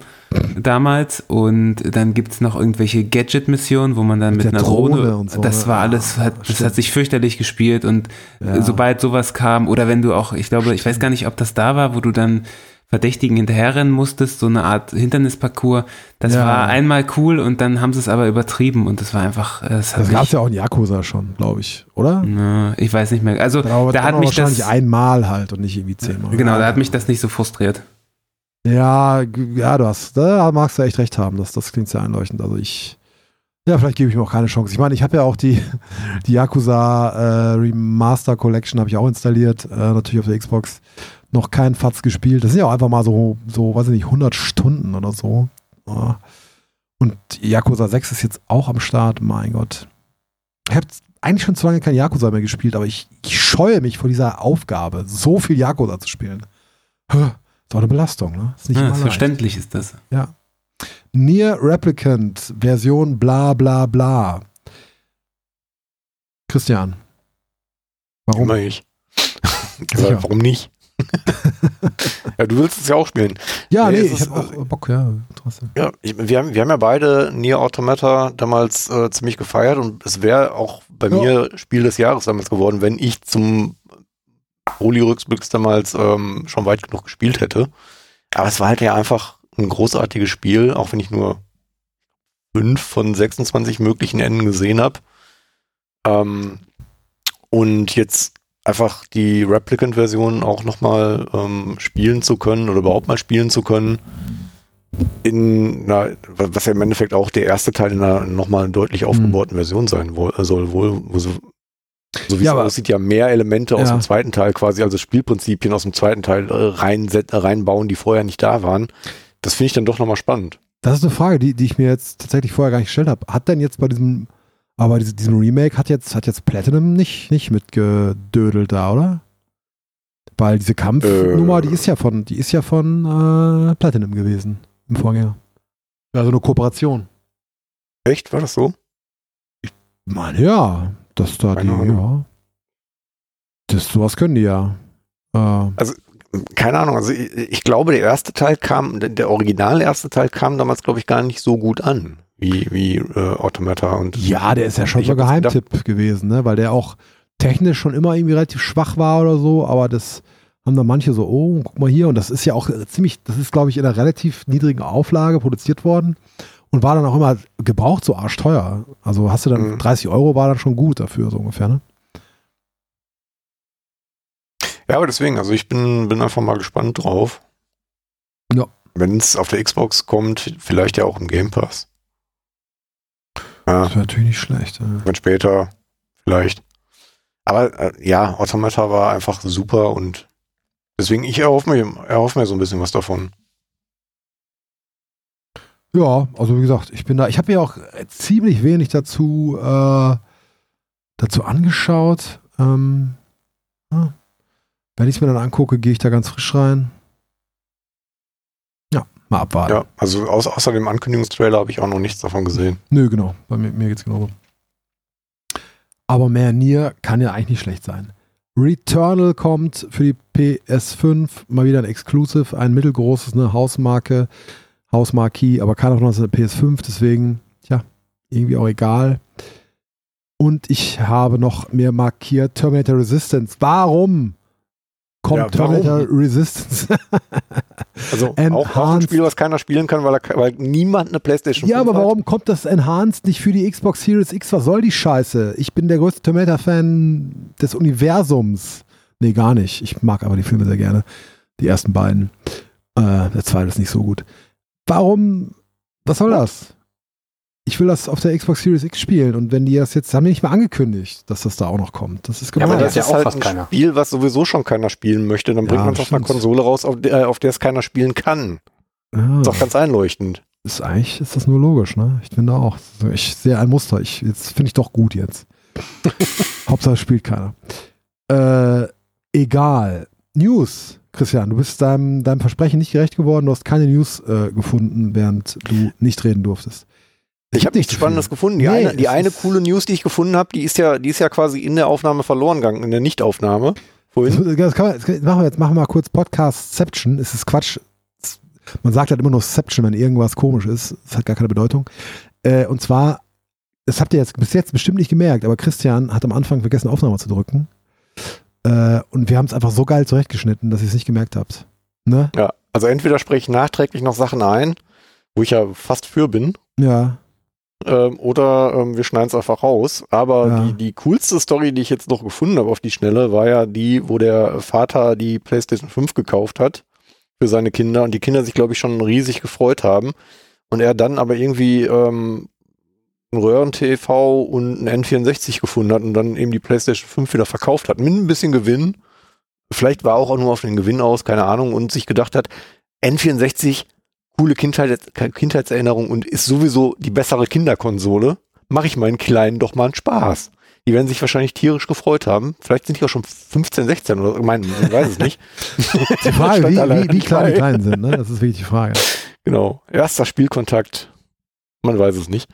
damals. Und dann gibt's noch irgendwelche Gadget-Missionen, wo man dann Mit mit, einer Drohne, Drohne und so, das ne? war alles, Ja, hat, das hat sich fürchterlich gespielt und Ja. sobald sowas kam, oder wenn du auch, ich glaube, ich weiß gar nicht, ob das da war, wo du dann Verdächtigen hinterherrennen musstest, so eine Art Hindernisparcours. Das Ja. war einmal cool und dann haben sie es aber übertrieben und das war einfach, äh, hat das gab es ja auch in Yakuza schon, glaube ich, oder? Na, ich weiß nicht mehr. Also da dann hat mich wahrscheinlich das, einmal halt und nicht irgendwie zehnmal. genau, da hat mich das nicht so frustriert. Ja, ja, du hast, da magst du echt recht haben. Das, das klingt sehr einleuchtend. Also ich, ja, vielleicht gebe ich mir auch keine Chance. Ich meine, ich habe ja auch die, die Yakuza äh, Remaster Collection habe ich auch installiert, äh, natürlich auf der Xbox. Noch kein Fatz gespielt. Das sind ja auch einfach mal so, so, weiß ich nicht, 100 Stunden oder so. Ja. Und Yakuza 6 ist jetzt auch am Start, mein Gott. Ich habe eigentlich schon zu lange kein Yakuza mehr gespielt, aber ich, ich scheue mich vor dieser Aufgabe, so viel Yakuza zu spielen. Ist auch eine Belastung, ne? Ist nicht Ja, immer leicht. verständlich ist das. Ja. Near Replicant, Version bla bla bla. Christian. Warum? Immer ich. <laughs> Sicher. Warum nicht? <laughs> ja, du willst es ja auch spielen. Ja, Nee, nee, ich habe auch Bock, ja, trotzdem. Ja, ich, wir, haben, wir haben ja beide Nier Automata damals äh, ziemlich gefeiert und es wäre auch bei Ja. mir Spiel des Jahres damals geworden, wenn ich zum Holy-Rückblicks damals ähm, schon weit genug gespielt hätte. Aber es war halt ja einfach ein großartiges Spiel, auch wenn ich nur fünf von 26 möglichen Enden gesehen habe. Ähm, und jetzt einfach die Replicant-Version auch nochmal ähm, spielen zu können oder überhaupt mal spielen zu können, in einer, was ja im Endeffekt auch der erste Teil in einer nochmal deutlich aufgebauten Version sein wo, soll, wohl, wo sie So wie Ja, es aussieht, ja mehr Elemente aus Ja. dem zweiten Teil quasi, also Spielprinzipien aus dem zweiten Teil äh, rein, reinbauen, die vorher nicht da waren. Das finde ich dann doch nochmal spannend. Das ist eine Frage, die, die ich mir jetzt tatsächlich vorher gar nicht gestellt habe. Hat denn jetzt bei diesem, aber diese, diesem Remake hat jetzt, hat jetzt Platinum nicht, nicht mitgedödelt da, oder? Weil diese Kampfnummer, Äh. die ist ja von, die ist ja von äh, Platinum gewesen im Vorgänger. Also eine Kooperation. Echt? War das so? Mann, ja, das da die, Keine Ahnung. ja. Das, sowas können die ja. Äh, Keine Ahnung, also ich, ich glaube, der erste Teil kam, der, original erste Teil kam damals, glaube ich, gar nicht so gut an, wie, wie äh, Automata und. ja, der ist ja schon so jetzt Geheimtipp gewesen, ne? Weil der auch technisch schon immer irgendwie relativ schwach war oder so, aber das haben dann manche so, oh, guck mal hier, und das ist ja auch ziemlich, das ist, glaube ich, in einer relativ niedrigen Auflage produziert worden und war dann auch immer gebraucht so arschteuer. Also hast du dann Mhm. 30 Euro war dann schon gut dafür, so ungefähr, ne? Ja, aber deswegen, also ich bin, bin einfach mal gespannt drauf. Ja. Wenn es auf der Xbox kommt, vielleicht ja auch im Game Pass. Ja, Das wäre natürlich nicht schlecht. Ja. später vielleicht. Aber äh, ja, Automata war einfach super und deswegen, ich erhoffe mir, erhoffe mir so ein bisschen was davon. Ja, also wie gesagt, ich bin da, ich habe mir auch ziemlich wenig dazu, äh, dazu angeschaut. Ähm, ja. Wenn ich es mir dann angucke, gehe ich da ganz frisch rein. Ja, mal abwarten. Ja, also außer, außer dem Ankündigungstrailer habe ich auch noch nichts davon gesehen. Nö, genau. Bei mir, mir geht's genauso. Aber mehr Nier kann ja eigentlich nicht schlecht sein. Returnal kommt für die PS5, mal wieder ein Exclusive, ein mittelgroßes, eine Hausmarke, Hausmarquee, aber von uns hat eine PS5, deswegen, tja, irgendwie auch egal. Und ich habe noch mir markiert Terminator Resistance. Warum kommt Ja, Resistance? <laughs> Also auch, auch ein Enhanced. Spiel, was keiner spielen kann, weil, er, weil niemand eine Playstation Ja, 5 aber hat. warum kommt das Enhanced nicht für die Xbox Series X? Was soll die Scheiße? Ich bin der größte Terminator-Fan des Universums. Nee, gar nicht. Ich mag aber die Filme sehr gerne. Die ersten beiden. Äh, der zweite ist nicht so gut. Warum? Was soll das? Ich will das auf der Xbox Series X spielen und wenn die das jetzt, haben die nicht mal angekündigt, dass das da auch noch kommt. Das ist Ja, gemein. aber das ist ja auch halt fast ein keiner. Spiel, was sowieso schon keiner spielen möchte. Dann bringt Ja, man es auf einer. Konsole raus, auf der, auf der es keiner spielen kann. Ja. Ist doch ganz einleuchtend. ist eigentlich ist das nur logisch, ne? Ich finde auch. Ich sehe ein Muster. Ich, jetzt finde ich doch gut jetzt. <laughs> Hauptsache es spielt keiner. Äh, egal. News, Christian, du bist deinem, deinem Versprechen nicht gerecht geworden. Du hast keine News äh, gefunden, während du nicht reden durftest. Ich habe nichts Spannendes viel. gefunden. Die Nee, eine, die eine coole News, die ich gefunden habe, die ist ja, die ist ja quasi in der Aufnahme verloren gegangen, in der Nichtaufnahme. Vorhin. das kann man, das machen wir jetzt machen wir mal kurz Podcastception. Es ist Quatsch. Man sagt halt immer nur Ception, wenn irgendwas komisch ist. Das hat gar keine Bedeutung. Äh, und zwar, das habt ihr jetzt bis jetzt bestimmt nicht gemerkt, aber Christian hat am Anfang vergessen, Aufnahme zu drücken. Äh, und wir haben es einfach so geil zurechtgeschnitten, dass ihr es nicht gemerkt habt. Ne? Ja, also entweder spreche ich nachträglich noch Sachen ein, wo ich ja fast für bin, Ja. Ähm, oder ähm, wir schneiden es einfach raus. Aber Ja. die, die coolste Story, die ich jetzt noch gefunden habe auf die Schnelle, war ja die, wo der Vater die PlayStation 5 gekauft hat für seine Kinder und die Kinder sich, glaube ich, schon riesig gefreut haben. Und er dann aber irgendwie ähm, ein Röhren-TV und ein N64 gefunden hat und dann eben die PlayStation 5 wieder verkauft hat. Mit ein bisschen Gewinn. Vielleicht war auch nur auf den Gewinn aus, keine Ahnung, und sich gedacht hat, N64, coole Kindheit, Kindheitserinnerung und ist sowieso die bessere Kinderkonsole. Mache ich meinen Kleinen doch mal einen Spaß. Die werden sich wahrscheinlich tierisch gefreut haben. Vielleicht sind die auch schon 15, 16 oder ich meine, ich weiß es nicht. <laughs> Die Frage, wie, wie, wie klein die. Kleinen sind, ne? Das ist wirklich die Frage. Genau. Erster Spielkontakt. Man weiß es nicht.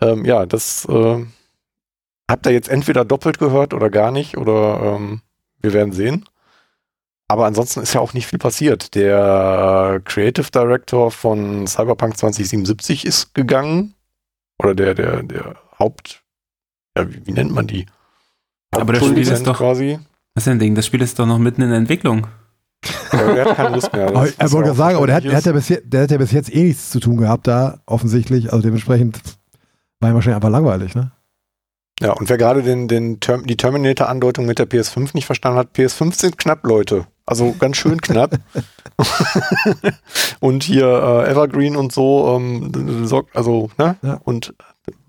Ähm, ja, das äh, habt ihr jetzt entweder doppelt gehört oder gar nicht oder ähm, wir werden sehen. Aber ansonsten ist ja auch nicht viel passiert. Der Creative Director von Cyberpunk 2077 ist gegangen. Oder der, der, der Haupt, ja, wie, wie nennt man die? Aber das Spiel ist doch- quasi. Was ist denn Ding? Das Spiel ist doch noch mitten in der Entwicklung. Ja, der hat keine Lust mehr. <laughs> Das- er wollte ja auch sagen, aber der hat, der, hat ja bis jetzt, der hat ja bis jetzt eh nichts zu tun gehabt da, offensichtlich. Also dementsprechend war ihm wahrscheinlich einfach langweilig, ne? Ja, und wer gerade den, den Term, die Terminator-Andeutung mit der PS5 nicht verstanden hat, PS5 sind knapp, Leute. Also ganz schön knapp. <laughs> und hier äh, Evergreen und so, ähm, sorgt, also, ne? Ja. Und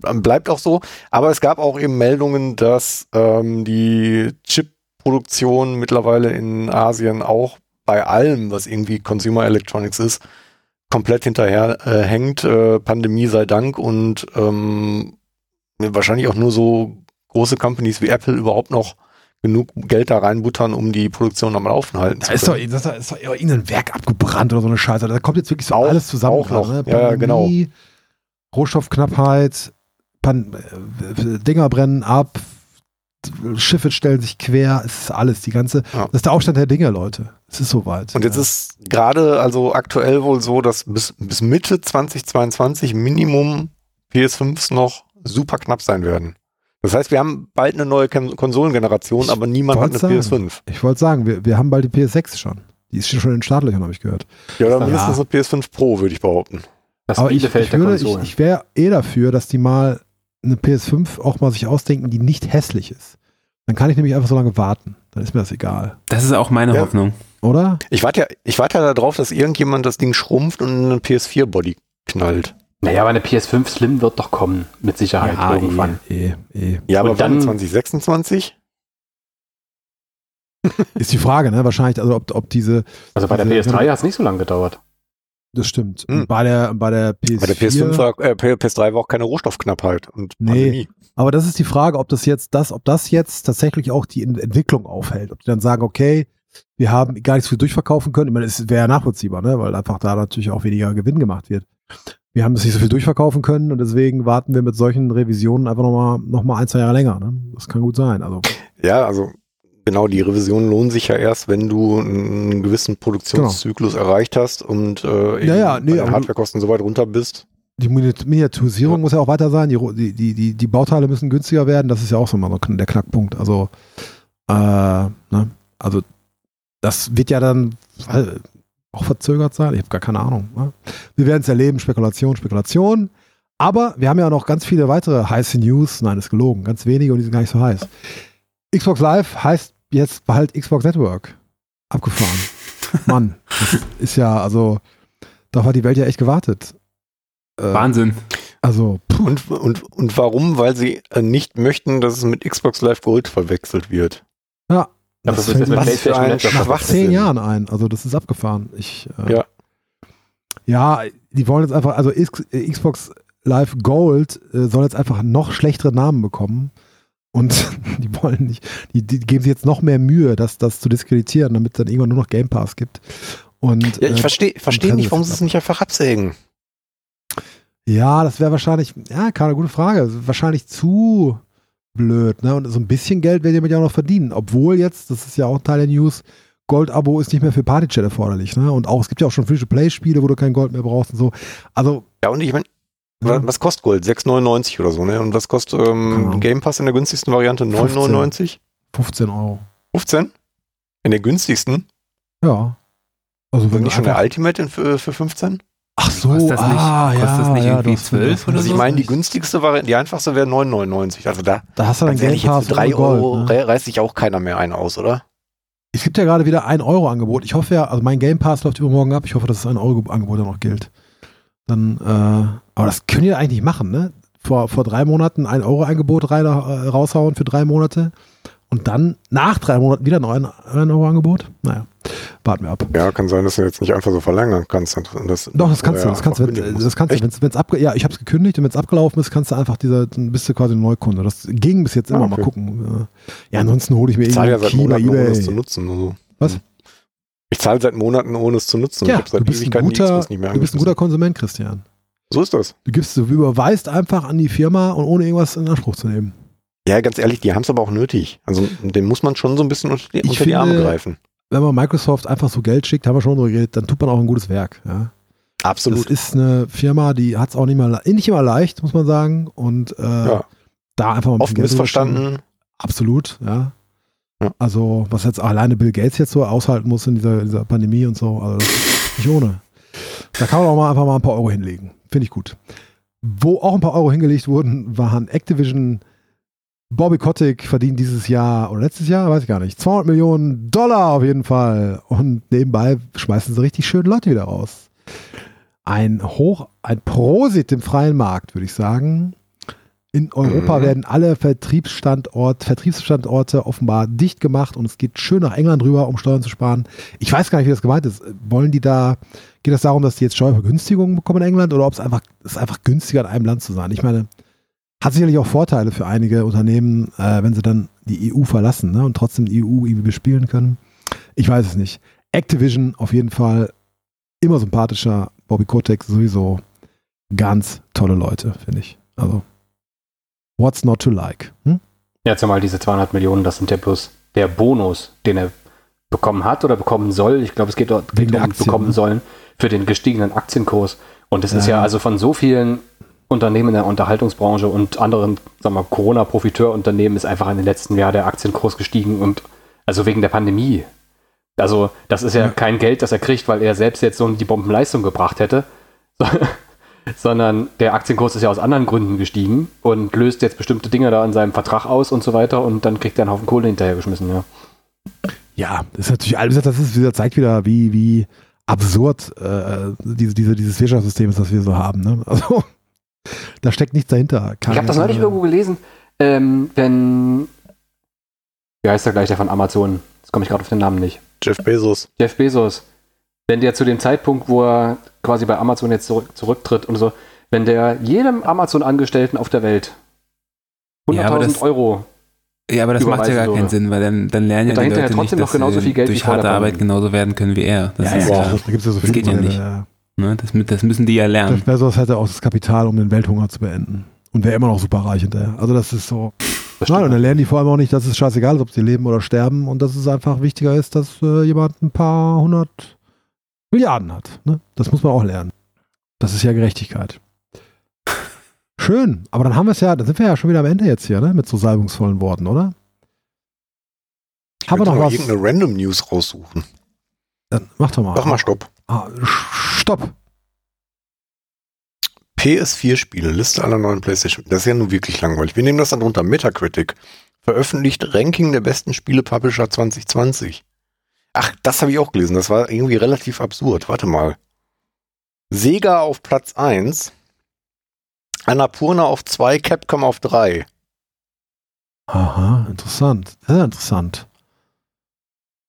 ähm, bleibt auch so. Aber es gab auch eben Meldungen, dass ähm, die Chip-Produktion mittlerweile in Asien auch bei allem, was irgendwie Consumer Electronics ist, komplett hinterher äh, hängt. Äh, Pandemie sei Dank und ähm, wahrscheinlich auch nur so große Companies wie Apple überhaupt noch genug Geld da reinbuttern, um die Produktion nochmal laufen halten Da ist doch, das ist doch irgendein Werk abgebrannt oder so eine Scheiße. Da kommt jetzt wirklich so Auch- alles zusammen. auch noch. gerade, Ja, genau. Rohstoffknappheit, Pan Dinger brennen ab, Schiffe stellen sich quer, es ist alles, die ganze, Ja. das ist der Aufstand der Dinge, Leute. Es ist soweit. Und jetzt Ja. ist gerade also aktuell wohl so, dass bis, bis Mitte 2022 Minimum PS5s noch super knapp sein werden. Das heißt, wir haben bald eine neue Kon- Konsolengeneration, Ich aber niemand hat eine wollte PS5. Ich wollte sagen, wir, wir haben bald die PS6 schon. Die ist schon in den Startlöchern, habe ich gehört. Ja, oder Ja. mindestens eine PS5 Pro, würde ich behaupten. Das Aber ich, ich, der würde, ich, Konsolen. ich wäre eh dafür, dass die mal eine PS5 auch mal sich ausdenken, die nicht hässlich ist. Dann kann ich nämlich einfach so lange warten. Dann ist mir das egal. Das ist auch meine Ja. Hoffnung. Oder? Ich warte ja, ich warte ja darauf, dass irgendjemand das Ding schrumpft und in eine PS4-Body knallt. Naja, aber eine PS5 Slim wird doch kommen, mit Sicherheit irgendwann. eh, eh, eh. Ja, aber Und dann dann- 2026? <laughs> Ist die Frage, ne? Wahrscheinlich, also ob, ob diese, Also bei der Also, PS3 hat es nicht so lange gedauert. das stimmt. Hm. Und bei der, bei der PS4. Bei der PS5 war, äh, PS3 war auch keine Rohstoffknappheit und Nee. Aber das ist die Frage, ob das jetzt das, ob das jetzt tatsächlich auch die Ent- Entwicklung aufhält. Ob die dann sagen, okay, wir haben gar nicht so viel durchverkaufen können. Ich meine, es wäre ja nachvollziehbar, ne? weil einfach da natürlich auch weniger Gewinn gemacht wird. Wir haben es nicht so viel durchverkaufen können und deswegen warten wir mit solchen Revisionen einfach nochmal noch mal ein, zwei Jahre länger. Ne? Das kann gut sein. Also, Ja, also genau, die Revisionen lohnen sich ja erst, wenn du einen gewissen Produktionszyklus erreicht hast und äh, eben Ja, ja, nee, Hardwarekosten so weit runter bist. die Mini- Miniaturisierung muss ja auch weiter sein. Die, die, die, die, Bauteile müssen günstiger werden. Das ist ja auch so mal so der Knackpunkt. Also, äh, ne? also das wird ja dann auch verzögert sein. Ich habe gar keine Ahnung. Ne? Wir werden es erleben. Spekulation, Spekulation. Aber wir haben ja noch ganz viele weitere heiße News. Nein, ist gelogen. Ganz wenige und die sind gar nicht so heiß. Xbox Live heißt jetzt bald Xbox Network. Abgefahren. <laughs> Mann, das ist ja, also, darauf hat die Welt ja echt gewartet. Äh, Wahnsinn. also, puh, Und, und, und warum? Weil sie äh, nicht möchten, dass es mit Xbox Live Gold verwechselt wird. ja. Das wird fällt mir für ein nach zehn Jahren ein. Also, das ist abgefahren. Ich, äh, Ja. ja, die wollen jetzt einfach, also X, äh, Xbox Live Gold äh, soll jetzt einfach noch schlechtere Namen bekommen. Und <laughs> die wollen nicht, die, die geben sich jetzt noch mehr Mühe, das, das zu diskreditieren, damit es dann irgendwann nur noch Game Pass gibt. Und, Ja, ich äh, verstehe versteh nicht, das warum sie es nicht einfach absägen. Ja, das wäre wahrscheinlich, ja, keine gute Frage. Wahrscheinlich zu blöd, ne? Und so ein bisschen Geld werdet ihr damit ja auch noch verdienen. Obwohl jetzt, das ist ja auch Teil der News, Gold-Abo ist nicht mehr für Partychat erforderlich, ne? Und auch, es gibt ja auch schon Free-to-Play-Spiele, wo du kein Gold mehr brauchst und so. Also, Ja, und ich meine, Ja. was kostet Gold? 6,99 oder so, ne? Und was kostet ähm, Ahnung. Game Pass in der günstigsten Variante? 9,99? 15 Euro. 15? In der günstigsten? Ja. Also, Wenn nicht schon der Ultimate für, für 15? Ach so, Kostet das nicht- ah, kostet ja, das nicht ja, irgendwie du hast- 12 du hast- oder Also ich so? meine, die günstigste Variante, die einfachste wäre 9,99. Also da, Da hast du dann Pass für 3 ohne Gold, Euro ne? re- reißt sich auch keiner mehr einen aus, oder? Es gibt ja gerade wieder ein Euro Angebot. Ich hoffe ja, also mein Game Pass läuft übermorgen ab. Ich hoffe, dass das ein Euro Angebot dann noch gilt. Dann, äh, aber das können die eigentlich nicht machen, ne? Vor, vor drei Monaten ein Euro Angebot rein, äh, raushauen für drei Monate und dann nach drei Monaten wieder noch ein, ein Euro Angebot. Naja, warten wir ab. Ja, kann sein, dass du jetzt nicht einfach so verlängern kannst. Das, Doch, das kannst du, ja, das kannst wenn, das kannst du, wenn's, wenn's abge, ja, ich habe es gekündigt und wenn es abgelaufen ist, kannst du einfach dieser, dann bist du quasi ein Neukunde. Das ging bis jetzt immer, Ah, mal okay. gucken. Ja, ansonsten hole ich mir Ich zahle ja irgendwie seit Key Monaten, ohne es zu nutzen. Also. Was? Ich zahle seit Monaten, ohne es zu nutzen. ich Ja, habe seit du bist, ein Ewigkeiten guter, nicht mehr du bist ein guter Konsument, Christian. So ist das. Du gibst, du überweist einfach an die Firma und ohne irgendwas in Anspruch zu nehmen. Ja, ganz ehrlich, die haben es aber auch nötig. Also den muss man schon so ein bisschen unter die, unter die Arme finde- greifen. Wenn man Microsoft einfach so Geld schickt, haben wir schon drüber geredet, dann tut man auch ein gutes Werk. Ja. Das Absolut. ist eine Firma, die hat es auch nicht, mal, nicht immer leicht, muss man sagen. Und äh, Ja. da einfach mal ein Oft missverstanden. Absolut, ja. Ja. Also, was jetzt alleine Bill Gates jetzt so aushalten muss in dieser, dieser Pandemie und so, also das nicht ohne. Da kann man auch mal einfach mal ein paar Euro hinlegen. Finde ich gut. Wo auch ein paar Euro hingelegt wurden, waren Activision. Bobby Kotick verdient dieses Jahr oder letztes Jahr, weiß ich gar nicht, 200 Millionen Dollar auf jeden Fall. Und nebenbei schmeißen sie richtig schön Leute wieder raus. Ein Hoch, ein Prosit im freien Markt, würde ich sagen. In Europa Mhm. werden alle Vertriebsstandort, Vertriebsstandorte offenbar dicht gemacht und es geht schön nach England rüber, um Steuern zu sparen. Ich weiß gar nicht, wie das gemeint ist. Wollen die da, geht es darum, dass die jetzt Steuervergünstigungen bekommen in England oder ob es einfach, es ist einfach günstiger in einem Land zu sein? Ich meine, hat sicherlich auch Vorteile für einige Unternehmen, äh, wenn sie dann die EU verlassen ne, und trotzdem die EU irgendwie bespielen können. Ich weiß es nicht. Activision auf jeden Fall immer sympathischer. Bobby Kotick sowieso ganz tolle Leute, finde ich. Also, what's not to like? Hm? Jetzt einmal diese 200 Millionen, das sind ja bloß der Bonus, den er bekommen hat oder bekommen soll. Ich glaube, es geht dort um Aktien, bekommen ne? sollen für den gestiegenen Aktienkurs. Und es ist Ja. ja also von so vielen Unternehmen in der Unterhaltungsbranche und anderen, sagen wir, Corona-Profiteurunternehmen ist einfach in den letzten Jahren der Aktienkurs gestiegen und also wegen der Pandemie. Also, das ist ja, Ja. kein Geld, das er kriegt, weil er selbst jetzt so die Bombenleistung gebracht hätte, <laughs> sondern der Aktienkurs ist ja aus anderen Gründen gestiegen und löst jetzt bestimmte Dinge da in seinem Vertrag aus und so weiter und dann kriegt er einen Haufen Kohle hinterhergeschmissen, ja. Ja, das ist natürlich alles, das ist, das zeigt wieder, wie, wie absurd äh, diese, diese, dieses Wirtschaftssystem ist, das wir so haben. Ne? Also, da steckt nichts dahinter. Ich habe das neulich irgendwo gelesen, ähm, wenn, wie heißt der gleich, der von Amazon? Jetzt komme ich gerade auf den Namen nicht. Jeff Bezos. Jeff Bezos, wenn der zu dem Zeitpunkt, wo er quasi bei Amazon jetzt zurück, zurücktritt und so, wenn der jedem Amazon-Angestellten auf der Welt 100.000 Ja, das- Euro, Ja, aber das macht ja gar keinen Sinn, weil dann, dann lernen ja Und die dahinter Leute ja trotzdem nicht, noch dass genauso sie viel Geld wie durch vor der harte Arbeit genauso werden können wie er. Das, Ja, ist ja, ja, da gibt es ja so das viele geht ja nicht. ja. Ne, das, das müssen die ja lernen. Bezos hätte auch das Kapital, um den Welthunger zu beenden. Und wäre immer noch super reich hinterher. Also das ist so. das Nein, und dann lernen die vor allem auch nicht, dass es scheißegal ist, ob sie leben oder sterben und dass es einfach wichtiger ist, dass äh, jemand ein paar hundert Milliarden hat. Ne? Das muss man auch lernen. Das ist ja Gerechtigkeit. <laughs> Schön, aber dann haben wir es ja, dann sind wir ja schon wieder am Ende jetzt hier, ne? Mit so salbungsvollen Worten, oder? Ich Haben wir noch was? irgendeine Random News raussuchen. Dann mach doch mal. Sag mal Stopp. Ah, stopp. PS4-Spiele, Liste aller neuen PlayStation. Das ist ja nun wirklich langweilig. Wir nehmen das dann runter. Metacritic. Veröffentlicht Ranking der besten Spiele-Publisher 2020. Ach, das habe ich auch gelesen. Das war irgendwie relativ absurd. Warte mal. Sega auf Platz 1. Annapurna auf 2, Capcom auf 3. Aha, interessant. Sehr interessant.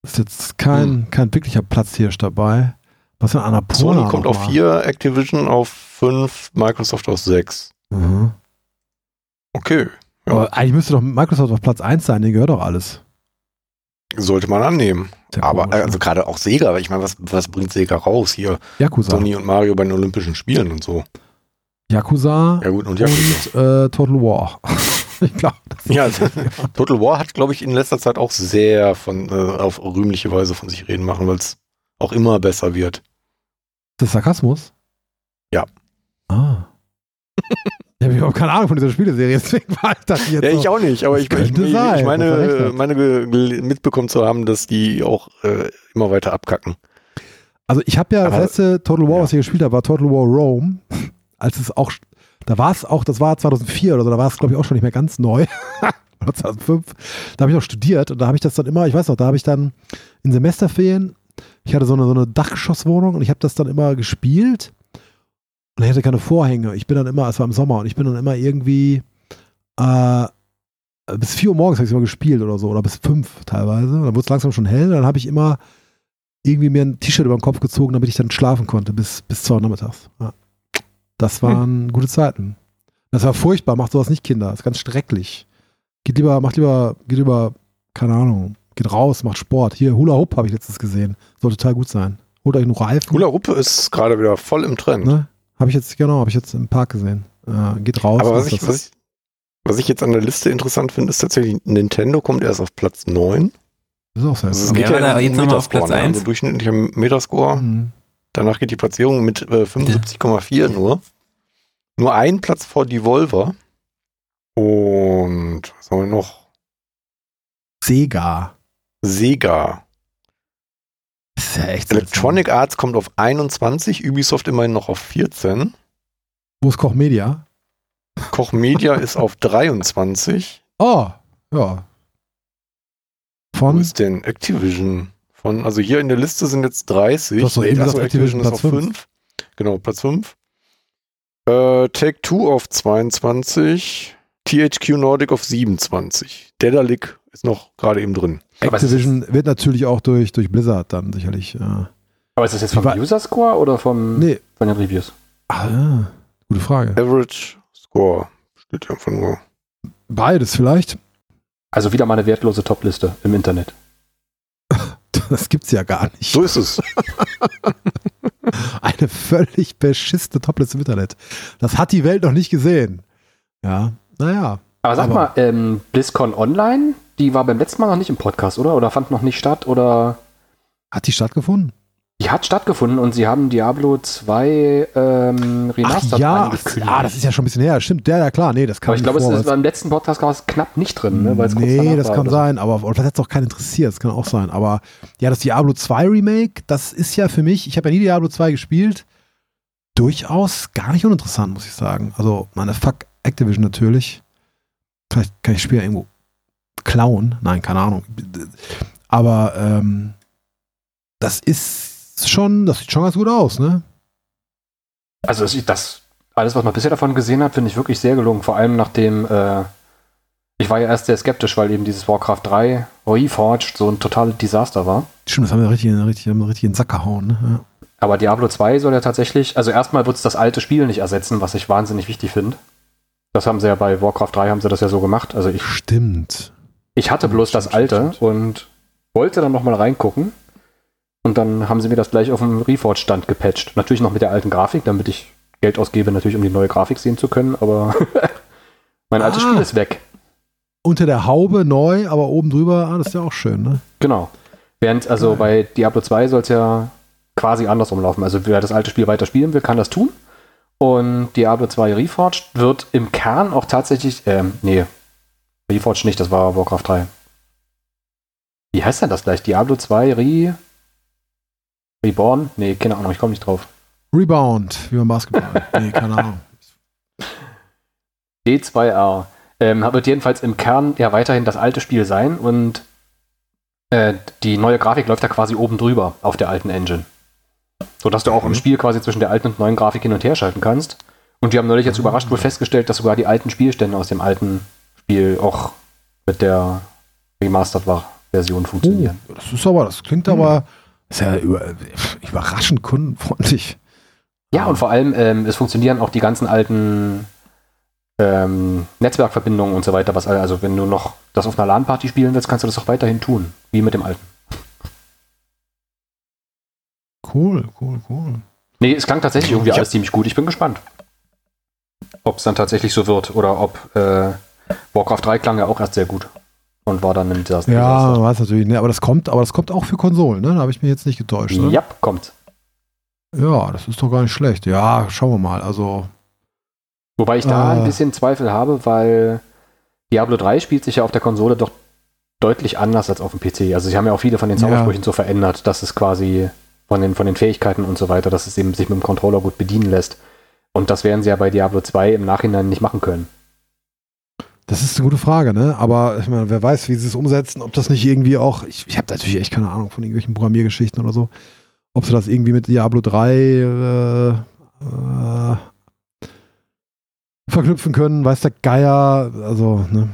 Ist jetzt kein, kein wirklicher Platzhirsch dabei. Was für ein Annapurna Sony kommt auf mal. 4, Activision auf 5, Microsoft auf 6. Mhm. Okay. Ja, Aber eigentlich müsste doch Microsoft auf Platz 1 sein, den gehört doch alles. sollte man annehmen. Sehr Aber komisch, ne? also gerade auch Sega, weil ich meine, was, was bringt Sega raus hier? Yakuza. Sony und Mario bei den Olympischen Spielen und so. Yakuza Ja gut, und Yakuza. und äh, Total War. <laughs> ich glaube. Ja, <laughs> also, Total War hat, glaube ich, in letzter Zeit auch sehr von äh, auf rühmliche Weise von sich reden machen, weil es auch immer besser wird. Ist das Sarkasmus? Ja. Ah. <laughs> ich habe überhaupt keine Ahnung von dieser Spieleserie, deswegen war ich das jetzt Ja, ich auch nicht, aber ich, ich, könnte ich, ich meine, meine mitbekommen zu haben, dass die auch äh, immer weiter abkacken. Also ich habe ja das Aber- letzte Total War, ja. was ich gespielt habe, war Total War Rome. <laughs> Als es auch, da war es auch, das war 2004 oder so, da war es glaube ich auch schon nicht mehr ganz neu. <laughs> oder 2005. Da habe ich noch studiert und da habe ich das dann immer, ich weiß noch, da habe ich dann in Semesterferien, ich hatte so eine, so eine Dachgeschosswohnung und ich habe das dann immer gespielt und ich hatte keine Vorhänge. Ich bin dann immer, es war im Sommer und ich bin dann immer irgendwie äh, bis 4 Uhr morgens habe ich immer gespielt oder so oder bis 5 teilweise. Und dann wurde es langsam schon hell. Dann habe ich immer irgendwie mir ein T-Shirt über den Kopf gezogen, damit ich dann schlafen konnte bis, bis 2 Uhr nachmittags. Ja. Das waren gute Zeiten. Das war furchtbar, macht sowas nicht, Kinder. Das ist ganz schrecklich. Geht lieber, macht lieber, geht lieber, keine Ahnung, geht raus, macht Sport. Hier, Hula Hoop habe ich letztens gesehen. Soll total gut sein. Holt euch einen Reifen. Hula Hoop ist gerade wieder voll im Trend. Ne? Habe ich jetzt, genau, habe ich jetzt im Park gesehen. Äh, geht raus. Aber was ich, was, ich, was ich jetzt an der Liste interessant finde, ist tatsächlich, Nintendo kommt erst auf Platz 9. das ist auch sehr Also es geht Ja, ja, jetzt nochmal auf Platz ne? eins. Also durchschnittlicher Metascore. Mhm. Danach geht die Platzierung mit äh, 75,4 nur. Nur ein Platz vor Devolver. Und was haben wir noch? Sega. Sega. Ist ja echt Electronic Arts kommt auf 21, Ubisoft immerhin noch auf 14. Wo ist Koch Media? Koch Media ist auf 23. Oh, ja. Wo Von ist denn Activision? Von, also hier in der Liste sind jetzt 30. Du hast doch eben Achso, gesagt, Activision ist auf Platz fünf. 5. Genau, Platz 5. Äh, Take Two auf 22. THQ Nordic auf 27. Dedalic ist noch gerade eben drin. Activision wird natürlich auch durch, durch Blizzard dann sicherlich. Äh, Aber ist das jetzt vom User Score oder vom, nee, von den Reviews? ah, ja, gute Frage. Average Score steht hier einfach nur. Beides vielleicht. Also wieder mal eine wertlose Topliste im Internet. <laughs> Das gibt's ja gar nicht. So ist es. <laughs> Eine völlig beschissene Topliste im Internet. Das hat die Welt noch nicht gesehen. Ja, naja. Aber sag Aber- mal, ähm, BlizzCon Online, die war beim letzten Mal noch nicht im Podcast, oder? Oder fand noch nicht statt? Oder Hat die stattgefunden? die hat stattgefunden und sie haben Diablo 2 ähm, Remastered ja, ach, angekündigt. ah, das ist ja schon ein bisschen her. Stimmt, ja, ja, klar. Nee, das kann Aber ich glaube, es ist beim letzten Podcast war es knapp nicht drin, ne? Weil es kurz nee, das kann oder so. sein, aber vielleicht hat es auch keinen interessiert, das kann auch sein. Aber ja, das Diablo 2 Remake, das ist ja für mich, ich habe ja nie Diablo 2 gespielt, durchaus gar nicht uninteressant, muss ich sagen. Also, meine Fuck Activision natürlich. Vielleicht kann ich das Spiel irgendwo klauen. Nein, keine Ahnung. Aber ähm, das ist schon, das sieht schon ganz gut aus, ne? Also es- das, alles, was man bisher davon gesehen hat, finde ich wirklich sehr gelungen. Vor allem nachdem, äh, ich war ja erst sehr skeptisch, weil eben dieses Warcraft 3 Reforged so ein totales Desaster war. Stimmt, das haben wir richtig, richtig, haben wir richtig in den Sack gehauen, ne? Ja. Aber Diablo 2 soll ja tatsächlich, also erstmal wird es das alte Spiel nicht ersetzen, was ich wahnsinnig wichtig finde. Das haben sie ja bei Warcraft 3 haben sie das ja so gemacht. Also ich, Stimmt. ich hatte bloß das Stimmt, alte stimmt, und wollte dann nochmal reingucken. Und dann haben sie mir das gleich auf dem Reforged-Stand gepatcht. Natürlich noch mit der alten Grafik, damit ich Geld ausgebe, natürlich um die neue Grafik sehen zu können, aber <laughs> mein altes Ah. Spiel ist weg. Unter der Haube neu, aber oben drüber, ah, das ist ja auch schön, ne? Genau. Während, also Geil. bei Diablo 2 soll es ja quasi andersrum laufen. Also wer das alte Spiel weiter spielen will, kann das tun. Und Diablo 2 Reforged wird im Kern auch tatsächlich, ähm, nee, Reforged nicht, das war Warcraft 3. Wie heißt denn das gleich? Diablo 2 Re... Reborn? Nee, keine Ahnung, ich komme nicht drauf. Rebound, wie beim Basketball. <laughs> nee, keine Ahnung. D2R. Ähm, wird jedenfalls im Kern ja weiterhin das alte Spiel sein und äh, die neue Grafik läuft da quasi oben drüber auf der alten Engine. Sodass du auch im Spiel quasi zwischen der alten und neuen Grafik hin und her schalten kannst. Und wir haben neulich jetzt überrascht wohl festgestellt, dass sogar die alten Spielstände aus dem alten Spiel auch mit der Remastered-Version Oh, funktionieren. das ist aber, das klingt aber ist ja über, überraschend kundenfreundlich. Ja, und vor allem, ähm, es funktionieren auch die ganzen alten ähm, Netzwerkverbindungen und so weiter. Was, also, wenn du noch das auf einer LAN-Party spielen willst, kannst du das auch weiterhin tun, wie mit dem alten. Cool, cool, cool. Nee, es klang tatsächlich irgendwie Ich alles ziemlich gut. Ich bin gespannt, ob es dann tatsächlich so wird oder ob äh, Warcraft 3 klang ja auch erst sehr gut und war dann ein Desaster. Ja, man weiß natürlich, ne, aber das kommt, aber das kommt auch für Konsolen, ne? Da habe ich mich jetzt nicht getäuscht. Ne? Ja, kommt. Ja, das ist doch gar nicht schlecht. Ja, schauen wir mal. Also, Wobei ich da Äh. ein bisschen Zweifel habe, weil Diablo 3 spielt sich ja auf der Konsole doch deutlich anders als auf dem PC. Also sie haben ja auch viele von den Ja. Zaubersprüchen so verändert, dass es quasi von den, von den Fähigkeiten und so weiter, dass es eben sich mit dem Controller gut bedienen lässt. Und das werden sie ja bei Diablo 2 im Nachhinein nicht machen können. das ist eine gute Frage, ne? Aber ich meine, wer weiß, wie sie es umsetzen, ob das nicht irgendwie auch, ich, ich habe natürlich echt keine Ahnung von irgendwelchen Programmiergeschichten oder so, ob sie das irgendwie mit Diablo 3 äh, äh, verknüpfen können, weiß der Geier, also, ne?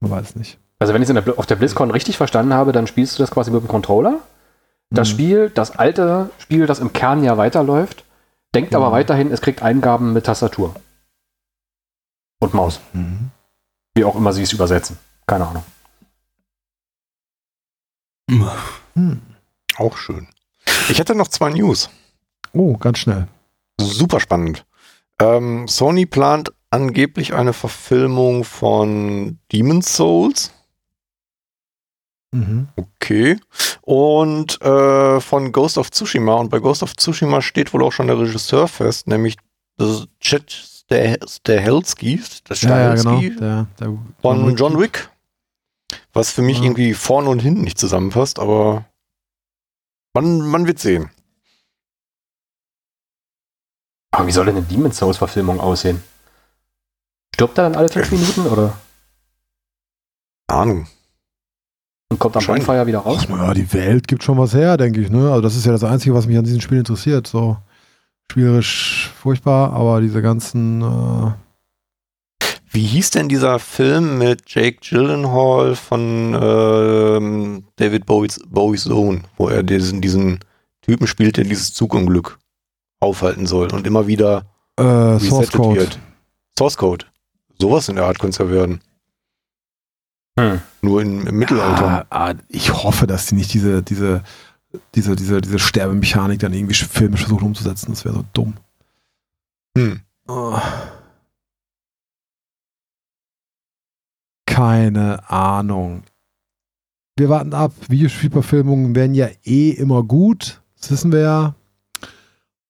Man weiß nicht. Also wenn ich es auf der BlizzCon richtig verstanden habe, dann spielst du das quasi mit dem Controller. Das Mhm. Spiel, das alte Spiel, das im Kern ja weiterläuft, denkt aber Mhm. weiterhin, es kriegt Eingaben mit Tastatur. Und Maus. Mhm. Wie auch immer sie es übersetzen. Keine Ahnung. Hm. Auch schön. Ich hätte noch zwei News. Oh, ganz schnell. Super spannend. Ähm, Sony plant angeblich eine Verfilmung von Demon's Souls. Mhm. Okay. Und äh, von Ghost of Tsushima. Und bei Ghost of Tsushima steht wohl auch schon der Regisseur fest, nämlich Chet Stah- Stahelski, das Ja, ja, genau. Der, der von John Wick. Was für mich Ja. irgendwie vorne und hinten nicht zusammenpasst, aber man, man wird sehen. Aber wie soll denn eine Demon's Souls-Verfilmung aussehen? Stirbt er dann alle fünf Minuten oder? Keine Ahnung. Und kommt am. Bonfire wieder raus? Ja, die Welt gibt schon was her, denke ich. Ne? Also das ist ja das Einzige, was mich an diesem Spiel interessiert. So spielerisch furchtbar, aber diese ganzen. Äh, Wie hieß denn dieser Film mit Jake Gyllenhaal von ähm, David Bowies, Bowies Sohn, wo er diesen, diesen Typen spielt, der dieses Zugunglück aufhalten soll und immer wieder Äh, Source resettet Code. wird. Source Code. Sowas in der Art könnte es ja werden. Hm. Nur in, im Mittelalter. Ah, ah, ich hoffe, dass sie nicht diese, diese, diese, diese, diese Sterbemechanik dann irgendwie filmisch versuchen umzusetzen. Das wäre so dumm. Hm. Oh. Keine Ahnung. Wir warten ab. Videospielverfilmungen werden ja eh immer gut. Das wissen wir ja.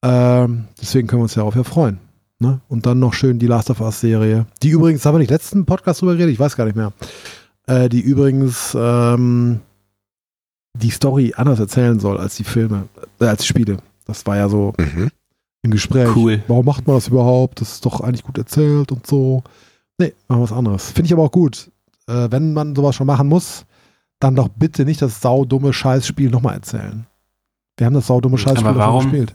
Ähm, deswegen können wir uns darauf ja freuen. Ne? Und dann noch schön die Last of Us Serie. Die übrigens, haben wir nicht letzten Podcast drüber geredet? Ich weiß gar nicht mehr. Äh, die übrigens ähm, die Story anders erzählen soll als die Filme, äh, als die Spiele. Das war ja so Mhm. im Gespräch. Cool. Warum macht man das überhaupt? Das ist doch eigentlich gut erzählt und so. Nee, machen wir was anderes. Finde ich aber auch gut. Äh, wenn man sowas schon machen muss, dann doch bitte nicht das saudumme Scheißspiel nochmal erzählen. Wir haben das saudumme Scheißspiel Aber doch schon warum? gespielt.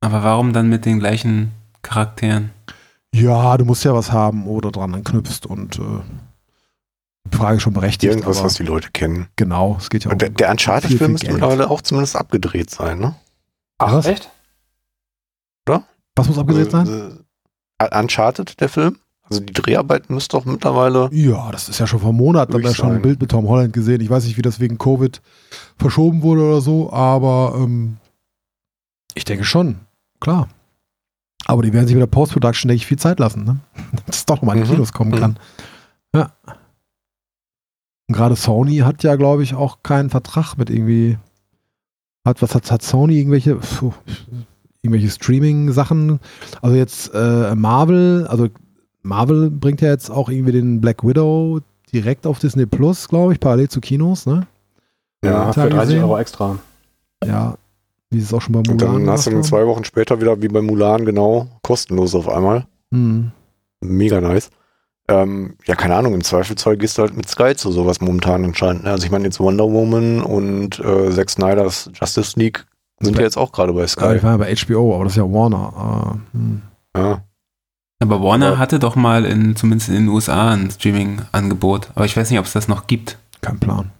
Aber warum dann mit den gleichen Charakteren? Ja, du musst ja was haben, wo du dran anknüpfst und äh, Frage ist schon berechtigt. Irgendwas, aber was die Leute kennen. genau, es geht ja um Und der, der Uncharted-Film müsste mittlerweile auch zumindest abgedreht sein, ne? Ach, Was? echt? Was muss abgedreht sein? Äh, Uncharted, der Film? Also die Dreharbeit müsste doch mittlerweile. Ja, das ist ja schon vor Monaten. Da haben wir schon ein. Bild mit Tom Holland gesehen. Ich weiß nicht, wie das wegen Covid verschoben wurde oder so, aber ähm, ich denke schon, klar. Aber die werden sich mit der Post-Production, denke ich, viel Zeit lassen, ne? <laughs> dass es doch nochmal in die Mhm. Kinos kommen Mhm. kann. Und gerade Sony hat ja, glaube ich, auch keinen Vertrag mit irgendwie. Hat, was hat, hat Sony irgendwelche, puh, irgendwelche Streaming-Sachen? Also jetzt äh, Marvel, also Marvel bringt ja jetzt auch irgendwie den Black Widow direkt auf Disney Plus, glaube ich, parallel zu Kinos, ne? Ja, für 30 gesehen. Euro extra. Ja, wie es auch schon bei Mulan Und dann hast du dann zwei Wochen später wieder wie bei Mulan genau kostenlos auf einmal. haben. Hm. Mega nice. Ähm, ja, keine Ahnung, im Zweifelsfall gehst du halt mit Sky zu sowas momentan anscheinend. ne? Also ich meine jetzt Wonder Woman und äh, Zack Snyder's Justice League sind ja jetzt auch gerade bei Ja, Sky. ich war ja bei HBO, aber das ist ja Warner. Äh, hm. Ja. Aber Warner Ja. hatte doch mal in, zumindest in den USA ein Streaming-Angebot. Aber ich weiß nicht, ob es das noch gibt. Kein Plan.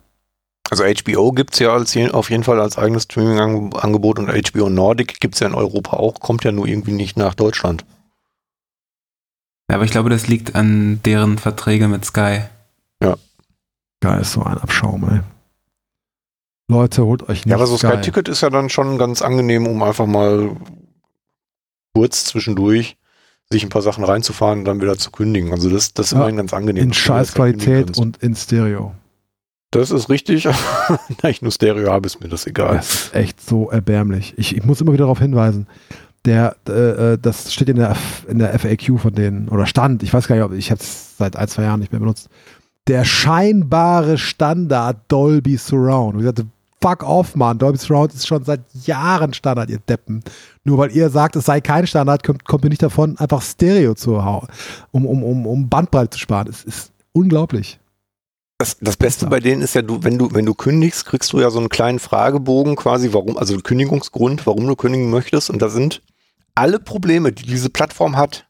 Also HBO gibt's ja als, auf jeden Fall als eigenes Streaming-Angebot und HBO Nordic gibt's ja in Europa auch, kommt ja nur irgendwie nicht nach Deutschland. Ja, aber ich glaube, das liegt an deren Verträge mit Sky. Geil, ist so ein Abschaum, ey. Leute, holt euch nicht Ja, aber so Sky Sky. Ticket ist ja dann schon ganz angenehm, um einfach mal kurz zwischendurch sich ein paar Sachen reinzufahren und dann wieder zu kündigen. Also das, das ist Ja, immerhin ganz angenehm. In dass du das scheiß dann kündigen Qualität kannst. und in Stereo. Das ist richtig. <laughs> da ich nur Stereo habe, ist mir das egal. Das ist echt so erbärmlich. Ich, ich muss immer wieder darauf hinweisen. Der, äh, äh, das steht in der, F- in der FAQ von denen, oder stand, ich weiß gar nicht, ob ich habe es seit ein, zwei Jahren nicht mehr benutzt. Der scheinbare Standard Dolby Surround. Und ich sagte, fuck off, Mann. Dolby Surround ist schon seit Jahren Standard, ihr Deppen. Nur weil ihr sagt, es sei kein Standard, kommt, kommt ihr nicht davon, einfach Stereo zu hauen, um, um, um, um Bandbreite zu sparen. Es ist unglaublich. Das, das Beste bei denen ist ja, du, wenn du, wenn du kündigst, kriegst du ja so einen kleinen Fragebogen quasi, warum, also Kündigungsgrund, warum du kündigen möchtest. Und da sind alle Probleme, die diese Plattform hat,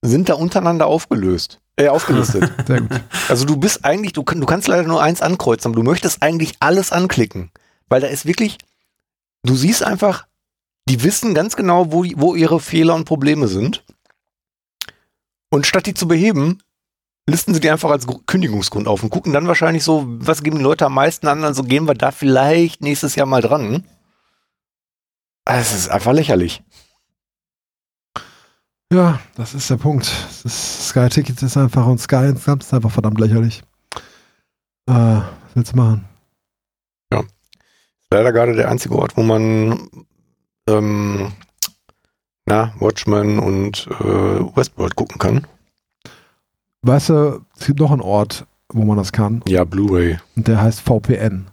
sind da untereinander aufgelöst, äh, aufgelistet. <laughs> Sehr gut. also du bist eigentlich, du, du kannst leider nur eins ankreuzen, aber du möchtest eigentlich alles anklicken. Weil da ist wirklich, du siehst einfach, die wissen ganz genau, wo, wo ihre Fehler und Probleme sind. Und statt die zu beheben, listen sie die einfach als Gru- Kündigungsgrund auf und gucken dann wahrscheinlich so, was geben die Leute am meisten an, also gehen wir da vielleicht nächstes Jahr mal dran. Ah, Es ist einfach lächerlich. Ja, das ist der Punkt. Das Sky Tickets ist einfach und Sky insgesamt ist einfach verdammt lächerlich. Äh, was willst du machen? Leider gerade der einzige Ort, wo man ähm, na, Watchmen und äh, Westworld gucken kann. Weißt du, es gibt noch einen Ort, wo man das kann Ja, Blu-ray. und der heißt VPN.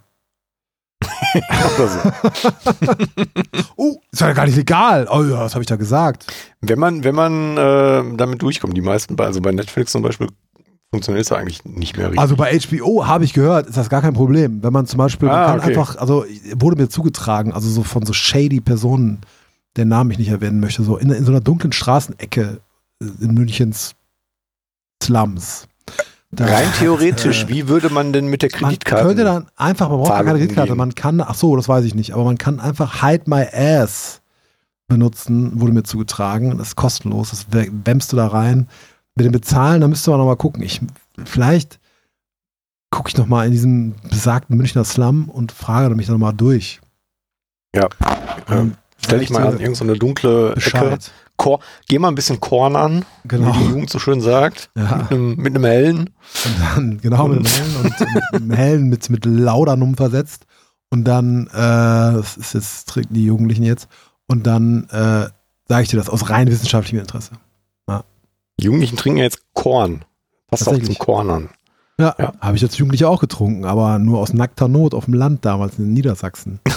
Oh, <laughs> ist ja gar nicht legal. Oh ja, was habe ich da gesagt? Wenn man, wenn man äh, damit durchkommt, die meisten, also bei Netflix zum Beispiel, funktioniert es eigentlich nicht mehr richtig. Also bei HBO habe ich gehört, ist das gar kein Problem. Wenn man zum Beispiel, man Ah, kann okay. einfach, also wurde mir zugetragen, also so von so shady Personen, der Namen ich nicht erwähnen möchte, so in, in so einer dunklen Straßenecke äh, in Münchens Slums. Da Rein theoretisch, äh, wie würde man denn mit der man Kreditkarte? könnte dann einfach, man braucht keine Kreditkarte, man kann, ach so, das weiß ich nicht, aber man kann einfach Hide My Ass benutzen, wurde mir zugetragen. Das ist kostenlos, das wä- wämmst du da rein. Mit dem Bezahlen, da müsste man nochmal gucken. Ich, vielleicht gucke ich nochmal in diesem besagten Münchner Slum und frage mich dann nochmal durch. Ja. Ähm, Stell dich mal an irgendeine dunkle Ecke. Bescheid. Kor Geh mal ein bisschen Korn an, Genau. wie die Jugend so schön sagt. Ja. Mit, einem, mit einem hellen. Und dann, genau, mit dem Hellen und mit dem Hellen mit, mit Laudanum versetzt. Und dann, äh, das ist jetzt, trinken die Jugendlichen jetzt. Und dann äh, sage ich dir das aus rein wissenschaftlichem Interesse. Die Jugendlichen trinken ja jetzt Korn. Passt auch zum. Korn an. Ja, Ja. habe ich als Jugendlicher auch getrunken, aber nur aus nackter Not auf dem Land damals in Niedersachsen. <laughs>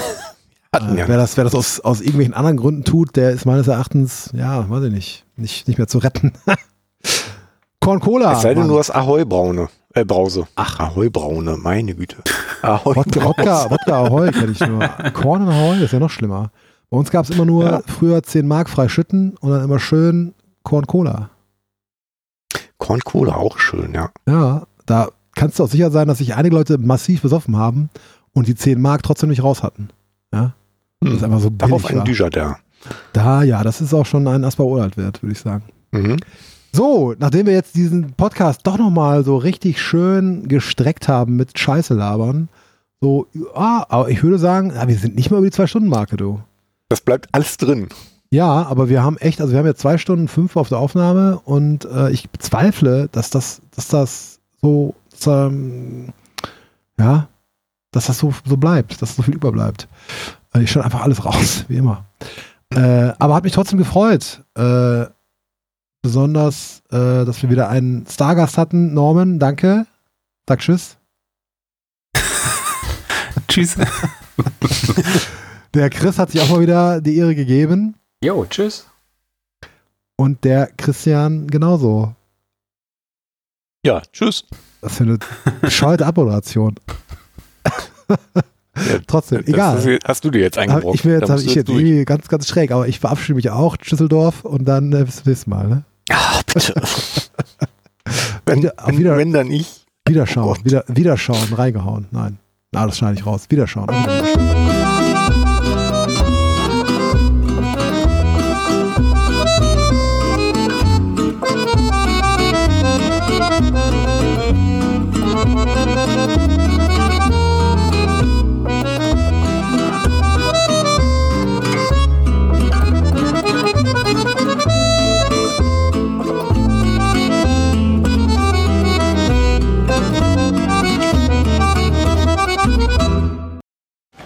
Hatten Äh, ja. wer das, wer das aus, aus irgendwelchen anderen Gründen tut, der ist meines Erachtens, ja, weiß ich nicht, nicht, nicht mehr zu retten. <laughs> Korn Cola. es sei denn, Mann. du hast Ahoi-Braune. Äh, Brause. Ach. Ahoi-Braune, meine Güte. <laughs> Ahoi Wodka, Wodka, Wodka Ahoi kenne ich nur. <laughs> Korn und Ahoi ist ja noch schlimmer. Bei uns gab es immer nur Ja. früher 10 Mark frei schütten und dann immer schön Korn Cola. Korn Cola, auch schön, ja. Ja, da kannst du auch sicher sein, dass sich einige Leute massiv besoffen haben und die 10 Mark trotzdem nicht raus hatten. Ja, das ist einfach so Darauf billig ein war. Dujardin. Da, ja, das ist auch schon ein Asper Uralt wert, würde ich sagen. Mhm. So, nachdem wir jetzt diesen Podcast doch nochmal so richtig schön gestreckt haben mit Scheiße labern, so, ah, aber ich würde sagen, ja, wir sind nicht mal über die Zwei-Stunden-Marke, du. Das bleibt alles drin. Ja, aber wir haben echt, also wir haben jetzt zwei Stunden fünf auf der Aufnahme und äh, ich bezweifle, dass das, dass das so, dass, ähm, ja, dass das so, so bleibt, dass so viel überbleibt. Äh, ich schaue einfach alles raus, <laughs> wie immer. Äh, aber hat mich trotzdem gefreut. Äh, besonders, äh, dass wir wieder einen Stargast hatten. Norman, danke. Sag Tschüss. <laughs> Tschüss. <laughs> Der Chris hat sich auch mal wieder die Ehre gegeben. Jo, tschüss. Und der Christian genauso. Ja, tschüss. Das für eine bescheuerte Abmoderation. Ja, <laughs> Trotzdem, egal. ist- hast du dir jetzt eingebrochen. ich mir jetzt, hab ich jetzt irgendwie ganz, ganz schräg, aber ich verabschiede mich auch, Düsseldorf, und dann äh, bis zum nächsten Mal. Ne? Ah, bitte. <laughs> wenn, wenn, wieder- wenn dann ich. Wiederschauen, Oh wieder, Wiederschauen, reingehauen. Nein. Na, das schneide ich raus. Wiederschauen.